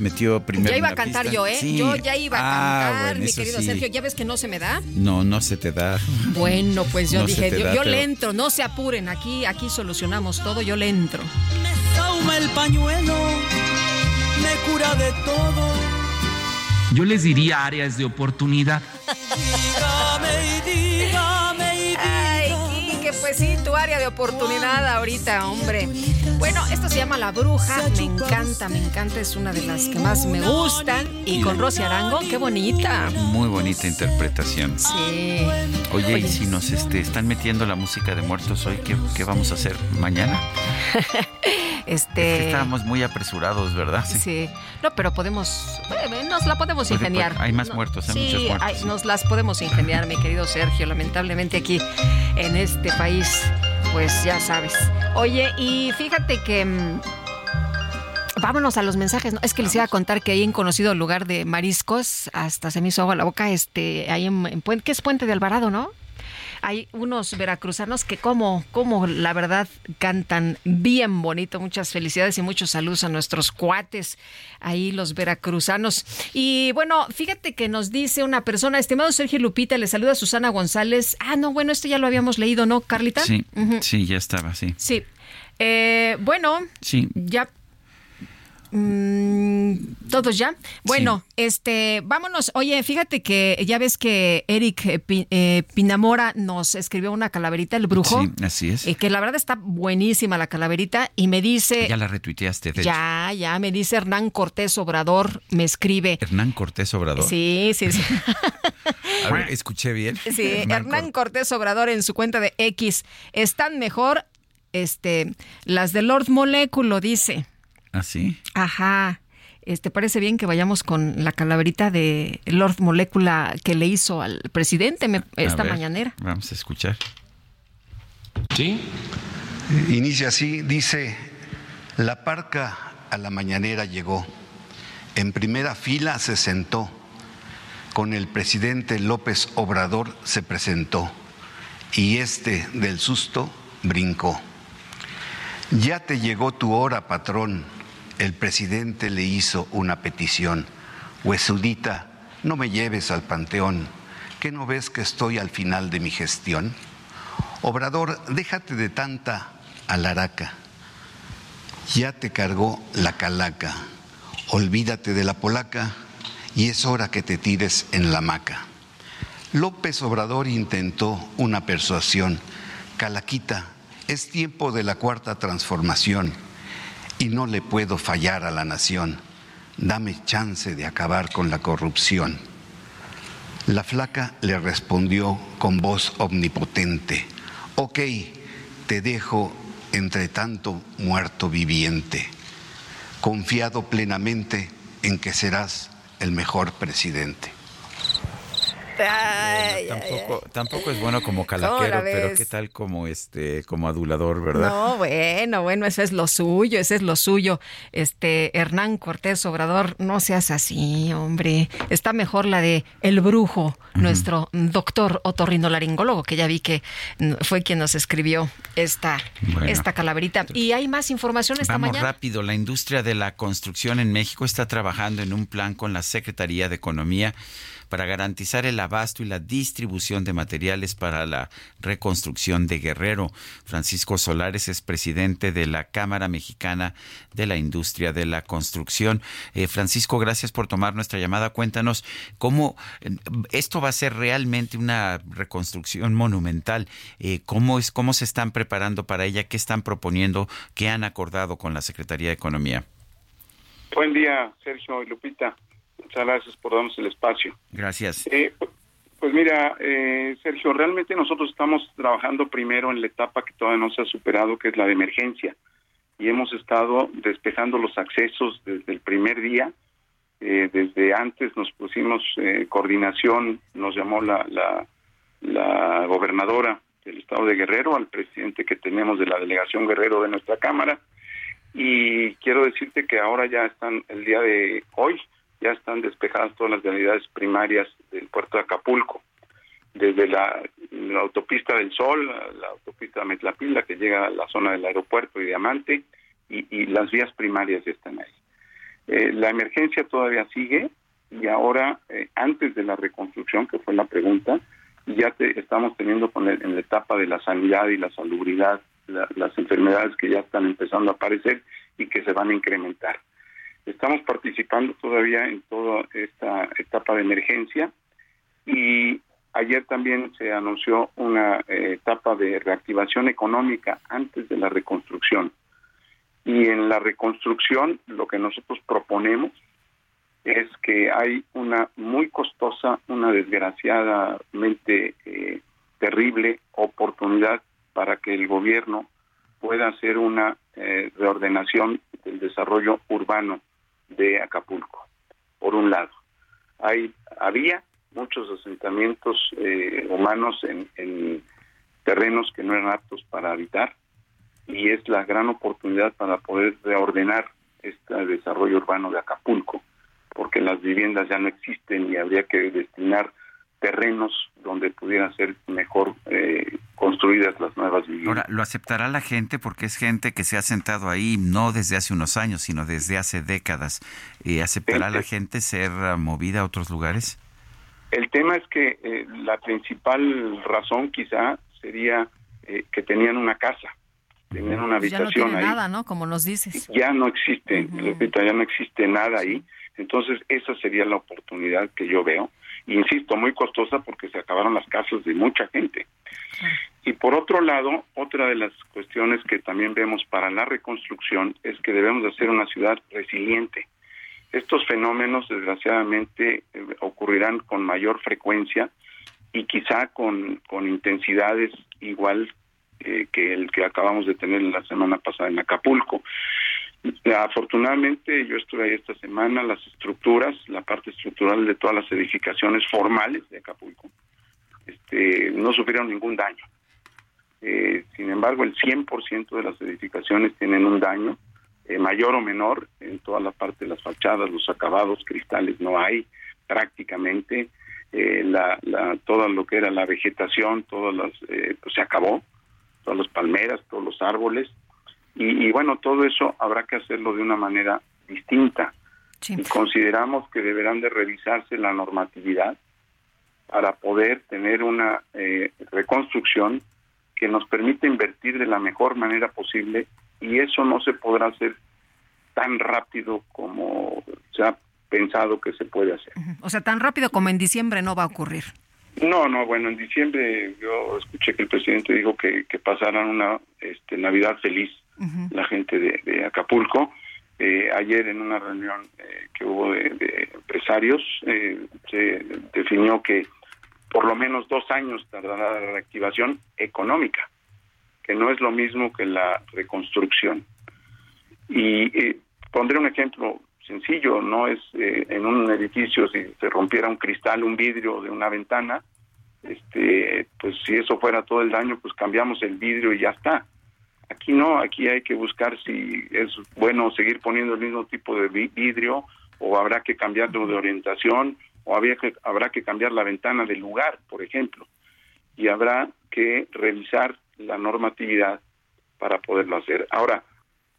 Nos metió primero. Ya iba en a cantar pista. yo, ¿eh? Sí. Yo ya iba a Ah, cantar, bueno, mi querido sí. Sergio. ¿Ya ves que no se me da? No, no se te da. Bueno, pues yo No dije, yo, da, yo pero- le entro, no se apuren, aquí, aquí solucionamos todo, yo le entro. Sauma el pañuelo, me cura de todo. Yo les diría áreas de oportunidad. Dígame dígame y Ay, Quique, pues sí, tu área de oportunidad ahorita, hombre. Bueno, esto se llama La Bruja, me encanta, me encanta, es una de las que más me gustan. Y con Rosy Arango, qué bonita. Muy bonita interpretación. Sí. Oye, y si nos este, están metiendo la música de muertos hoy, ¿qué, qué vamos a hacer mañana? Este. Es que estábamos muy apresurados, ¿verdad? Sí. No, pero podemos, eh, nos la podemos Porque, ingeniar. pues, hay más muertos, hay sí, muchos muertos, hay- sí. nos las podemos ingeniar, mi querido Sergio. Lamentablemente aquí en este país, pues ya sabes. Oye, y fíjate que... mm, Vámonos a los mensajes. ¿no? Es que les iba a contar que ahí en conocido lugar de mariscos, hasta se me hizo agua la boca, este, ahí en, en Puente, que es Puente de Alvarado, ¿no? Hay unos veracruzanos que como, como la verdad cantan bien bonito. Muchas felicidades y muchos saludos a nuestros cuates, ahí los veracruzanos. Y bueno, fíjate que nos dice una persona, estimado Sergio Lupita, le saluda Susana González. Ah, no, bueno, esto ya lo habíamos leído, ¿no, Carlita? Sí, sí, ya estaba, sí. Sí. Eh, bueno, Sí. ya. Mm, Todos ya. Bueno, este, vámonos. Oye, fíjate que ya ves que Eric eh, eh, Pinamora nos escribió una calaverita, el brujo. Sí, así es. eh, que la verdad está buenísima la calaverita. Y me dice. Ya la retuiteaste, de hecho. Ya, ya, me dice Hernán Cortés Obrador, me escribe. Hernán Cortés Obrador. Sí, sí, sí. A ver, escuché bien. Sí, Hernán Cortés Obrador en su cuenta de X. Están mejor este, las de Lord Moléculo, dice. ¿Ah, sí? Ajá. Este, parece bien que vayamos con la calaverita de Lord Molécula que le hizo al presidente me- esta ver, mañanera. Vamos a escuchar. ¿Sí? Inicia así, dice, la parca a la mañanera llegó, en primera fila se sentó, con el presidente López Obrador se presentó, y este del susto brincó. Ya te llegó tu hora, patrón, el presidente le hizo una petición, huesudita, no me lleves al panteón, ¿qué no ves que estoy al final de mi gestión? Obrador, déjate de tanta alaraca. Ya te cargó la calaca. Olvídate de la polaca y es hora que te tires en la hamaca. López Obrador intentó una persuasión. Calaquita, es tiempo de la cuarta transformación y no le puedo fallar a la nación. Dame chance de acabar con la corrupción. La flaca le respondió con voz omnipotente, ok, te dejo entre tanto muerto viviente, confiado plenamente en que serás el mejor presidente. Tampoco, tampoco es bueno como calaquero, pero qué tal como este, como adulador, ¿verdad? No, bueno, bueno, eso es lo suyo, ese es lo suyo. Este Hernán Cortés Obrador, no seas así, hombre. Está mejor la de El Brujo, nuestro doctor otorrinolaringólogo, que ya vi que fue quien nos escribió esta, esta calaverita. Y hay más información esta Vamos mañana. rápido, la industria de la construcción en México está trabajando en un plan con la Secretaría de Economía para garantizar el abasto y la distribución de materiales para la reconstrucción de Guerrero. Francisco Solares es presidente de la Cámara Mexicana de la Industria de la Construcción. Eh, Francisco, gracias por tomar nuestra llamada. Cuéntanos cómo eh, esto va a ser realmente una reconstrucción monumental. Eh, ¿Cómo es cómo se están preparando para ella? ¿Qué están proponiendo? ¿Qué han acordado con la Secretaría de Economía? Buen día, Sergio y Lupita. Muchas gracias por darnos el espacio. Gracias. Eh, pues mira, eh, Sergio, realmente nosotros estamos trabajando primero en la etapa que todavía no se ha superado, que es la de emergencia. Y hemos estado despejando los accesos desde el primer día. Eh, desde antes nos pusimos coordinación, nos llamó la, la, la gobernadora del estado de Guerrero, al presidente que tenemos de la delegación Guerrero de nuestra Cámara. Y quiero decirte que ahora ya están, el día de hoy, ya están despejadas todas las realidades primarias del puerto de Acapulco, desde la, autopista del Sol, la, autopista de Metlapila que llega a la zona del aeropuerto y Diamante, y, las vías primarias ya están ahí. Eh, la emergencia todavía sigue y ahora, eh, antes de la reconstrucción, que fue la pregunta, ya estamos teniendo con en la etapa de la sanidad y la salubridad las enfermedades que ya están empezando a aparecer y que se van a incrementar. Estamos participando todavía en toda esta etapa de emergencia y ayer también se anunció una eh, etapa de reactivación económica antes de la reconstrucción. Y en la reconstrucción lo que nosotros proponemos es que hay una muy costosa, una desgraciadamente eh, terrible oportunidad para que el gobierno pueda hacer una eh, reordenación del desarrollo urbano de Acapulco, por un lado. Hay, había muchos asentamientos eh, humanos en, terrenos que no eran aptos para habitar y es la gran oportunidad para poder reordenar este desarrollo urbano de Acapulco, porque las viviendas ya no existen y habría que destinar terrenos donde pudieran ser mejor eh, construidas las nuevas viviendas. Ahora, ¿lo aceptará la gente? Porque es gente que se ha sentado ahí no desde hace unos años, sino desde hace décadas. Eh, ¿Aceptará la gente ser ah, movida a otros lugares? El tema es que eh, la principal razón quizá sería que tenían una casa, tenían una habitación ya no ahí. nada, ¿no? Como nos dices. Ya no existe, ya no existe nada ahí. Entonces, esa sería la oportunidad que yo veo insisto, muy costosa porque se acabaron las casas de mucha gente. Y por otro lado, otra de las cuestiones que también vemos para la reconstrucción es que debemos de ser una ciudad resiliente. Estos fenómenos, desgraciadamente, eh, ocurrirán con mayor frecuencia y quizá con, con intensidades igual eh, que el que acabamos de tener la semana pasada en Acapulco. Afortunadamente yo estuve ahí esta semana, las estructuras, la parte estructural de todas las edificaciones formales de Acapulco, este, no sufrieron ningún daño. Eh, sin embargo, el 100% de las edificaciones tienen un daño, eh, mayor o menor, en toda la parte de las fachadas, los acabados, cristales no hay prácticamente. Eh, la, la, todo lo que era la vegetación, todas las, pues se acabó, todas las palmeras, todos los árboles, y, bueno, todo eso habrá que hacerlo de una manera distinta. Y consideramos que deberán de revisarse la normatividad para poder tener una eh, reconstrucción que nos permita invertir de la mejor manera posible y eso no se podrá hacer tan rápido como se ha pensado que se puede hacer. O sea, tan rápido como en diciembre no va a ocurrir. No, no, bueno, en diciembre yo escuché que el presidente dijo que, que pasaran una este, Navidad feliz la gente de, Acapulco. Eh, ayer en una reunión eh, que hubo de, empresarios eh, se definió que por lo menos dos años tardará la reactivación económica, que no es lo mismo que la reconstrucción. Y pondré un ejemplo sencillo, no es eh, en un edificio si se rompiera un cristal, un vidrio de una ventana, este, pues si eso fuera todo el daño, pues cambiamos el vidrio y ya está. Aquí no, aquí hay que buscar si es bueno seguir poniendo el mismo tipo de vidrio o habrá que cambiarlo de orientación o habría que, habrá que cambiar la ventana del lugar, por ejemplo. Y habrá que revisar la normatividad para poderlo hacer. Ahora,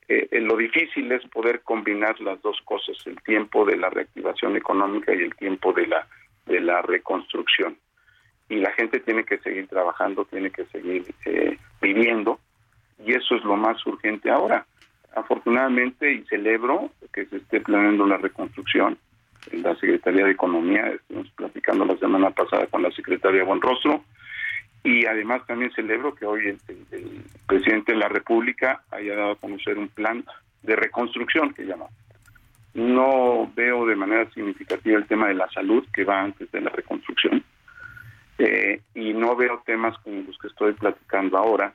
eh, eh, lo difícil es poder combinar las dos cosas, el tiempo de la reactivación económica y el tiempo de la, de la reconstrucción. Y la gente tiene que seguir trabajando, tiene que seguir eh, viviendo, y eso es lo más urgente ahora. Afortunadamente, y celebro que se esté planeando la reconstrucción en la Secretaría de Economía, estuvimos platicando la semana pasada con la Secretaria Buenrostro, y además también celebro que hoy el, presidente de la República haya dado a conocer un plan de reconstrucción que llama. No veo de manera significativa el tema de la salud que va antes de la reconstrucción eh, y no veo temas como los que estoy platicando ahora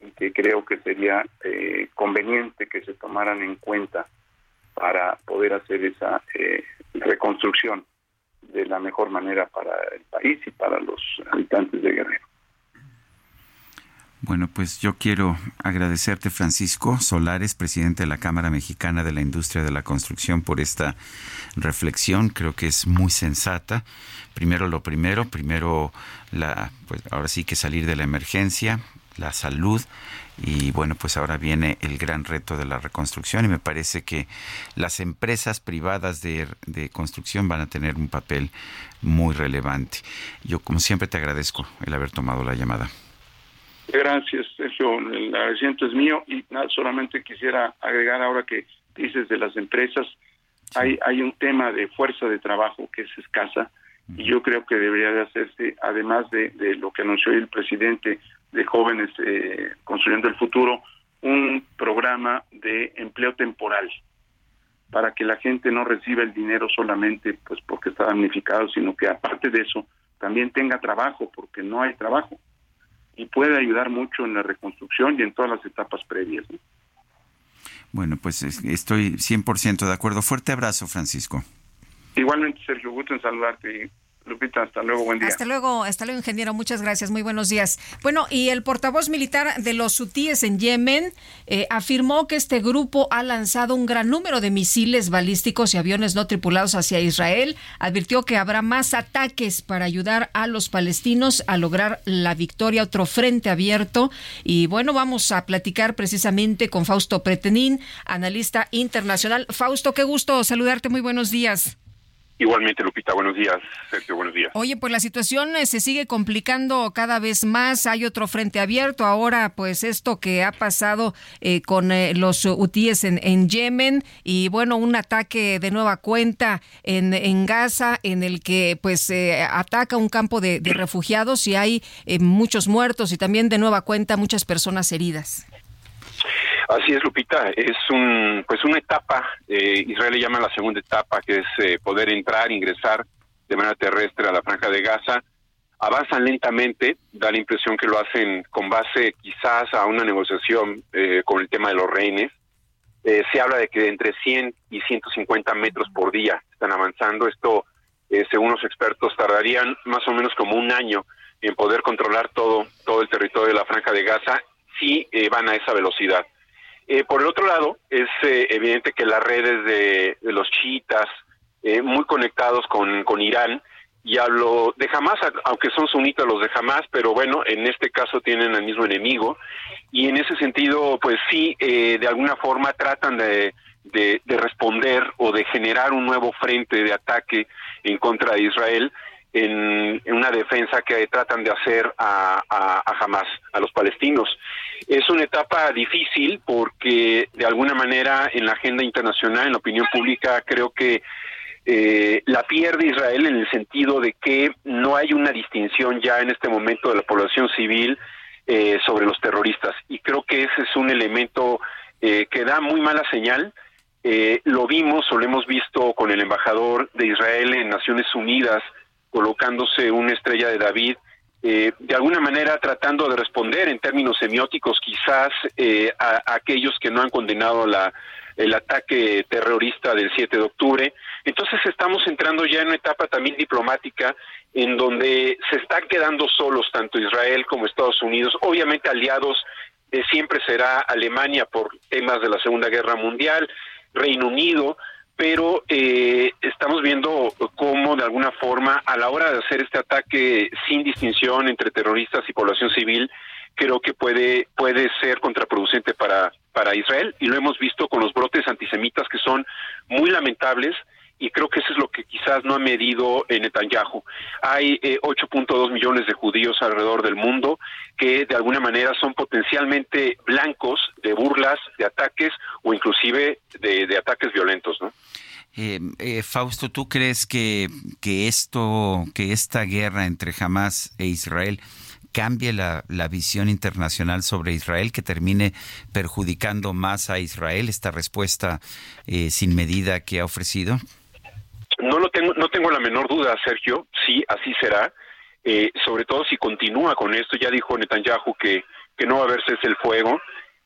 y que creo que sería eh, conveniente que se tomaran en cuenta para poder hacer esa eh, reconstrucción de la mejor manera para el país y para los habitantes de Guerrero. Bueno, pues yo quiero agradecerte, Francisco Solares, presidente de la Cámara Mexicana de la Industria de la Construcción, por esta reflexión. Creo que es muy sensata. Primero lo primero, primero la, pues ahora sí que salir de la emergencia, la salud y bueno, pues ahora viene el gran reto de la reconstrucción y me parece que las empresas privadas de, de, construcción van a tener un papel muy relevante. Yo como siempre te agradezco el haber tomado la llamada. Gracias, Sergio. El agradecimiento es mío y nada, solamente quisiera agregar ahora que dices de las empresas, hay, hay un tema de fuerza de trabajo que es escasa y yo creo que debería de hacerse, además de, de lo que anunció el presidente de jóvenes eh, construyendo el futuro, un programa de empleo temporal para que la gente no reciba el dinero solamente pues porque está damnificado, sino que aparte de eso también tenga trabajo porque no hay trabajo y puede ayudar mucho en la reconstrucción y en todas las etapas previas. Bueno, pues estoy 100% de acuerdo. Fuerte abrazo, Francisco. Igualmente, Sergio, gusto en saludarte Lupita, hasta luego, buen día. Hasta luego, hasta luego, ingeniero, muchas gracias, muy buenos días. Bueno, y el portavoz militar de los hutíes en Yemen eh, afirmó que este grupo ha lanzado un gran número de misiles balísticos y aviones no tripulados hacia Israel. Advirtió que habrá más ataques para ayudar a los palestinos a lograr la victoria, otro frente abierto. Y bueno, vamos a platicar precisamente con Fausto Pretenín, analista internacional. Fausto, qué gusto saludarte, muy buenos días. Igualmente, Lupita, buenos días. Sergio, buenos días. Oye, pues la situación eh, se sigue complicando cada vez más. Hay otro frente abierto. Ahora, pues esto que ha pasado eh, con eh, los hutíes en, en, Yemen y bueno, un ataque de nueva cuenta en, Gaza en el que pues ataca un campo de, de refugiados y hay muchos muertos y también de nueva cuenta muchas personas heridas. Así es, Lupita. Es un, pues una etapa, eh, Israel le llama la segunda etapa, que es eh, poder entrar, ingresar de manera terrestre a la franja de Gaza. Avanzan lentamente, da la impresión que lo hacen con base quizás a una negociación eh, con el tema de los rehenes. Eh, se habla de que entre 100 y 150 metros por día están avanzando. Esto, eh, según los expertos, tardarían más o menos como un año en poder controlar todo, todo el territorio de la franja de Gaza si van a esa velocidad. Eh, por el otro lado, es eh, evidente que las redes de, los chiitas, eh, muy conectados con, con Irán, y hablo de Hamas, aunque son sunitas los de Hamas, pero bueno, en este caso tienen al mismo enemigo, y en ese sentido, pues sí, de alguna forma tratan de, de responder o de generar un nuevo frente de ataque en contra de Israel, en, una defensa que tratan de hacer a, a, a, Hamas, a los palestinos. Es una etapa difícil porque de alguna manera en la agenda internacional, en la opinión pública, creo que eh, la pierde Israel en el sentido de que no hay una distinción ya en este momento de la población civil eh, sobre los terroristas. Y creo que ese es un elemento eh, que da muy mala señal. Eh, lo vimos o lo hemos visto con el embajador de Israel en Naciones Unidas, colocándose una estrella de David, eh, de alguna manera tratando de responder en términos semióticos quizás eh, a, aquellos que no han condenado la, el ataque terrorista del 7 de octubre. Entonces estamos entrando ya en una etapa también diplomática en donde se están quedando solos tanto Israel como Estados Unidos, obviamente aliados eh, siempre será Alemania por temas de la Segunda Guerra Mundial, Reino Unido, pero eh, estamos viendo cómo de alguna forma a la hora de hacer este ataque sin distinción entre terroristas y población civil, creo que puede puede ser contraproducente para para Israel. Y lo hemos visto con los brotes antisemitas que son muy lamentables y creo que eso es lo que quizás no ha medido en Netanyahu. Hay 8.2 eh, millones de judíos alrededor del mundo que de alguna manera son potencialmente blancos de burlas, de ataques o inclusive de, ataques violentos, ¿no? Eh, eh, Fausto, ¿tú crees que, que esto, que esta guerra entre Hamas e Israel cambie la, la, visión internacional sobre Israel, que termine perjudicando más a Israel esta respuesta sin medida que ha ofrecido? No lo tengo, no tengo la menor duda, Sergio. Sí, así será. Eh, sobre todo si continúa con esto. Ya dijo Netanyahu que que no va a haber cese el fuego.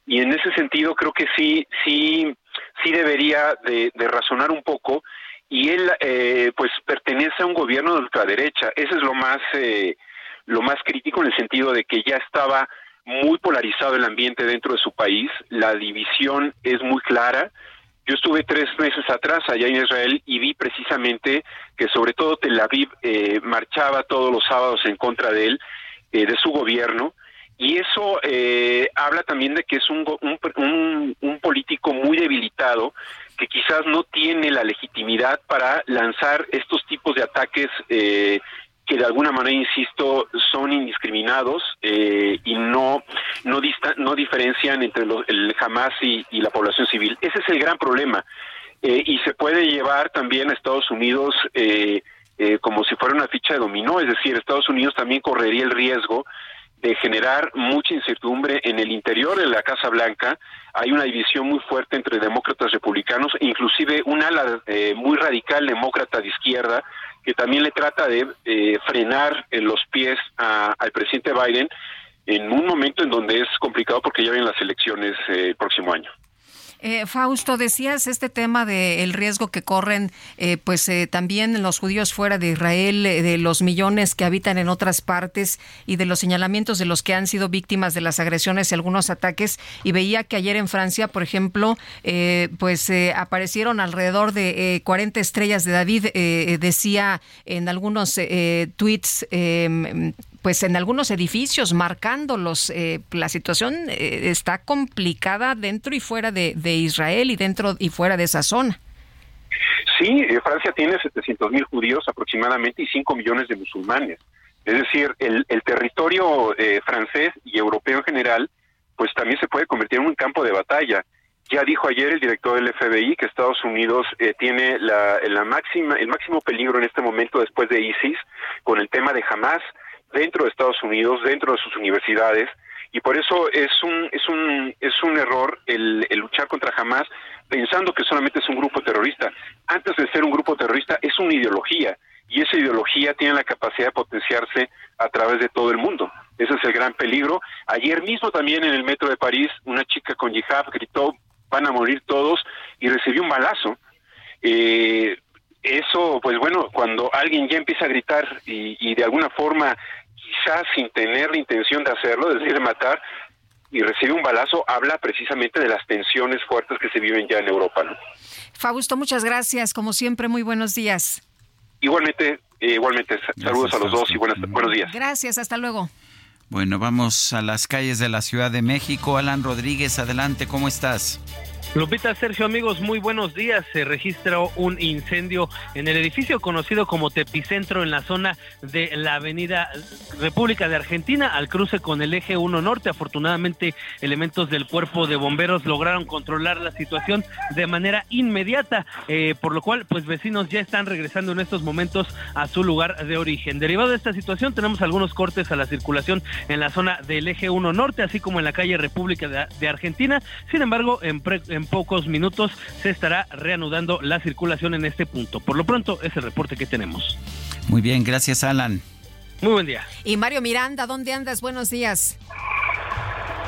Y en ese sentido creo que sí, sí, sí debería de, razonar un poco. Y él, eh, pues, pertenece a un gobierno de ultraderecha. Ese es lo más, eh, lo más crítico en el sentido de que ya estaba muy polarizado el ambiente dentro de su país. La división es muy clara yo estuve tres meses atrás allá en Israel y vi precisamente que sobre todo Tel Aviv eh, marchaba todos los sábados en contra de él, eh, de su gobierno, y eso eh, habla también de que es un, un, un, político muy debilitado que quizás no tiene la legitimidad para lanzar estos tipos de ataques eh, que de alguna manera, insisto, son indiscriminados eh, y no no, no diferencian entre los, el Hamas y, la población civil. Ese es el gran problema. Eh, y se puede llevar también a Estados Unidos eh, como si fuera una ficha de dominó, es decir, Estados Unidos también correría el riesgo de generar mucha incertidumbre en el interior de la Casa Blanca. Hay una división muy fuerte entre demócratas republicanos, inclusive un ala muy radical demócrata de izquierda que también le trata de eh, frenar en los pies al presidente Biden en un momento en donde es complicado porque ya vienen las elecciones eh, el próximo año. Eh, Fausto, decías este tema del riesgo que corren, eh, pues eh, también los judíos fuera de Israel, de los millones que habitan en otras partes y de los señalamientos de los que han sido víctimas de las agresiones y algunos ataques. Y veía que ayer en Francia, por ejemplo, pues aparecieron alrededor de 40 estrellas de David. decía en algunos tweets pues en algunos edificios marcándolos. Eh, la situación eh, está complicada dentro y fuera de, Israel y dentro y fuera de esa zona. Sí, eh, Francia tiene 700 mil judíos aproximadamente y 5 millones de musulmanes. Es decir, el, territorio francés y europeo en general, pues también se puede convertir en un campo de batalla. Ya dijo ayer el director del FBI que Estados Unidos tiene la, la máxima, el máximo peligro en este momento después de ISIS con el tema de Hamas dentro de Estados Unidos, dentro de sus universidades, y por eso es un es un es un error el, luchar contra Hamas pensando que solamente es un grupo terrorista. Antes de ser un grupo terrorista es una ideología y esa ideología tiene la capacidad de potenciarse a través de todo el mundo. Ese es el gran peligro. Ayer mismo también en el metro de París una chica con hijab gritó van a morir todos y recibió un balazo. Eh, eso, pues bueno, cuando alguien ya empieza a gritar y, y de alguna forma quizás sin tener la intención de hacerlo, es decir, de matar, y recibe un balazo, habla precisamente de las tensiones fuertes que se viven ya en Europa. ¿no? Fausto, muchas gracias. Como siempre, muy buenos días. Igualmente, eh, igualmente. Saludos a los dos y buenas, buenos días. Gracias, hasta luego. Bueno, vamos a las calles de la Ciudad de México. Alan Rodríguez, adelante, ¿cómo estás? Lupita, Sergio, amigos, muy buenos días. Se registró un incendio en el edificio conocido como Tepicentro en la zona de la Avenida República de Argentina al cruce con el eje 1 Norte. Afortunadamente, elementos del cuerpo de bomberos lograron controlar la situación de manera inmediata, eh, por lo cual, pues vecinos ya están regresando en estos momentos a su lugar de origen. Derivado de esta situación, tenemos algunos cortes a la circulación en la zona del eje 1 Norte, así como en la calle República de, Argentina. Sin embargo, en, en en pocos minutos se estará reanudando la circulación en este punto. Por lo pronto es el reporte que tenemos. Muy bien, gracias Alan. Muy buen día. Y Mario Miranda, ¿dónde andas? Buenos días.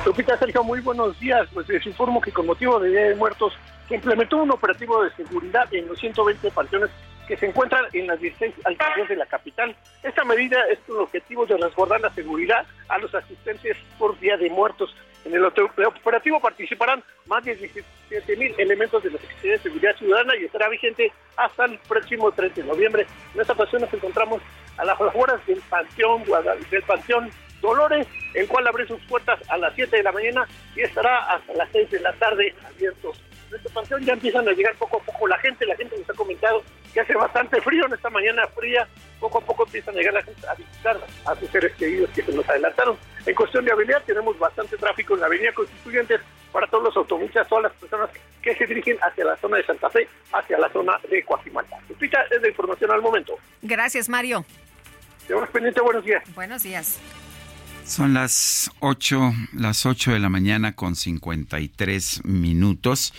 Lupita Sergio, muy buenos días. Pues les informo que con motivo de Día de Muertos se implementó un operativo de seguridad en los 120 panteones que se encuentran en las 16 alcaldías de la capital. Esta medida es con el objetivo de resguardar la seguridad a los asistentes por Día de Muertos. En el operativo participarán más de 17 mil elementos de la Secretaría de Seguridad Ciudadana y estará vigente hasta el próximo 30 de noviembre. En esta ocasión nos encontramos a las afueras del Panteón, del Panteón Dolores, el cual abre sus puertas a las 7 de la mañana y estará hasta las 6 de la tarde abierto. En esta panteón ya empiezan a llegar poco a poco la gente, la gente nos ha comentado que hace bastante frío en esta mañana fría, poco a poco empiezan a llegar la gente a visitar a sus seres queridos que se nos adelantaron. En cuestión de habilidad tenemos bastante tráfico en la avenida Constituyentes para todos los automovilistas, todas las personas que se dirigen hacia la zona de Santa Fe, hacia la zona de Coajimalpa. Lupita, es la información al momento. Gracias, Mario. Tenemos pendiente, buenos días. Buenos días. Son las 8, las 8 de la mañana con 53 minutos.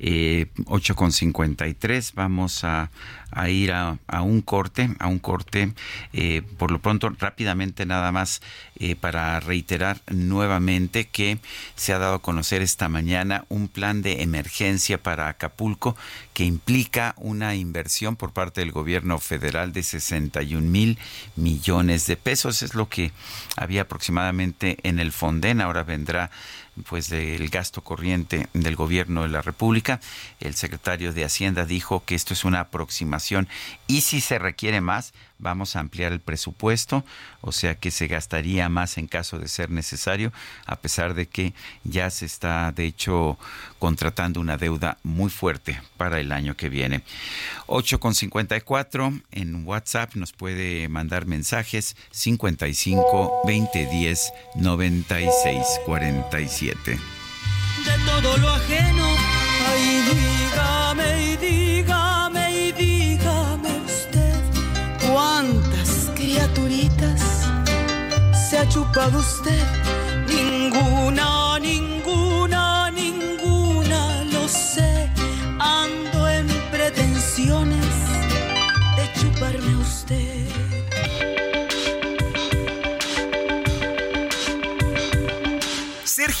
Eh, 8 con 53. Vamos a, a ir a, a, un corte, a un corte. Eh, por lo pronto, rápidamente nada más eh, para reiterar nuevamente que se ha dado a conocer esta mañana un plan de emergencia para Acapulco que implica una inversión por parte del gobierno federal de 61 mil millones de pesos. Es lo que había aproximadamente en el Fonden. Ahora vendrá pues del gasto corriente del gobierno de la República. El secretario de Hacienda dijo que esto es una aproximación y si se requiere más, vamos a ampliar el presupuesto, o sea que se gastaría más en caso de ser necesario, a pesar de que ya se está de hecho contratando una deuda muy fuerte para el año que viene. 8.54 en WhatsApp nos puede mandar mensajes 55 2010 96 47. De todo lo ajeno, ay, chupado usted. Ninguna,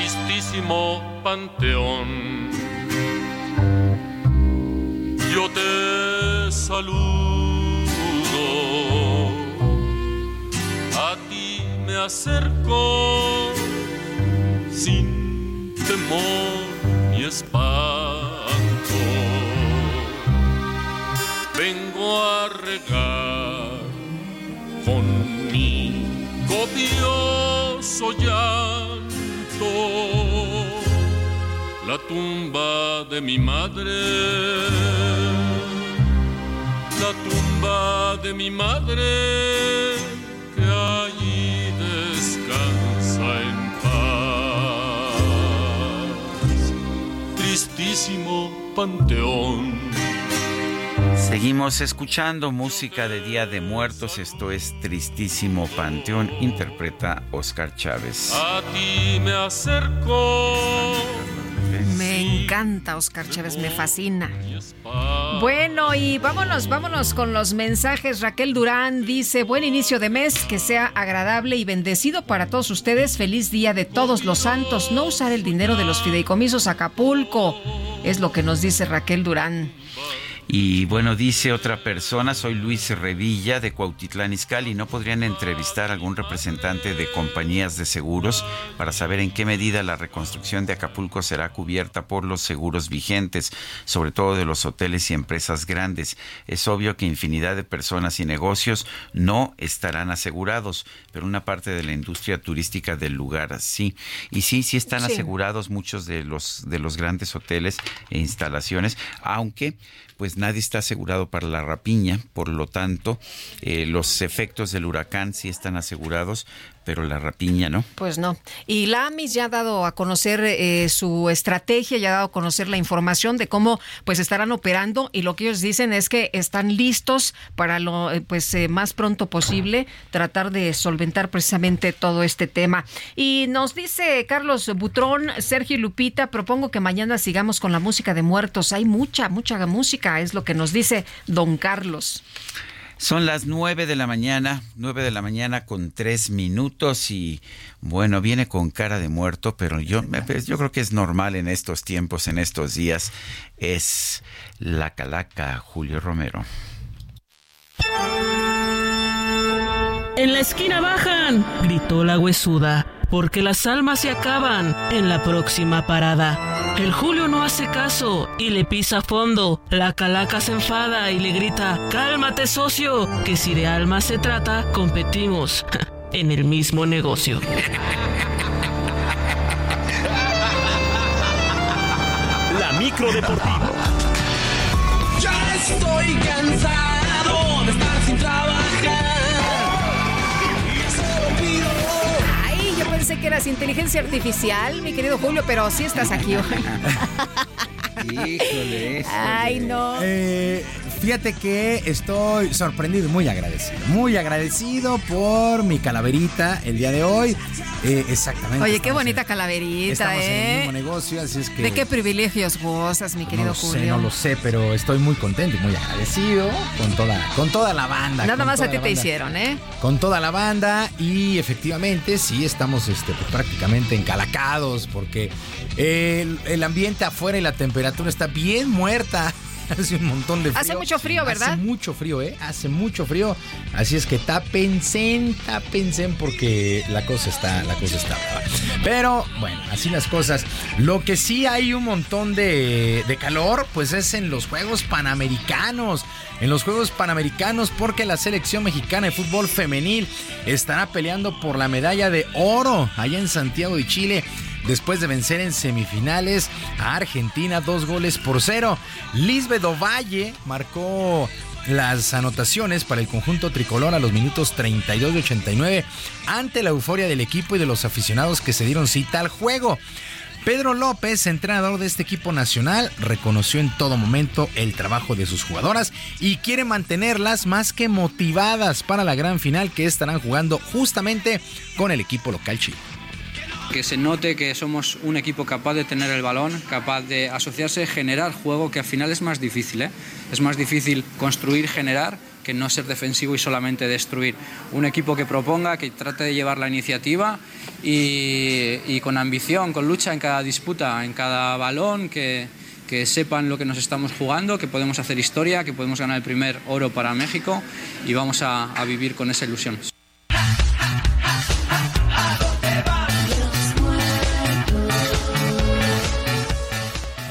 Tristísimo panteón, yo te saludo, a ti me acerco sin temor ni espanto. Vengo a regar con mi copioso la tumba de mi madre, la tumba de mi madre que allí descansa en paz. Tristísimo panteón. Seguimos escuchando música de Día de Muertos. Esto es Tristísimo Panteón. Interpreta Oscar Chávez. A ti me acerco. Me encanta Oscar Chávez, me fascina. Bueno, y vámonos, vámonos con los mensajes. Raquel Durán dice, buen inicio de mes, que sea agradable y bendecido para todos ustedes. Feliz día de todos los santos. No usar el dinero de los fideicomisos Acapulco. Es lo que nos dice Raquel Durán. Y bueno, dice otra persona, soy Luis Revilla de Cuautitlán Izcalli, ¿no podrían entrevistar a algún representante de compañías de seguros para saber en qué medida la reconstrucción de Acapulco será cubierta por los seguros vigentes, sobre todo de los hoteles y empresas grandes? Es obvio que infinidad de personas y negocios no estarán asegurados, pero una parte de la industria turística del lugar sí. Y sí, sí están asegurados muchos de los de los grandes hoteles e instalaciones, aunque pues nadie está asegurado para la rapiña, por lo tanto, eh, los efectos del huracán sí están asegurados, pero la rapiña no. Pues no. Y la AMIS ya ha dado a conocer eh, su estrategia, ya ha dado a conocer la información de cómo pues estarán operando y lo que ellos dicen es que están listos para lo eh, pues eh, más pronto posible tratar de solventar precisamente todo este tema. Y nos dice Carlos Butrón, Sergio y Lupita, propongo que mañana sigamos con la música de muertos. Hay mucha, mucha música, es lo que nos dice don Carlos. Son las nueve de la mañana, nueve de la mañana con tres minutos y bueno, viene con cara de muerto, pero yo, pues, yo creo que es normal en estos tiempos, en estos días. Es la calaca Julio Romero. En la esquina bajan, gritó la huesuda porque las almas se acaban en la próxima parada. El Julio no hace caso y le pisa a fondo. La calaca se enfada y le grita, cálmate socio, que si de almas se trata, competimos en el mismo negocio. La micro deportiva. Ya estoy cansado de estar pensé que eras inteligencia artificial, mi querido Julio, pero sí estás aquí hoy. Híjole. Ay, no. Eh, fíjate que estoy sorprendido y muy agradecido. Muy agradecido por mi calaverita el día de hoy. Eh, exactamente. Oye, qué bonita calaverita, estamos ¿eh? en el mismo negocio, así es que. ¿De qué privilegios gozas, mi querido no lo Julio? Sé, no lo sé, pero estoy muy contento y muy agradecido con toda, con toda la banda. Nada más a ti te banda. hicieron, ¿eh? Con toda la banda y efectivamente sí estamos este, pues, prácticamente encalacados porque el, el ambiente afuera y la temperatura está bien muerta. Hace un montón de frío. Hace mucho frío, ¿verdad? Hace mucho frío, ¿eh? Hace mucho frío. Así es que tápense, tápense porque la cosa está, la cosa está. Pero bueno, así las cosas. Lo que sí hay un montón de, de calor, pues es en los Juegos Panamericanos. En los Juegos Panamericanos porque la selección mexicana de fútbol femenil estará peleando por la medalla de oro allá en Santiago de Chile después de vencer en semifinales a Argentina dos goles por cero. Lisbeth Ovalle marcó las anotaciones para el conjunto tricolor a los minutos 32 y 89 ante la euforia del equipo y de los aficionados que se dieron cita al juego. Pedro López, entrenador de este equipo nacional, reconoció en todo momento el trabajo de sus jugadoras y quiere mantenerlas más que motivadas para la gran final que estarán jugando justamente con el equipo local chile que se note que somos un equipo capaz de tener el balón, capaz de asociarse, generar juego, que al final es más difícil. ¿eh? Es más difícil construir, generar, que no ser defensivo y solamente destruir. Un equipo que proponga, que trate de llevar la iniciativa y, con ambición, con lucha en cada disputa, en cada balón, que, sepan lo que nos estamos jugando, que podemos hacer historia, que podemos ganar el primer oro para México y vamos a vivir con esa ilusión.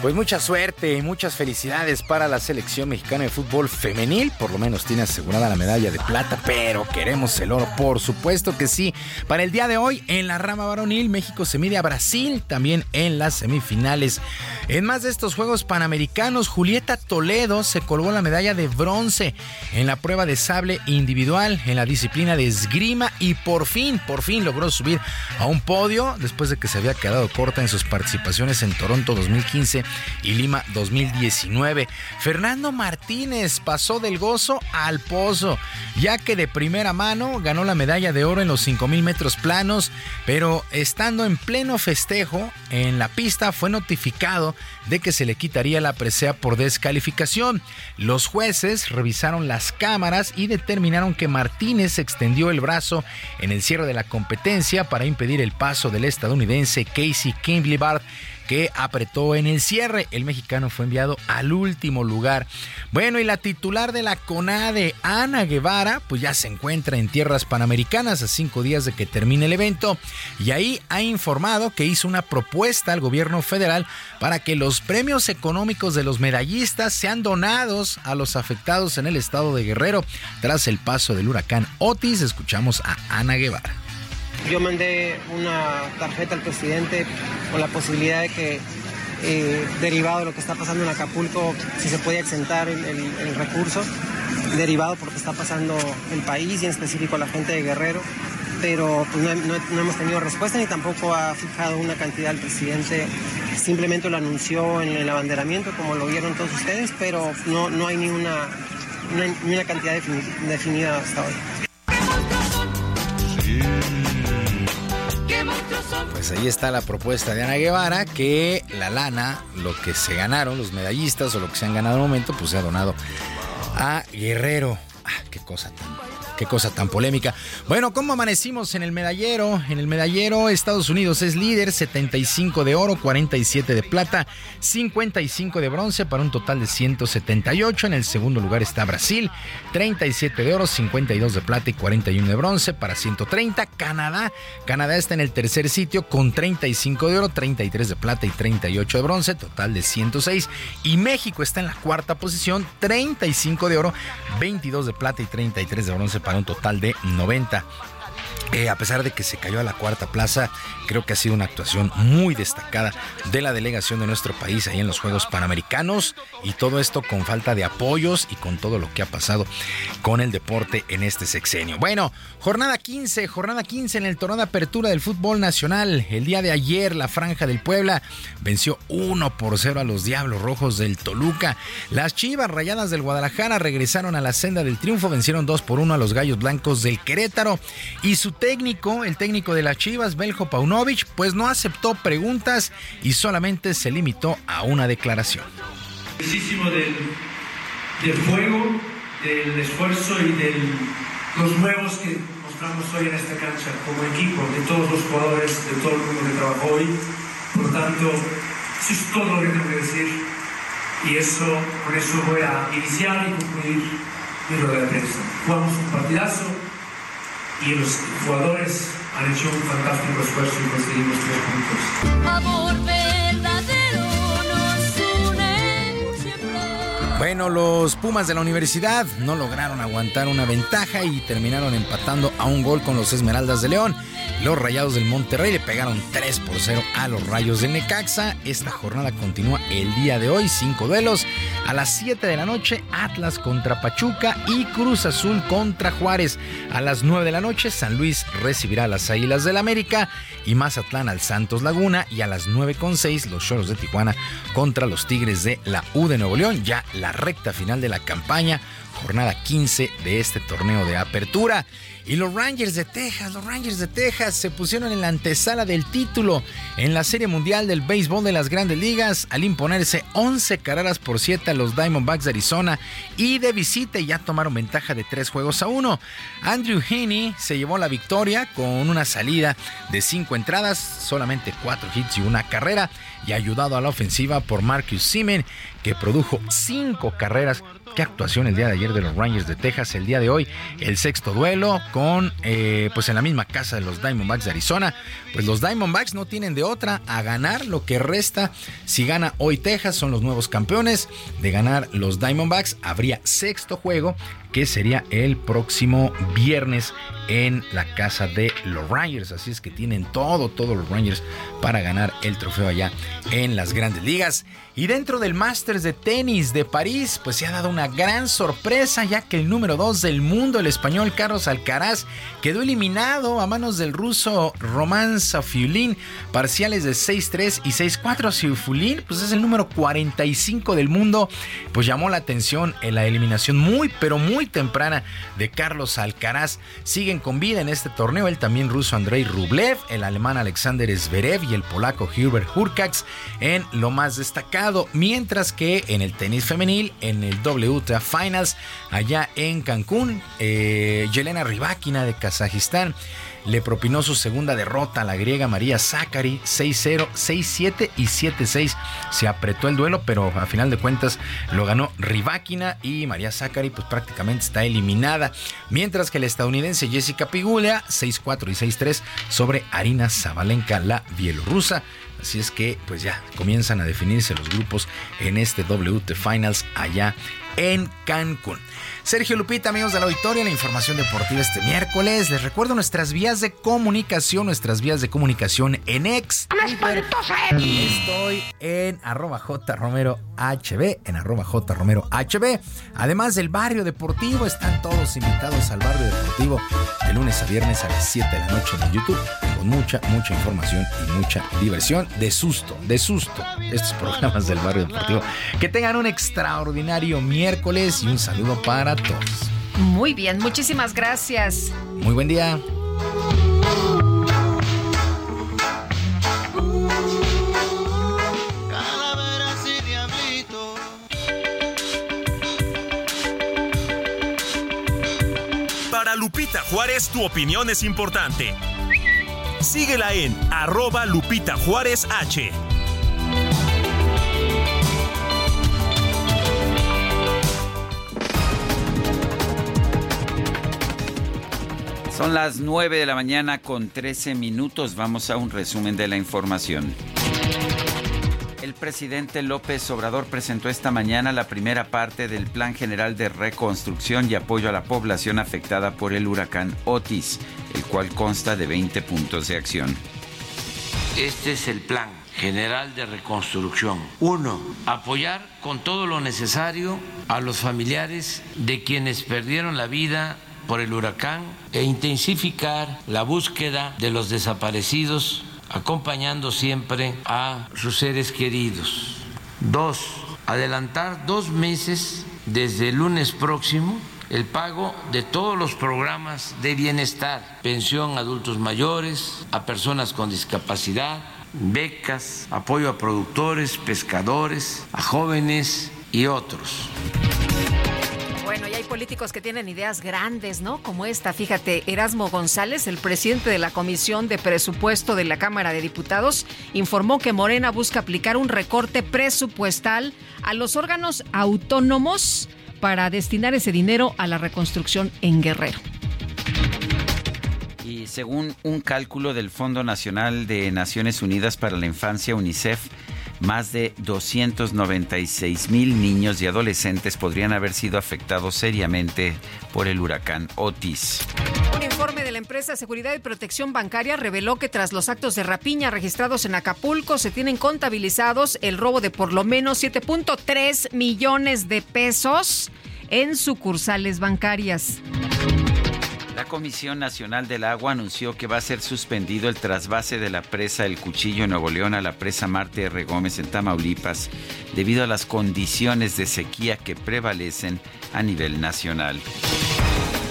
Pues mucha suerte y muchas felicidades para la selección mexicana de fútbol femenil. Por lo menos tiene asegurada la medalla de plata, pero queremos el oro, por supuesto que sí. Para el día de hoy, en la rama varonil, México se mide a Brasil también en las semifinales. En más de estos Juegos Panamericanos, Julieta Toledo se colgó la medalla de bronce en la prueba de sable individual en la disciplina de esgrima y por fin, por fin logró subir a un podio después de que se había quedado corta en sus participaciones en Toronto 2015 y Lima 2019. Fernando Martínez pasó del gozo al pozo, ya que de primera mano ganó la medalla de oro en los 5000 metros planos, pero estando en pleno festejo en la pista fue notificado de que se le quitaría la presea por descalificación. Los jueces revisaron las cámaras y determinaron que Martínez extendió el brazo en el cierre de la competencia para impedir el paso del estadounidense Casey Kimbley Bard que apretó en el cierre. El mexicano fue enviado al último lugar. Bueno, y la titular de la CONADE, Ana Guevara, pues ya se encuentra en tierras panamericanas a cinco días de que termine el evento y ahí ha informado que hizo una propuesta al gobierno federal para que los premios económicos de los medallistas sean donados a los afectados en el estado de Guerrero tras el paso del huracán Otis. Escuchamos a Ana Guevara. Yo mandé una tarjeta al presidente con la posibilidad de que, eh, derivado de lo que está pasando en Acapulco, si se puede exentar el, recurso, derivado por lo que está pasando el país y en específico la gente de Guerrero pero pues, no, hemos tenido respuesta ni tampoco ha fijado una cantidad el presidente. Simplemente lo anunció en el abanderamiento, como lo vieron todos ustedes, pero no, no hay ni una, ni una cantidad definida hasta hoy. Pues ahí está la propuesta de Ana Guevara, que la lana, lo que se ganaron los medallistas o lo que se han ganado al momento, pues se ha donado a Guerrero. Ah, qué cosa tan Qué cosa tan polémica. Bueno, ¿cómo amanecimos en el medallero? En el medallero Estados Unidos es líder, 75 de oro, 47 de plata, 55 de bronce para un total de 178. En el segundo lugar está Brasil, 37 de oro, 52 de plata y 41 de bronce para 130. Canadá, Canadá está en el tercer sitio con 35 de oro, 33 de plata y 38 de bronce, total de 106. Y México está en la cuarta posición, 35 de oro, 22 de plata y 33 de bronce para un total de 90. Eh, a pesar de que se cayó a la cuarta plaza, creo que ha sido una actuación muy destacada de la delegación de nuestro país ahí en los Juegos Panamericanos y todo esto con falta de apoyos y con todo lo que ha pasado con el deporte en este sexenio. Bueno, jornada 15, jornada 15 en el torneo de apertura del fútbol nacional. El día de ayer la Franja del Puebla venció 1 por 0 a los Diablos Rojos del Toluca. Las Chivas Rayadas del Guadalajara regresaron a la senda del triunfo, vencieron 2 por 1 a los Gallos Blancos del Querétaro y su técnico, el técnico de las Chivas, Beljo Pues no aceptó preguntas y solamente se limitó a una declaración. Del, del juego, del esfuerzo y de los nuevos que mostramos hoy en esta cancha como equipo, de todos los jugadores, de todo el mundo que trabajó hoy. Por tanto, eso es todo lo que tengo que decir y eso, eso voy a iniciar y concluir mi rueda de prensa. Jugamos un partidazo, y los jugadores han hecho un fantástico esfuerzo y conseguimos tres puntos. Amor verdadero nos une siempre. Bueno, los Pumas de la universidad no lograron aguantar una ventaja y terminaron empatando a un gol con los Esmeraldas de León. Los Rayados del Monterrey le pegaron 3 por 0 a los Rayos de Necaxa. Esta jornada continúa el día de hoy, cinco duelos. A las 7 de la noche, Atlas contra Pachuca y Cruz Azul contra Juárez. A las 9 de la noche, San Luis recibirá a las Águilas del América y Mazatlán al Santos Laguna. Y a las 9.6, los Choros de Tijuana contra los Tigres de la U de Nuevo León. Ya la recta final de la campaña, jornada 15 de este torneo de apertura. Y los Rangers de Texas, los Rangers de Texas se pusieron en la antesala del título en la Serie Mundial del Béisbol de las Grandes Ligas al imponerse 11 carreras por 7 a los Diamondbacks de Arizona y de visita ya tomaron ventaja de 3 juegos a 1. Andrew Heaney se llevó la victoria con una salida de 5 entradas, solamente 4 hits y una carrera y ayudado a la ofensiva por Marcus Simen que produjo 5 carreras qué actuación el día de ayer de los Rangers de Texas. El día de hoy, el sexto duelo con, eh, pues en la misma casa de los Diamondbacks de Arizona. Pues los Diamondbacks no tienen de otra a ganar lo que resta. Si gana hoy Texas, son los nuevos campeones. De ganar los Diamondbacks, habría sexto juego que sería el próximo viernes en la casa de los Rangers. Así es que tienen todo, todos los Rangers para ganar el trofeo allá en las grandes ligas. Y dentro del Masters de tenis de París, pues se ha dado una gran sorpresa, ya que el número 2 del mundo, el español Carlos Alcaraz, quedó eliminado a manos del ruso Roman Safiulin, parciales de 6-3 y 6-4. Safiulin, pues es el número 45 del mundo, pues llamó la atención en la eliminación muy, pero muy temprana de Carlos Alcaraz. Siguen con vida en este torneo el también ruso Andrei Rublev, el alemán Alexander Zverev y el polaco Hubert Hurkacz en lo más destacado, mientras que en el tenis femenil, en el WTA Finals, allá en Cancún, eh, Yelena Rybakina de Kazajistán le propinó su segunda derrota a la griega María Zachary 6-0, 6-7 y 7-6. Se apretó el duelo, pero a final de cuentas lo ganó Rybakina y María Zachary pues prácticamente está eliminada. Mientras que la estadounidense Jessica Pigula 6-4 y 6-3 sobre Arina Zabalenka, la bielorrusa. Así es que pues ya comienzan a definirse los grupos en este WT Finals allá en Cancún. Sergio Lupita, amigos de la auditoria, la información deportiva este miércoles. Les recuerdo nuestras vías de comunicación, nuestras vías de comunicación en ex. Estoy en arroba J Romero HB, en arroba J Romero HB. Además del barrio deportivo, están todos invitados al barrio deportivo de lunes a viernes a las 7 de la noche en YouTube, con mucha, mucha información y mucha diversión. De susto, de susto, estos programas del barrio deportivo. Que tengan un extraordinario miércoles y un saludo para todos. Muy bien, muchísimas gracias. Muy buen día. Para Lupita Juárez, tu opinión es importante. Síguela en arroba Lupita Juárez H. Son las 9 de la mañana con 13 minutos. Vamos a un resumen de la información. Presidente López Obrador presentó esta mañana la primera parte del Plan General de Reconstrucción y Apoyo a la Población afectada por el huracán Otis, el cual consta de 20 puntos de acción. Este es el plan general de reconstrucción. Uno, apoyar con todo lo necesario a los familiares de quienes perdieron la vida por el huracán e intensificar la búsqueda de los desaparecidos, acompañando siempre a sus seres queridos. Dos, adelantar dos meses desde el lunes próximo el pago de todos los programas de bienestar, pensión a adultos mayores, a personas con discapacidad, becas, apoyo a productores, pescadores, a jóvenes y otros. Bueno, y hay políticos que tienen ideas grandes, ¿no? Como esta, fíjate, Erasmo González, el presidente de la Comisión de Presupuesto de la Cámara de Diputados, informó que Morena busca aplicar un recorte presupuestal a los órganos autónomos para destinar ese dinero a la reconstrucción en Guerrero. Y según un cálculo del Fondo Nacional de Naciones Unidas para la Infancia, UNICEF, más de 296 mil niños y adolescentes podrían haber sido afectados seriamente por el huracán Otis. Un informe de la empresa Seguridad y Protección Bancaria reveló que tras los actos de rapiña registrados en Acapulco se tienen contabilizados el robo de por lo menos 7.3 millones de pesos en sucursales bancarias. La Comisión Nacional del Agua anunció que va a ser suspendido el trasvase de la presa El Cuchillo en Nuevo León a la presa Marte R. Gómez en Tamaulipas debido a las condiciones de sequía que prevalecen a nivel nacional.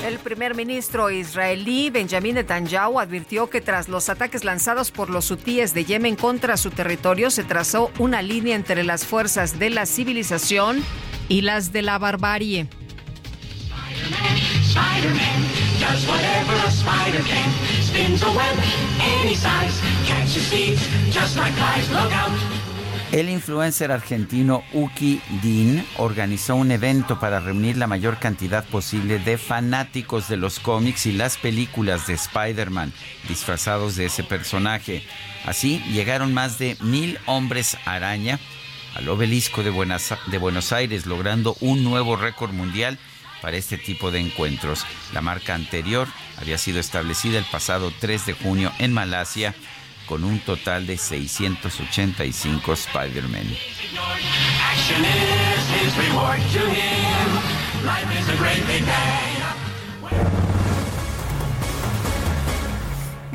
El primer ministro israelí Benjamin Netanyahu advirtió que tras los ataques lanzados por los hutíes de Yemen contra su territorio se trazó una línea entre las fuerzas de la civilización y las de la barbarie. Spider-Man does whatever a spider can. Spins a web any size, catches thieves just like flies. Look out. El influencer argentino Uki Dean organizó un evento para reunir la mayor cantidad posible de fanáticos de los cómics y las películas de Spider-Man disfrazados de ese personaje. Así llegaron más de mil hombres araña al obelisco de Buenos Aires, logrando un nuevo récord mundial para este tipo de encuentros. La marca anterior había sido establecida el pasado 3 de junio en Malasia con un total de 685 Spider-Man.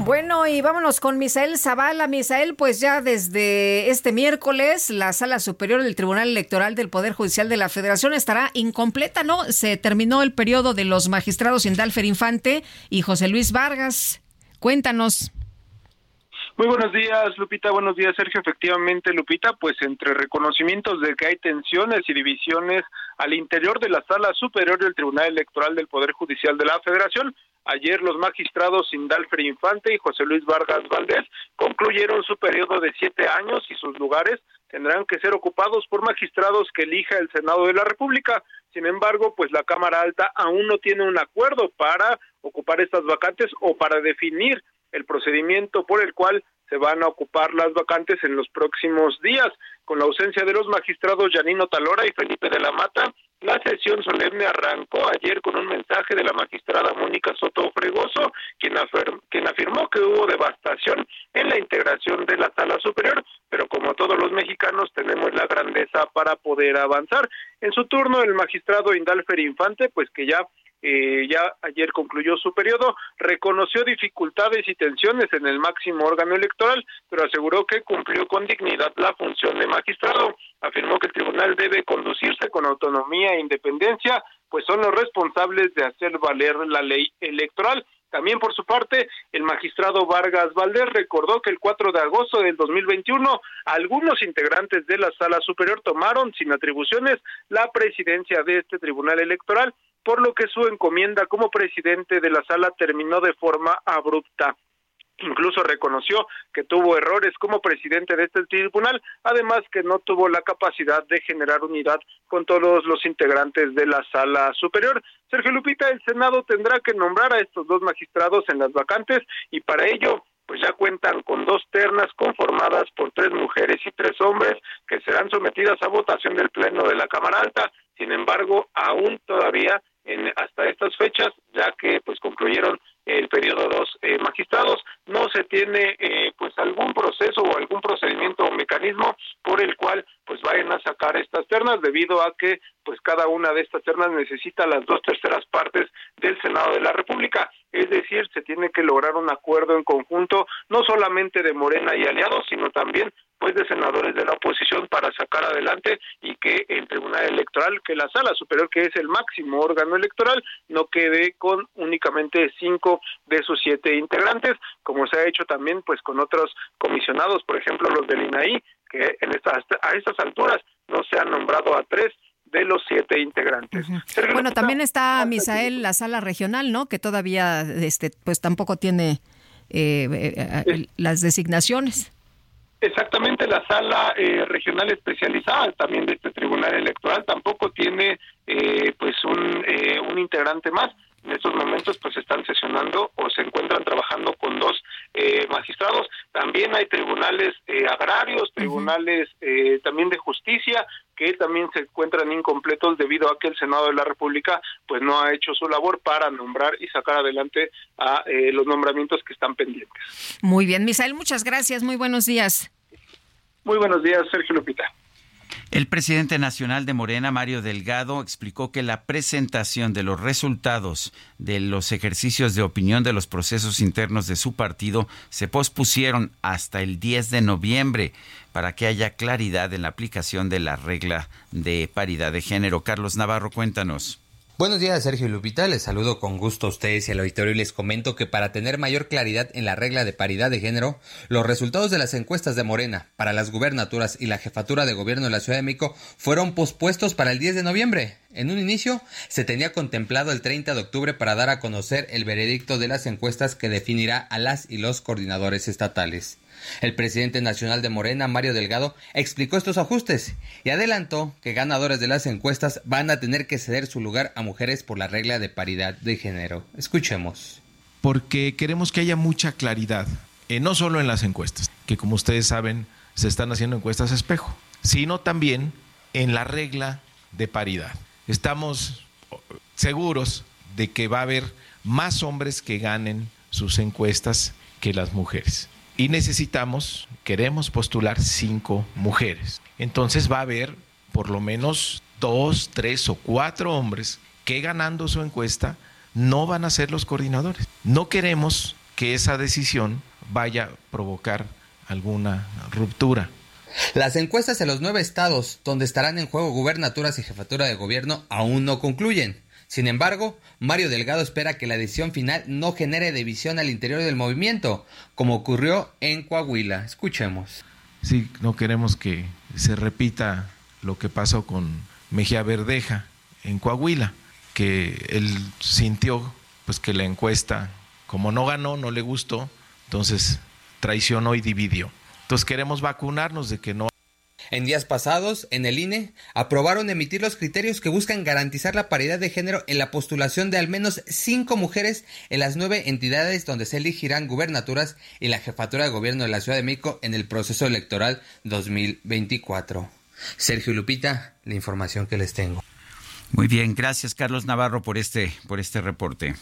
Bueno, y vámonos con Misael Zavala. Misael, pues ya desde este miércoles la Sala Superior del Tribunal Electoral del Poder Judicial de la Federación estará incompleta, ¿no? Se terminó el periodo de los magistrados Indalfer Infante y José Luis Vargas. Cuéntanos. Muy buenos días, Lupita. Buenos días, Sergio. Efectivamente, Lupita, pues entre reconocimientos de que hay tensiones y divisiones al interior de la sala superior del Tribunal Electoral del Poder Judicial de la Federación, ayer los magistrados Indalfer Infante y José Luis Vargas Valdés concluyeron su periodo de siete años y sus lugares tendrán que ser ocupados por magistrados que elija el Senado de la República. Sin embargo, pues la Cámara Alta aún no tiene un acuerdo para ocupar estas vacantes o para definir el procedimiento por el cual se van a ocupar las vacantes en los próximos días. Con la ausencia de los magistrados Yanino Talora y Felipe de la Mata, la sesión solemne arrancó ayer con un mensaje de la magistrada Mónica Soto Fregoso, quien, quien afirmó que hubo devastación en la integración de la sala superior, pero como todos los mexicanos tenemos la grandeza para poder avanzar. En su turno, el magistrado Indalfer Infante, pues que ya eh, ya ayer concluyó su periodo, reconoció dificultades y tensiones en el máximo órgano electoral, pero aseguró que cumplió con dignidad la función de magistrado. Afirmó que el tribunal debe conducirse con autonomía e independencia, pues son los responsables de hacer valer la ley electoral. También por su parte, el magistrado Vargas Valdés recordó que el 4 de agosto del 2021 algunos integrantes de la Sala Superior tomaron sin atribuciones la presidencia de este tribunal electoral por lo que su encomienda como presidente de la sala terminó de forma abrupta. Incluso reconoció que tuvo errores como presidente de este tribunal, además que no tuvo la capacidad de generar unidad con todos los integrantes de la sala superior. Sergio Lupita, el Senado tendrá que nombrar a estos dos magistrados en las vacantes y para ello pues ya cuentan con dos ternas conformadas por tres mujeres y tres hombres que serán sometidas a votación del Pleno de la Cámara Alta. Sin embargo, aún todavía en, hasta estas fechas, ya que pues concluyeron el periodo dos eh, magistrados, no se tiene eh, pues algún proceso o algún procedimiento o mecanismo por el cual pues vayan a sacar estas ternas debido a que pues cada una de estas ternas necesita las dos terceras partes del Senado de la República, es decir, se tiene que lograr un acuerdo en conjunto no solamente de Morena y aliados, sino también pues de senadores de la oposición para sacar adelante y que el Tribunal Electoral, que la Sala Superior, que es el máximo órgano electoral, no quede con únicamente cinco de sus siete integrantes, como se ha hecho también pues con otros comisionados, por ejemplo los del INAI, que en estas, a estas alturas no se han nombrado a tres de los siete integrantes. Bueno, también está Misael, la sala regional, ¿no? Que todavía, este, pues tampoco tiene eh, eh, eh, las designaciones. Exactamente, la sala eh, regional especializada también de este tribunal electoral tampoco tiene eh, pues un, eh, un integrante más. En estos momentos pues están sesionando o se encuentran trabajando con dos magistrados. También hay tribunales agrarios, tribunales también de justicia que también se encuentran incompletos debido a que el Senado de la República pues no ha hecho su labor para nombrar y sacar adelante a los nombramientos que están pendientes. Muy bien, Misael, muchas gracias, muy buenos días. Muy buenos días, Sergio Lupita. El presidente nacional de Morena, Mario Delgado, explicó que la presentación de los resultados de los ejercicios de opinión de los procesos internos de su partido se pospusieron hasta el 10 de noviembre para que haya claridad en la aplicación de la regla de paridad de género. Carlos Navarro, cuéntanos. Buenos días, Sergio Lupita. Les saludo con gusto a ustedes y al auditorio y les comento que para tener mayor claridad en la regla de paridad de género, los resultados de las encuestas de Morena para las gubernaturas y la jefatura de gobierno de la Ciudad de México fueron pospuestos para el 10 de noviembre. En un inicio, se tenía contemplado el 30 de octubre para dar a conocer el veredicto de las encuestas que definirá a las y los coordinadores estatales. El presidente nacional de Morena, Mario Delgado, explicó estos ajustes y adelantó que ganadores de las encuestas van a tener que ceder su lugar a mujeres por la regla de paridad de género. Escuchemos. Porque queremos que haya mucha claridad, eh, no solo en las encuestas, que como ustedes saben se están haciendo encuestas espejo, sino también en la regla de paridad. Estamos seguros de que va a haber más hombres que ganen sus encuestas que las mujeres y necesitamos, queremos postular cinco mujeres. Entonces va a haber por lo menos dos, tres o cuatro hombres que ganando su encuesta no van a ser los coordinadores. No queremos que esa decisión vaya a provocar alguna ruptura. Las encuestas en los nueve estados donde estarán en juego gubernaturas y jefatura de gobierno aún no concluyen. Sin embargo, Mario Delgado espera que la decisión final no genere división al interior del movimiento, como ocurrió en Coahuila. Escuchemos. Sí, no queremos que se repita lo que pasó con Mejía Verdeja en Coahuila, que él sintió pues que la encuesta, como no ganó, no le gustó, entonces traicionó y dividió. Entonces queremos vacunarnos de que no en días pasados, en el INE, aprobaron emitir los criterios que buscan garantizar la paridad de género en la postulación de al menos cinco mujeres en las nueve entidades donde se elegirán gubernaturas y la jefatura de gobierno de la Ciudad de México en el proceso electoral 2024. Sergio Lupita, la información que les tengo. Muy bien, gracias Carlos Navarro por este, por este reporte.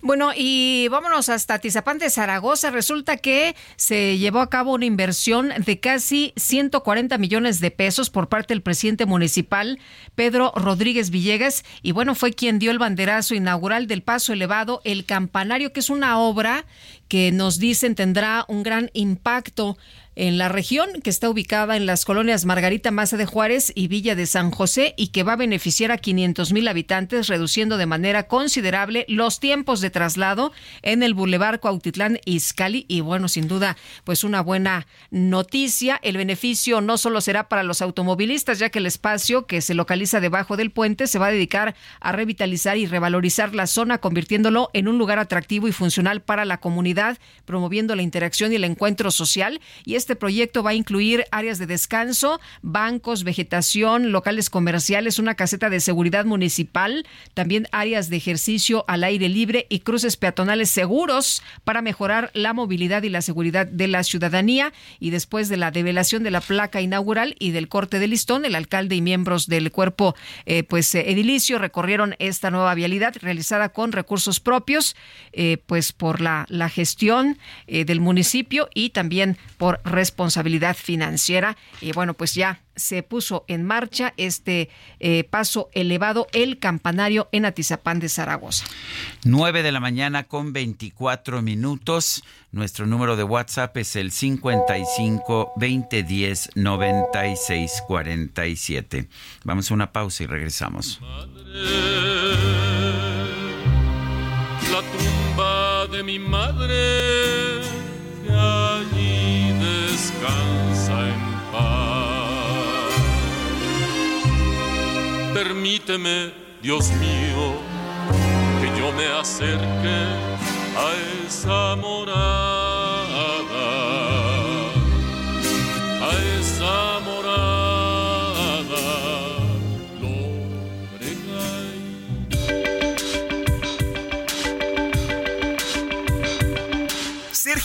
Bueno, y vámonos hasta Tizapán de Zaragoza. Resulta que se llevó a cabo una inversión de casi 140 millones de pesos por parte del presidente municipal, Pedro Rodríguez Villegas. Y bueno, fue quien dio el banderazo inaugural del paso elevado, el campanario, que es una obra que nos dicen tendrá un gran impacto en la región que está ubicada en las colonias Margarita Maza de Juárez y Villa de San José y que va a beneficiar a 500 mil habitantes, reduciendo de manera considerable los tiempos de traslado en el Boulevard Cuautitlán Izcalli. Y bueno, sin duda, pues una buena noticia. El beneficio no solo será para los automovilistas, ya que el espacio que se localiza debajo del puente se va a dedicar a revitalizar y revalorizar la zona, convirtiéndolo en un lugar atractivo y funcional para la comunidad, promoviendo la interacción y el encuentro social. Y este proyecto va a incluir áreas de descanso, bancos, vegetación, locales comerciales, una caseta de seguridad municipal, también áreas de ejercicio al aire libre y cruces peatonales seguros para mejorar la movilidad y la seguridad de la ciudadanía. Y después de la develación de la placa inaugural y del corte de listón, el alcalde y miembros del cuerpo eh, pues eh, edilicio recorrieron esta nueva vialidad realizada con recursos propios, eh, pues por la, la gestión del municipio y también por responsabilidad financiera. Y bueno, pues ya se puso en marcha este eh, paso elevado, el campanario en Atizapán de Zaragoza. 9 de la mañana con 24 minutos. Nuestro número de WhatsApp es el 55 20 10 96 47. Vamos a una pausa y regresamos. La tumba de mi madre Permíteme, Dios mío, que yo me acerque a esa morada,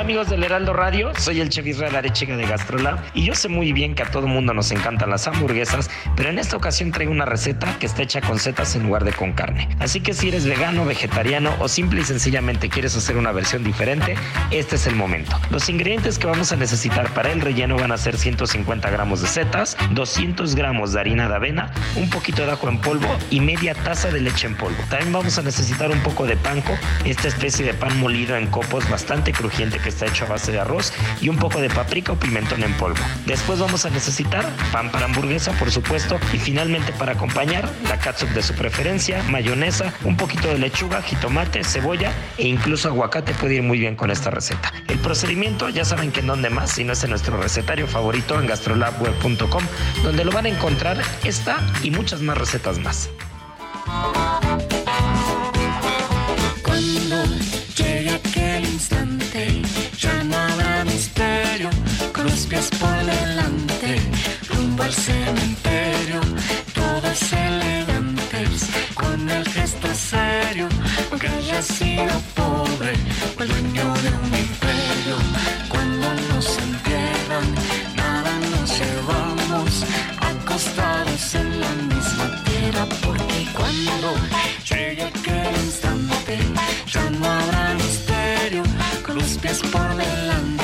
Hola amigos del Heraldo Radio, soy el chef Israel Arechiga de Gastrolab y yo sé muy bien que a todo mundo nos encantan las hamburguesas, pero en esta ocasión traigo una receta que está hecha con setas en lugar de con carne. Así que si eres vegano, vegetariano o simple y sencillamente quieres hacer una versión diferente, este es el momento. Los ingredientes que vamos a necesitar para el relleno van a ser 150 gramos de setas, 200 gramos de harina de avena, un poquito de ajo en polvo y media taza de leche en polvo. También vamos a necesitar un poco de panko, esta especie de pan molido en copos bastante crujiente que está hecho a base de arroz y un poco de paprika o pimentón en polvo. Después vamos a necesitar pan para hamburguesa, por supuesto, y finalmente para acompañar la catsup de su preferencia, mayonesa, un poquito de lechuga, jitomate, cebolla e incluso aguacate puede ir muy bien con esta receta. El procedimiento ya saben que en donde más, si no es en nuestro recetario favorito en gastrolabweb.com, donde lo van a encontrar esta y muchas más recetas más. Cuando llegue aquel instante, con los pies por delante, al cementerio, todos elegantes, con el gesto serio, aunque haya sido pobre, o el dueño de un imperio. Cuando nos entierran, nada nos llevamos, acostados en la misma tierra, porque cuando llegue aquel instante, ya no habrá misterio, con los pies por delante,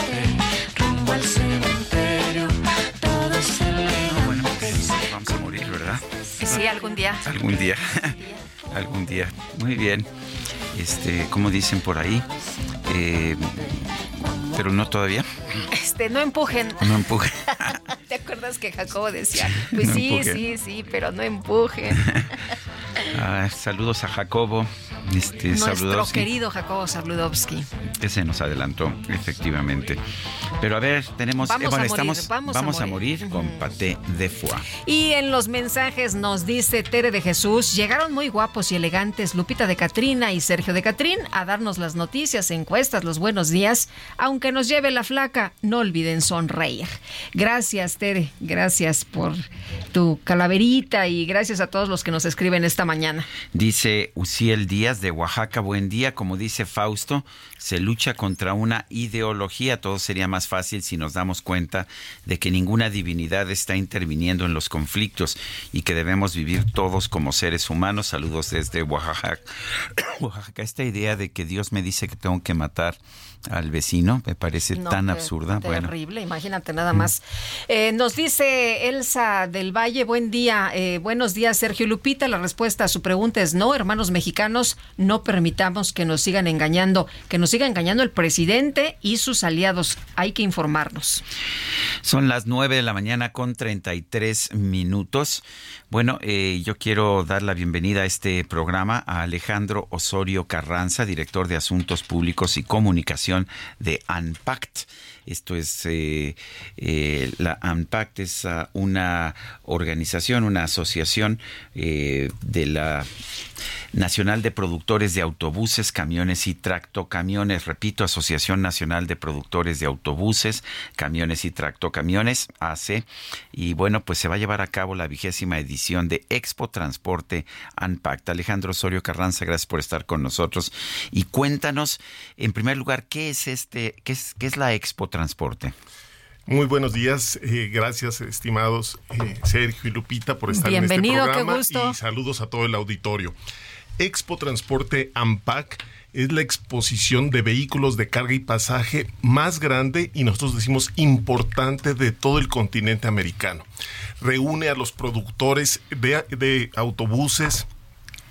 Sí, algún día. Algún día. Algún día. Muy bien. Este, como dicen por ahí, eh, pero no todavía. Este, no empujen. No empuje. ¿Te acuerdas que Jacobo decía? Pues No sí, empujen. sí, sí, pero no empujen. Ah, saludos a Jacobo. Este, Nuestro querido Jacobo Zabludovsky. Que se nos adelantó, efectivamente. Pero a ver, tenemos. Vamos eh, bueno, a morir, estamos. vamos a morir, con paté de foie. Y en los mensajes nos dice Tere de Jesús, llegaron muy guapos y elegantes Lupita de Catrina y Sergio de Catrín a darnos las noticias, encuestas, los buenos días, aunque nos lleve la flaca, no olviden sonreír. Gracias Tere, gracias por tu calaverita y gracias a todos los que nos escriben esta mañana. Dice Uciel Díaz de Oaxaca, buen día. Como dice Fausto, se lucha contra una ideología. Todo sería más fácil si nos damos cuenta de que ninguna divinidad está interviniendo en los conflictos y que debemos vivir todos como seres humanos. Saludos desde Oaxaca. Oaxaca, esta idea de que Dios me dice que tengo que matar al vecino me parece No, tan absurda. Bueno, Terrible, imagínate nada más. Eh, nos dice Elsa del Valle, buen día, eh, buenos días Sergio Lupita. La respuesta a su pregunta es no, hermanos mexicanos, no permitamos que nos sigan engañando, que nos siga engañando el presidente y sus aliados. Hay que informarnos. Son las 9 de la mañana con 33 minutos. Bueno, eh, yo quiero dar la bienvenida a este programa a Alejandro Osorio Carranza, director de Asuntos Públicos y Comunicación de ANPACT. Esto es, eh, eh, la ANPACT es ah, una organización, una asociación eh, de la Nacional de Productores de Autobuses, Camiones y Tractocamiones. Repito, Asociación Nacional de Productores de Autobuses, Camiones y Tractocamiones, AC. Y bueno, pues se va a llevar a cabo la vigésima edición de Expo Transporte ANPACT. Alejandro Osorio Carranza, gracias por estar con nosotros. Y cuéntanos, en primer lugar, ¿qué es este, qué es, qué es la Expo Transporte? Muy buenos días, eh, gracias estimados eh, Sergio y Lupita por estar Bienvenido, en qué este programa gusto. y saludos a todo el auditorio. Expo Transporte AMPAC es la exposición de vehículos de carga y pasaje más grande y nosotros decimos importante de todo el continente americano. Reúne a los productores de, de autobuses,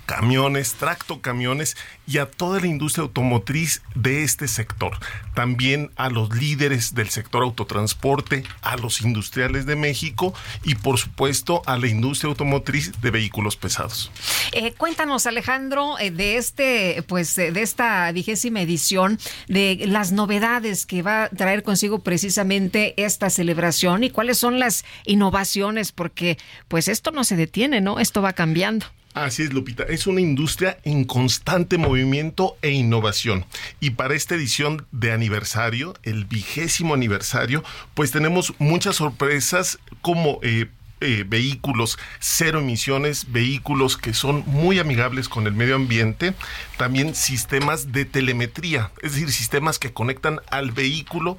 camiones, tractocamiones y a toda la industria automotriz de este sector. También a los líderes del sector autotransporte, a los industriales de México y por supuesto a la industria automotriz de vehículos pesados. Eh, cuéntanos, Alejandro, eh, de este, pues, eh, de esta vigésima edición, de las novedades que va a traer consigo precisamente esta celebración y cuáles son las innovaciones, porque, pues, esto no se detiene, ¿no? Esto va cambiando. Así es, Lupita. Es una industria en constante movimiento e innovación. Y para esta edición de aniversario, el vigésimo aniversario, pues tenemos muchas sorpresas como... eh, eh, vehículos cero emisiones, vehículos que son muy amigables con el medio ambiente, también sistemas de telemetría, es decir, sistemas que conectan al vehículo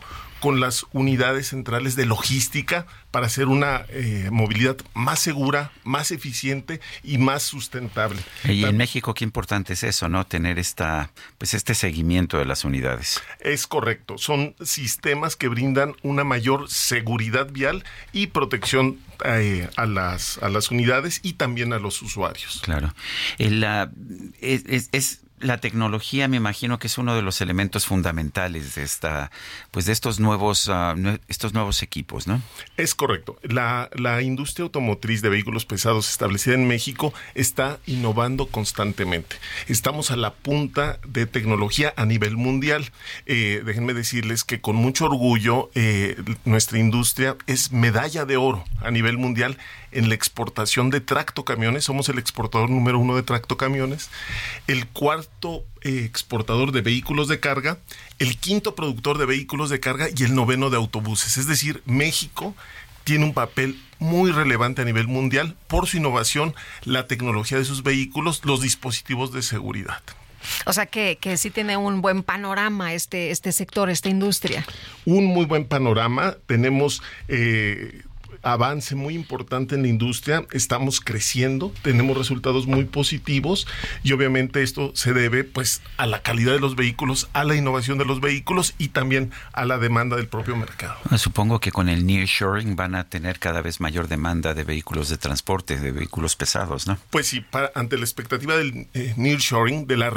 con las unidades centrales de logística para hacer una eh, movilidad más segura, más eficiente y más sustentable. Y en México qué importante es eso, ¿no? Tener esta, pues este seguimiento de las unidades. Es correcto, son sistemas que brindan una mayor seguridad vial y protección eh, a, las, a las unidades y también a los usuarios. Claro. El, es, es- es- la tecnología, me imagino que es uno de los elementos fundamentales de esta, pues de estos nuevos, nue- estos nuevos equipos, ¿no? Es correcto. La, la industria automotriz de vehículos pesados establecida en México está innovando constantemente. Estamos a la punta de tecnología a nivel mundial. Eh, déjenme decirles que con mucho orgullo eh, nuestra industria es medalla de oro a nivel mundial en la exportación de tractocamiones. Somos el exportador número uno de tractocamiones. El cuarto eh, exportador de vehículos de carga. El quinto productor de vehículos de carga y el noveno de autobuses. Es decir, México tiene un papel muy relevante a nivel mundial por su innovación, la tecnología de sus vehículos, los dispositivos de seguridad. O sea que, que sí tiene un buen panorama este, este sector, esta industria. Un muy buen panorama. Tenemos eh, avance muy importante en la industria, estamos creciendo, tenemos resultados muy positivos y obviamente esto se debe pues a la calidad de los vehículos, a la innovación de los vehículos y también a la demanda del propio mercado. Supongo que con el nearshoring van a tener cada vez mayor demanda de vehículos de transporte, de vehículos pesados, ¿no? Pues sí, ante la expectativa del eh, nearshoring, de la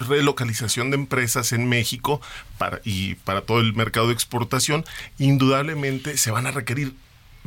relocalización de empresas en México para, y para todo el mercado de exportación, indudablemente se van a requerir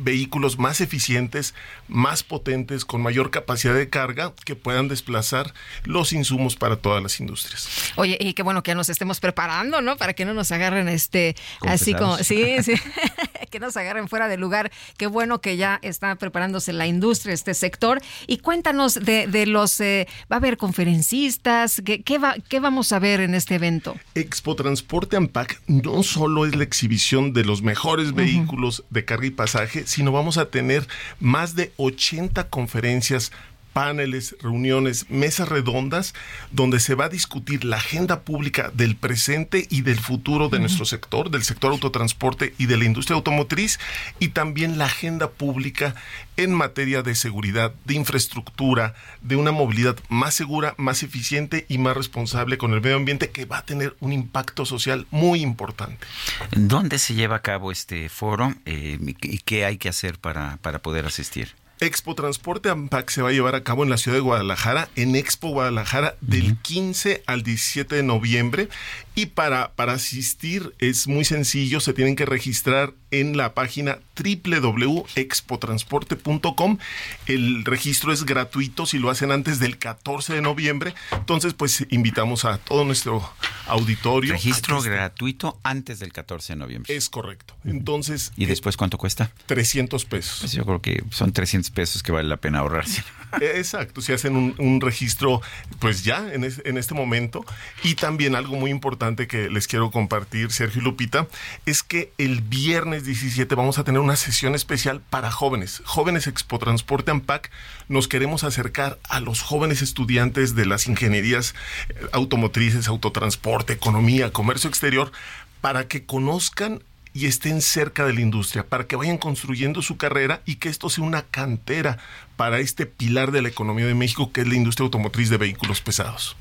vehículos más eficientes, más potentes, con mayor capacidad de carga, que puedan desplazar los insumos para todas las industrias. Oye, y qué bueno que ya nos estemos preparando, ¿no? Para que no nos agarren este, así como, sí, sí, que nos agarren fuera de lugar. Qué bueno que ya está preparándose la industria, este sector. Y cuéntanos de, de los, eh, va a haber conferencistas, ¿qué, qué, va, ¿qué vamos a ver en este evento? Expo Transporte Ampac no solo es la exhibición de los mejores vehículos de carga y pasaje, sino vamos a tener más de 80 conferencias paneles, reuniones, mesas redondas, donde se va a discutir la agenda pública del presente y del futuro de nuestro sector, del sector autotransporte y de la industria automotriz, y también la agenda pública en materia de seguridad, de infraestructura, de una movilidad más segura, más eficiente y más responsable con el medio ambiente, que va a tener un impacto social muy importante. ¿Dónde se lleva a cabo este foro eh, y qué hay que hacer para, para poder asistir? Expo Transporte AMPAC se va a llevar a cabo en la ciudad de Guadalajara, en Expo Guadalajara, del 15 al 17 de noviembre. Y para, para asistir es muy sencillo, se tienen que registrar en la página www.expotransporte.com. El registro es gratuito si lo hacen antes del 14 de noviembre. Entonces, pues invitamos a todo nuestro auditorio. Registro gratuito antes del 14 de noviembre. Es correcto. Entonces. ¿Y después cuánto cuesta? 300 pesos. Pues yo creo que son 300 pesos que vale la pena ahorrarse. Exacto. Si hacen un, registro, pues ya en, en este momento. Y también algo muy importante que les quiero compartir, Sergio y Lupita, es que el viernes 17 vamos a tener una sesión especial para jóvenes. Jóvenes Expo Transporte AMPAC. Nos queremos acercar a los jóvenes estudiantes de las ingenierías eh, automotrices, autotransporte, economía, comercio exterior, para que conozcan y estén cerca de la industria, para que vayan construyendo su carrera y que esto sea una cantera para este pilar de la economía de México, que es la industria automotriz de vehículos pesados.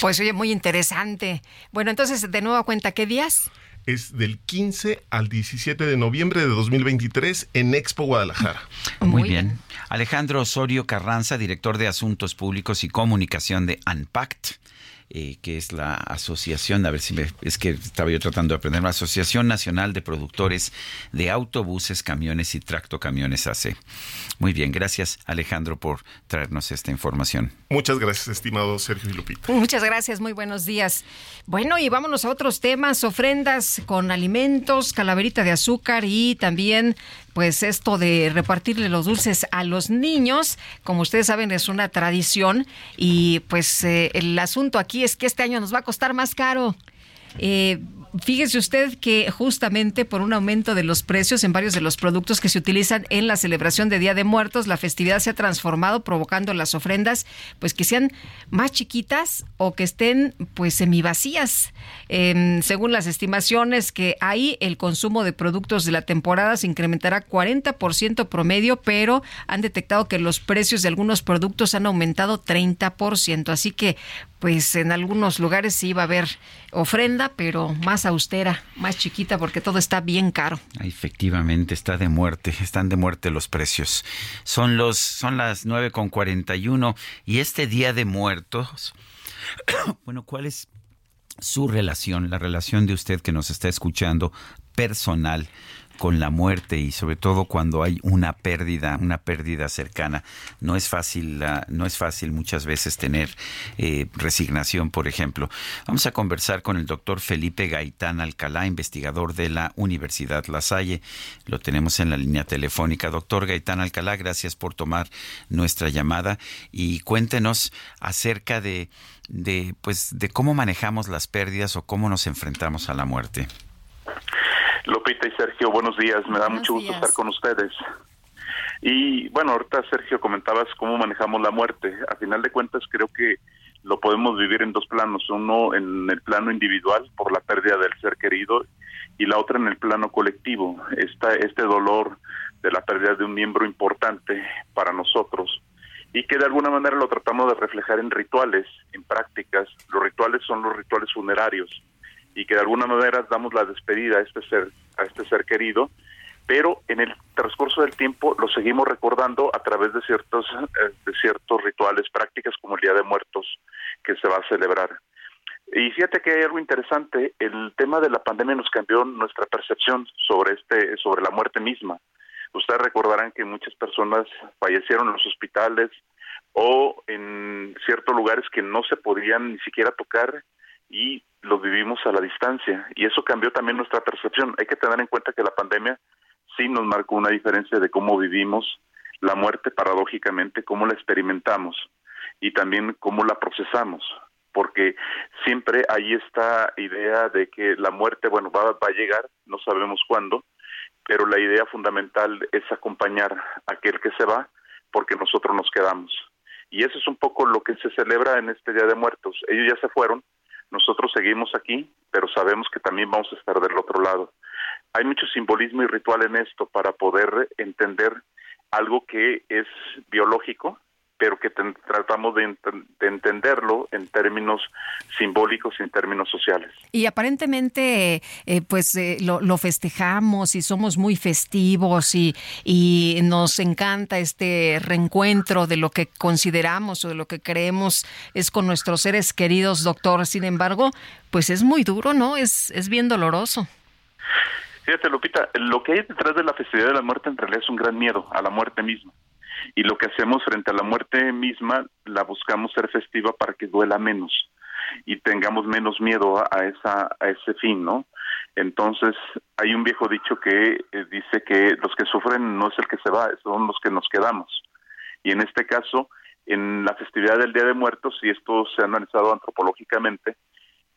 Pues oye, muy interesante. Bueno, entonces, de nuevo cuenta, ¿qué días? es del 15 al 17 de noviembre de 2023 en Expo Guadalajara. Muy, bien. Alejandro Osorio Carranza, director de Asuntos Públicos y Comunicación de ANPACT. Eh, que es la asociación, a ver si me, es que estaba yo tratando de aprender, la Asociación Nacional de Productores de Autobuses, Camiones y Tractocamiones AC. Muy bien, gracias Alejandro por traernos esta información. Muchas gracias, estimado Sergio y Lupita. Muchas gracias, muy buenos días. Bueno, y vámonos a otros temas, ofrendas con alimentos, calaverita de azúcar y también pues esto de repartirle los dulces a los niños, como ustedes saben, es una tradición y pues eh, el asunto aquí es que este año nos va a costar más caro. Eh, Fíjese usted que justamente por un aumento de los precios en varios de los productos que se utilizan en la celebración de Día de Muertos, la festividad se ha transformado provocando las ofrendas pues que sean más chiquitas o que estén pues semivacías. Eh, según las estimaciones que hay, el consumo de productos de la temporada se incrementará 40% promedio, pero han detectado que los precios de algunos productos han aumentado 30%. Así que pues en algunos lugares sí iba a haber ofrenda, pero más austera, más chiquita, porque todo está bien caro. Efectivamente, está de muerte, están de muerte los precios. Son los, son las nueve con cuarenta y uno y este día de muertos, bueno, ¿cuál es su relación, la relación de usted que nos está escuchando personal con la muerte y sobre todo cuando hay una pérdida, una pérdida cercana. No es fácil, no es fácil muchas veces tener eh, resignación, por ejemplo. Vamos a conversar con el doctor Felipe Gaitán Alcalá, investigador de la Universidad La Salle. Lo tenemos en la línea telefónica. Doctor Gaitán Alcalá, gracias por tomar nuestra llamada y cuéntenos acerca de, de, pues, de cómo manejamos las pérdidas o cómo nos enfrentamos a la muerte. Lupita y Sergio, buenos días. Me da mucho gusto estar con ustedes. Y bueno, ahorita Sergio comentabas cómo manejamos la muerte. A final de cuentas creo que lo podemos vivir en dos planos. Uno en el plano individual por la pérdida del ser querido y la otra en el plano colectivo. Esta, este dolor de la pérdida de un miembro importante para nosotros y que de alguna manera lo tratamos de reflejar en rituales, en prácticas. Los rituales son los rituales funerarios y que de alguna manera damos la despedida a este ser, a este ser querido, pero en el transcurso del tiempo lo seguimos recordando a través de ciertos, eh, de ciertos rituales, prácticas como el Día de Muertos que se va a celebrar. Y fíjate que hay algo interesante, el tema de la pandemia nos cambió nuestra percepción sobre este, sobre la muerte misma. Ustedes recordarán que muchas personas fallecieron en los hospitales o en ciertos lugares que no se podían ni siquiera tocar y lo vivimos a la distancia y eso cambió también nuestra percepción. Hay que tener en cuenta que la pandemia sí nos marcó una diferencia de cómo vivimos la muerte paradójicamente, cómo la experimentamos y también cómo la procesamos, porque siempre hay esta idea de que la muerte, bueno, va, va a llegar, no sabemos cuándo, pero la idea fundamental es acompañar a aquel que se va porque nosotros nos quedamos. Y eso es un poco lo que se celebra en este Día de Muertos. Ellos ya se fueron, nosotros seguimos aquí, pero sabemos que también vamos a estar del otro lado. Hay mucho simbolismo y ritual en esto para poder entender algo que es biológico, pero que tratamos de, entenderlo en términos simbólicos y en términos sociales. Y aparentemente, eh, pues eh, lo, festejamos y somos muy festivos y, y nos encanta este reencuentro de lo que consideramos o de lo que creemos es con nuestros seres queridos, doctor. Sin embargo, pues es muy duro, ¿no? Es, es bien doloroso. Fíjate, Lupita, lo que hay detrás de la festividad de la muerte en realidad es un gran miedo a la muerte misma y lo que hacemos frente a la muerte misma la buscamos ser festiva para que duela menos y tengamos menos miedo a, esa a ese fin, ¿no? Entonces, hay un viejo dicho que eh, dice que los que sufren no es el que se va, son los que nos quedamos. Y en este caso, en la festividad del Día de Muertos, y esto se ha analizado antropológicamente,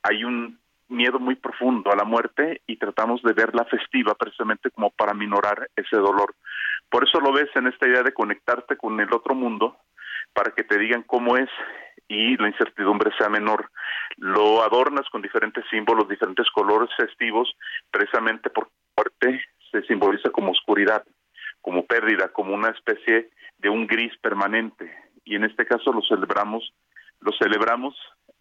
hay un miedo muy profundo a la muerte y tratamos de verla festiva precisamente como para minorar ese dolor. Por eso lo ves en esta idea de conectarte con el otro mundo para que te digan cómo es y la incertidumbre sea menor. Lo adornas con diferentes símbolos, diferentes colores festivos, precisamente porque la muerte se simboliza como oscuridad, como pérdida, como una especie de un gris permanente. Y en este caso lo celebramos, lo celebramos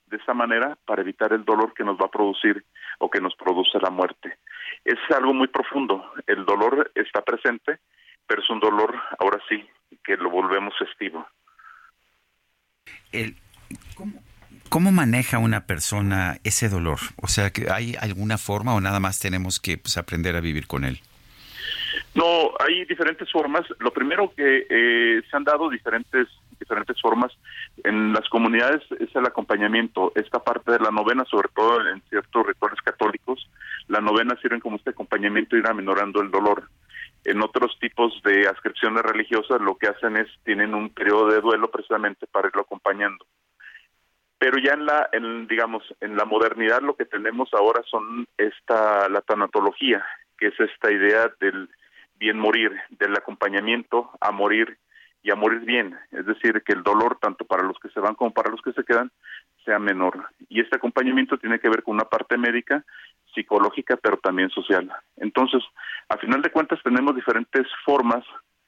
de esa manera para evitar el dolor que nos va a producir o que nos produce la muerte. Es algo muy profundo. El dolor está presente, pero es un dolor, ahora sí, que lo volvemos festivo. El, ¿cómo, maneja una persona ese dolor? O sea, ¿hay alguna forma o nada más tenemos que pues, aprender a vivir con él? No, hay diferentes formas. Lo primero que eh, se han dado diferentes diferentes formas. En las comunidades es el acompañamiento. Esta parte de la novena, sobre todo en ciertos rituales católicos, la novena sirve como este acompañamiento ir aminorando el dolor. En otros tipos de ascripciones religiosas lo que hacen es, tienen un periodo de duelo precisamente para irlo acompañando. Pero ya en la, en, digamos, en la modernidad lo que tenemos ahora son esta, la tanatología, que es esta idea del bien morir, del acompañamiento a morir y a morir bien, es decir, que el dolor tanto para los que se van como para los que se quedan sea menor. Y este acompañamiento tiene que ver con una parte médica, psicológica, pero también social. Entonces, a final de cuentas tenemos diferentes formas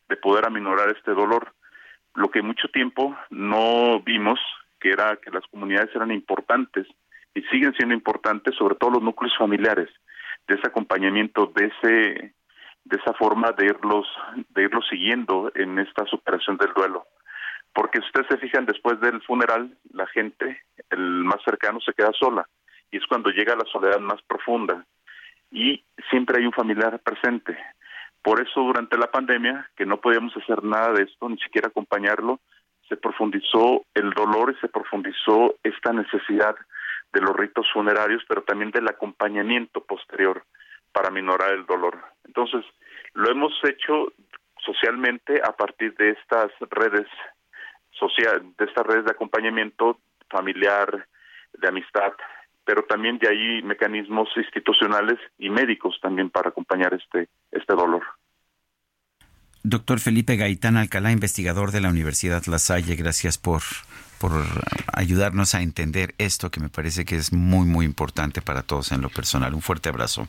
de poder aminorar este dolor. Lo que mucho tiempo no vimos, que era que las comunidades eran importantes y siguen siendo importantes, sobre todo los núcleos familiares, de ese acompañamiento, de ese de esa forma de irlos, de irlos siguiendo en esta superación del duelo. Porque si ustedes se fijan, después del funeral, la gente, el más cercano, se queda sola. Y es cuando llega la soledad más profunda. Y siempre hay un familiar presente. Por eso, durante la pandemia, que no podíamos hacer nada de esto, ni siquiera acompañarlo, se profundizó el dolor y se profundizó esta necesidad de los ritos funerarios, pero también del acompañamiento posterior para minorar el dolor. Entonces, lo hemos hecho socialmente a partir de estas redes social, de estas redes de acompañamiento familiar, de amistad, pero también ya hay mecanismos institucionales y médicos también para acompañar este, este dolor. Doctor Felipe Gaitán Alcalá, investigador de la Universidad La Salle, gracias por, por ayudarnos a entender esto que me parece que es muy, muy importante para todos en lo personal. Un fuerte abrazo.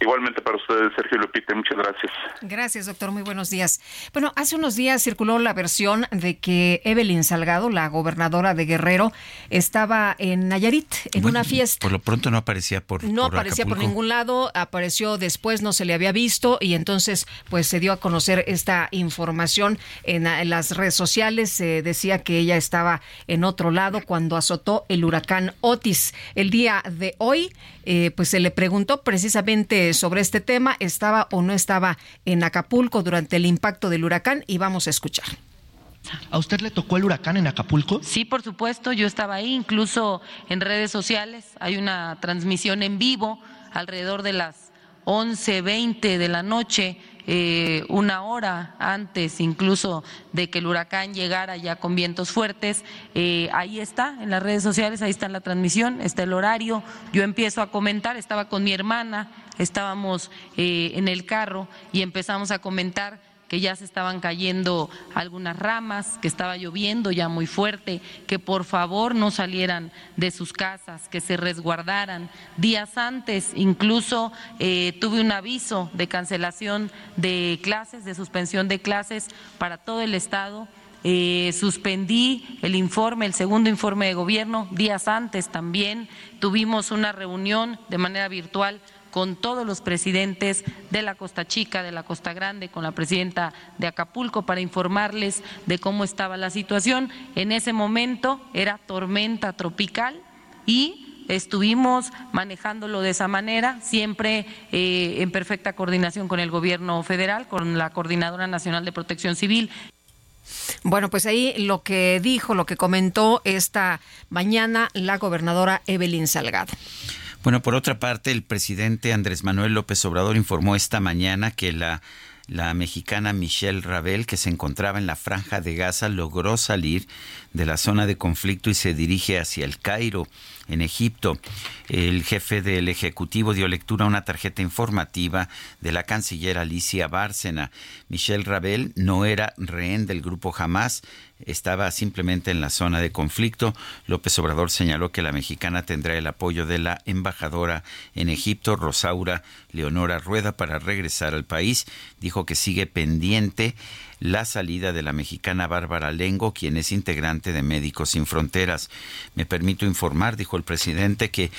Igualmente para ustedes, Sergio Lupita, muchas gracias. Gracias, doctor. Muy buenos días. Bueno, hace unos días circuló la versión de que Evelyn Salgado, la gobernadora de Guerrero, estaba en Nayarit, en una fiesta. Por lo pronto no aparecía por No aparecía por ningún lado, apareció después, no se le había visto y entonces pues se dio a conocer esta información en, en las redes sociales. Se decía que ella estaba en otro lado cuando azotó el huracán Otis. El día de hoy eh, pues se le preguntó precisamente sobre este tema, estaba o no estaba en Acapulco durante el impacto del huracán y vamos a escuchar. ¿A usted le tocó el huracán en Acapulco? Sí, por supuesto, yo estaba ahí, incluso en redes sociales hay una transmisión en vivo alrededor de las 11:20 de la noche eh, una hora antes incluso de que el huracán llegara ya con vientos fuertes. Eh, ahí está, en las redes sociales, ahí está la transmisión, está el horario. Yo empiezo a comentar, estaba con mi hermana, estábamos eh, en el carro y empezamos a comentar que ya se estaban cayendo algunas ramas, que estaba lloviendo ya muy fuerte, que por favor no salieran de sus casas, que se resguardaran. Días antes incluso eh, tuve un aviso de cancelación de clases, de suspensión de clases para todo el Estado. Eh, suspendí el informe, el segundo informe de gobierno, días antes también tuvimos una reunión de manera virtual con todos los presidentes de la Costa Chica, de la Costa Grande, con la presidenta de Acapulco para informarles de cómo estaba la situación. En ese momento era tormenta tropical y estuvimos manejándolo de esa manera, siempre eh, en perfecta coordinación con el gobierno federal, con la Coordinadora Nacional de Protección Civil. Bueno, pues ahí lo que dijo, lo que comentó esta mañana la gobernadora Evelyn Salgado. Bueno, por otra parte, el presidente Andrés Manuel López Obrador informó esta mañana que la, la mexicana Michelle Ravel, que se encontraba en la franja de Gaza, logró salir de la zona de conflicto y se dirige hacia el Cairo en Egipto. El jefe del Ejecutivo dio lectura a una tarjeta informativa de la canciller Alicia Bárcena. Michelle Ravel no era rehén del grupo Hamas, estaba simplemente en la zona de conflicto. López Obrador señaló que la mexicana tendrá el apoyo de la embajadora en Egipto, Rosaura Leonora Rueda, para regresar al país. Dijo que sigue pendiente la salida de la mexicana Bárbara Lengo, quien es integrante de Médicos Sin Fronteras. Me permito informar, dijo el presidente, que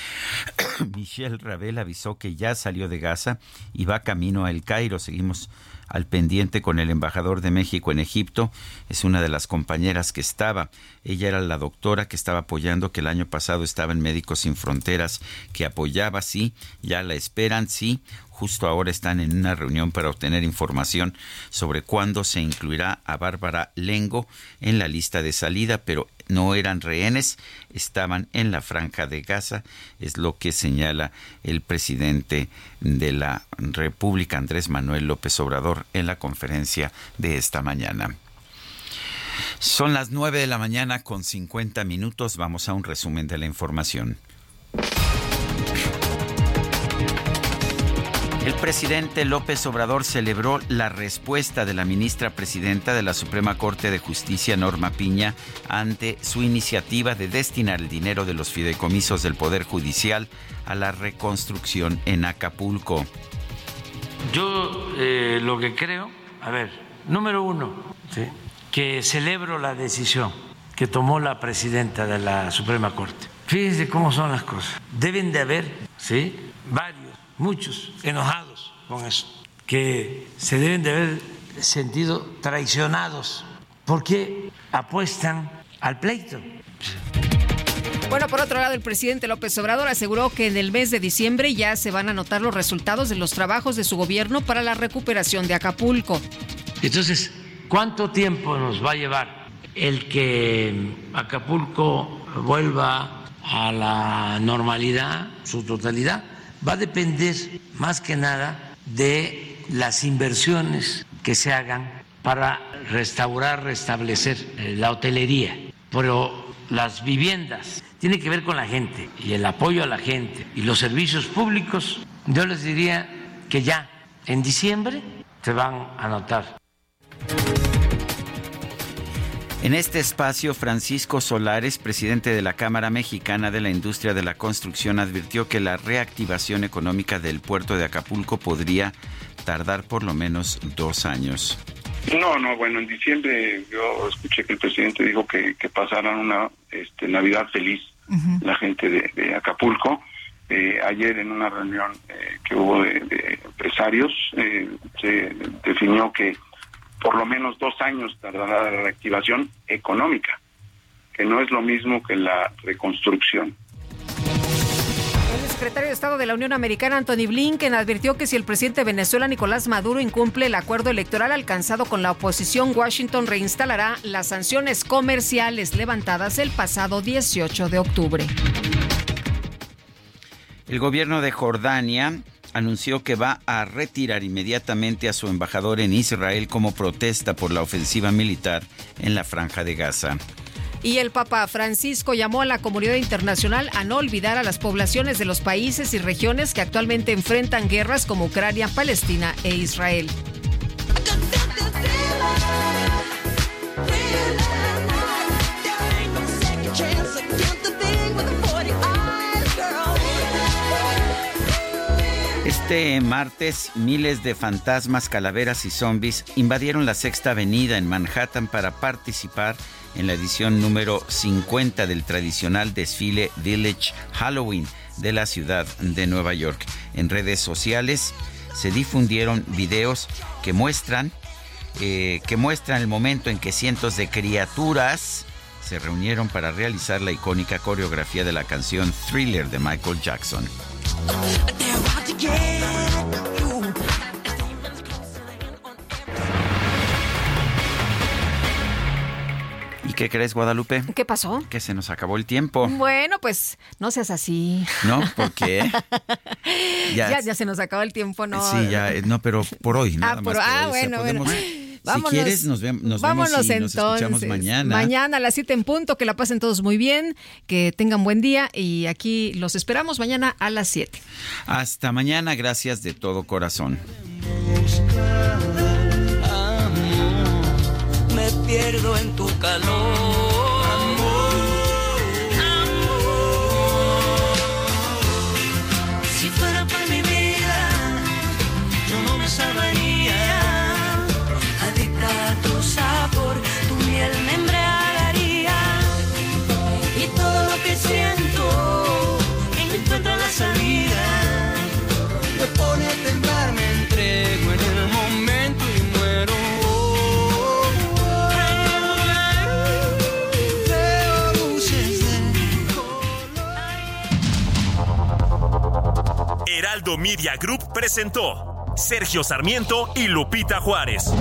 Michelle Ravel avisó que ya salió de Gaza y va camino a El Cairo. Seguimos al pendiente con el embajador de México en Egipto. Es una de las compañeras que estaba. Ella era la doctora que estaba apoyando, que el año pasado estaba en Médicos Sin Fronteras, que apoyaba, sí, ya la esperan, sí. Justo ahora están en una reunión para obtener información sobre cuándo se incluirá a Bárbara Lengo en la lista de salida, pero no eran rehenes, estaban en la franja de Gaza, es lo que señala el presidente de la República, Andrés Manuel López Obrador, en la conferencia de esta mañana. Son las 9 de la mañana con 50 minutos, vamos a un resumen de la información. El presidente López Obrador celebró la respuesta de la ministra presidenta de la Suprema Corte de Justicia, Norma Piña, ante su iniciativa de destinar el dinero de los fideicomisos del Poder Judicial a la reconstrucción en Acapulco. Yo eh, lo que creo, a ver, número uno, que celebro la decisión que tomó la presidenta de la Suprema Corte. Fíjense cómo son las cosas. Deben de haber, ¿sí? Varios muchos enojados con eso, que se deben de haber sentido traicionados porque apuestan al pleito. Bueno, por otro lado, el presidente López Obrador aseguró que en el mes de diciembre ya se van a notar los resultados de los trabajos de su gobierno para la recuperación de Acapulco. Entonces, ¿cuánto tiempo nos va a llevar el que Acapulco vuelva a la normalidad, su totalidad? Va a depender más que nada de las inversiones que se hagan para restaurar, restablecer eh, la hotelería. Pero las viviendas tiene que ver con la gente y el apoyo a la gente y los servicios públicos, yo les diría que ya en diciembre se van a notar. En este espacio, Francisco Solares, presidente de la Cámara Mexicana de la Industria de la Construcción, advirtió que la reactivación económica del puerto de Acapulco podría tardar por lo menos dos años. No, no, bueno, en diciembre yo escuché que el presidente dijo que, que pasaran una este, Navidad feliz la gente de, Acapulco. Eh, ayer en una reunión eh, que hubo de, empresarios eh, se definió que por lo menos dos años tardará la reactivación económica, que no es lo mismo que la reconstrucción. El secretario de Estado de la Unión Americana, Anthony Blinken, advirtió que si el presidente de Venezuela, Nicolás Maduro, incumple el acuerdo electoral alcanzado con la oposición, Washington reinstalará las sanciones comerciales levantadas el pasado 18 de octubre. El gobierno de Jordania anunció que va a retirar inmediatamente a su embajador en Israel como protesta por la ofensiva militar en la franja de Gaza. Y el Papa Francisco llamó a la comunidad internacional a no olvidar a las poblaciones de los países y regiones que actualmente enfrentan guerras como Ucrania, Palestina e Israel. Este martes, miles de fantasmas, calaveras y zombies invadieron la Sexta Avenida en Manhattan para participar en la edición número 50 del tradicional desfile Village Halloween de la ciudad de Nueva York. En redes sociales se difundieron videos que muestran, eh, que muestran el momento en que cientos de criaturas se reunieron para realizar la icónica coreografía de la canción Thriller de Michael Jackson. Qué crees, Guadalupe? ¿Qué pasó? Que se nos acabó el tiempo. Bueno, pues no seas así. ¿No? ¿Por qué? ya, ya, se nos acabó el tiempo, ¿no? Sí, ya, eh, no, pero por hoy, nada ah, más. ah, bueno, bueno. Si quieres, nos, vemos y nos escuchamos mañana. Mañana a las 7 en punto, que la pasen todos muy bien, que tengan buen día y aquí los esperamos mañana a las 7. Hasta mañana, gracias de todo corazón. pierdo en tu calor. Heraldo Media Group presentó Sergio Sarmiento y Lupita Juárez.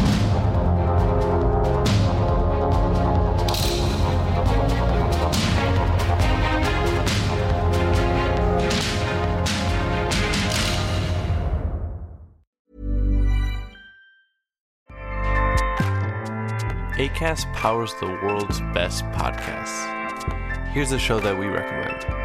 ACAST powers the world's best podcasts. Here's a show that we recommend.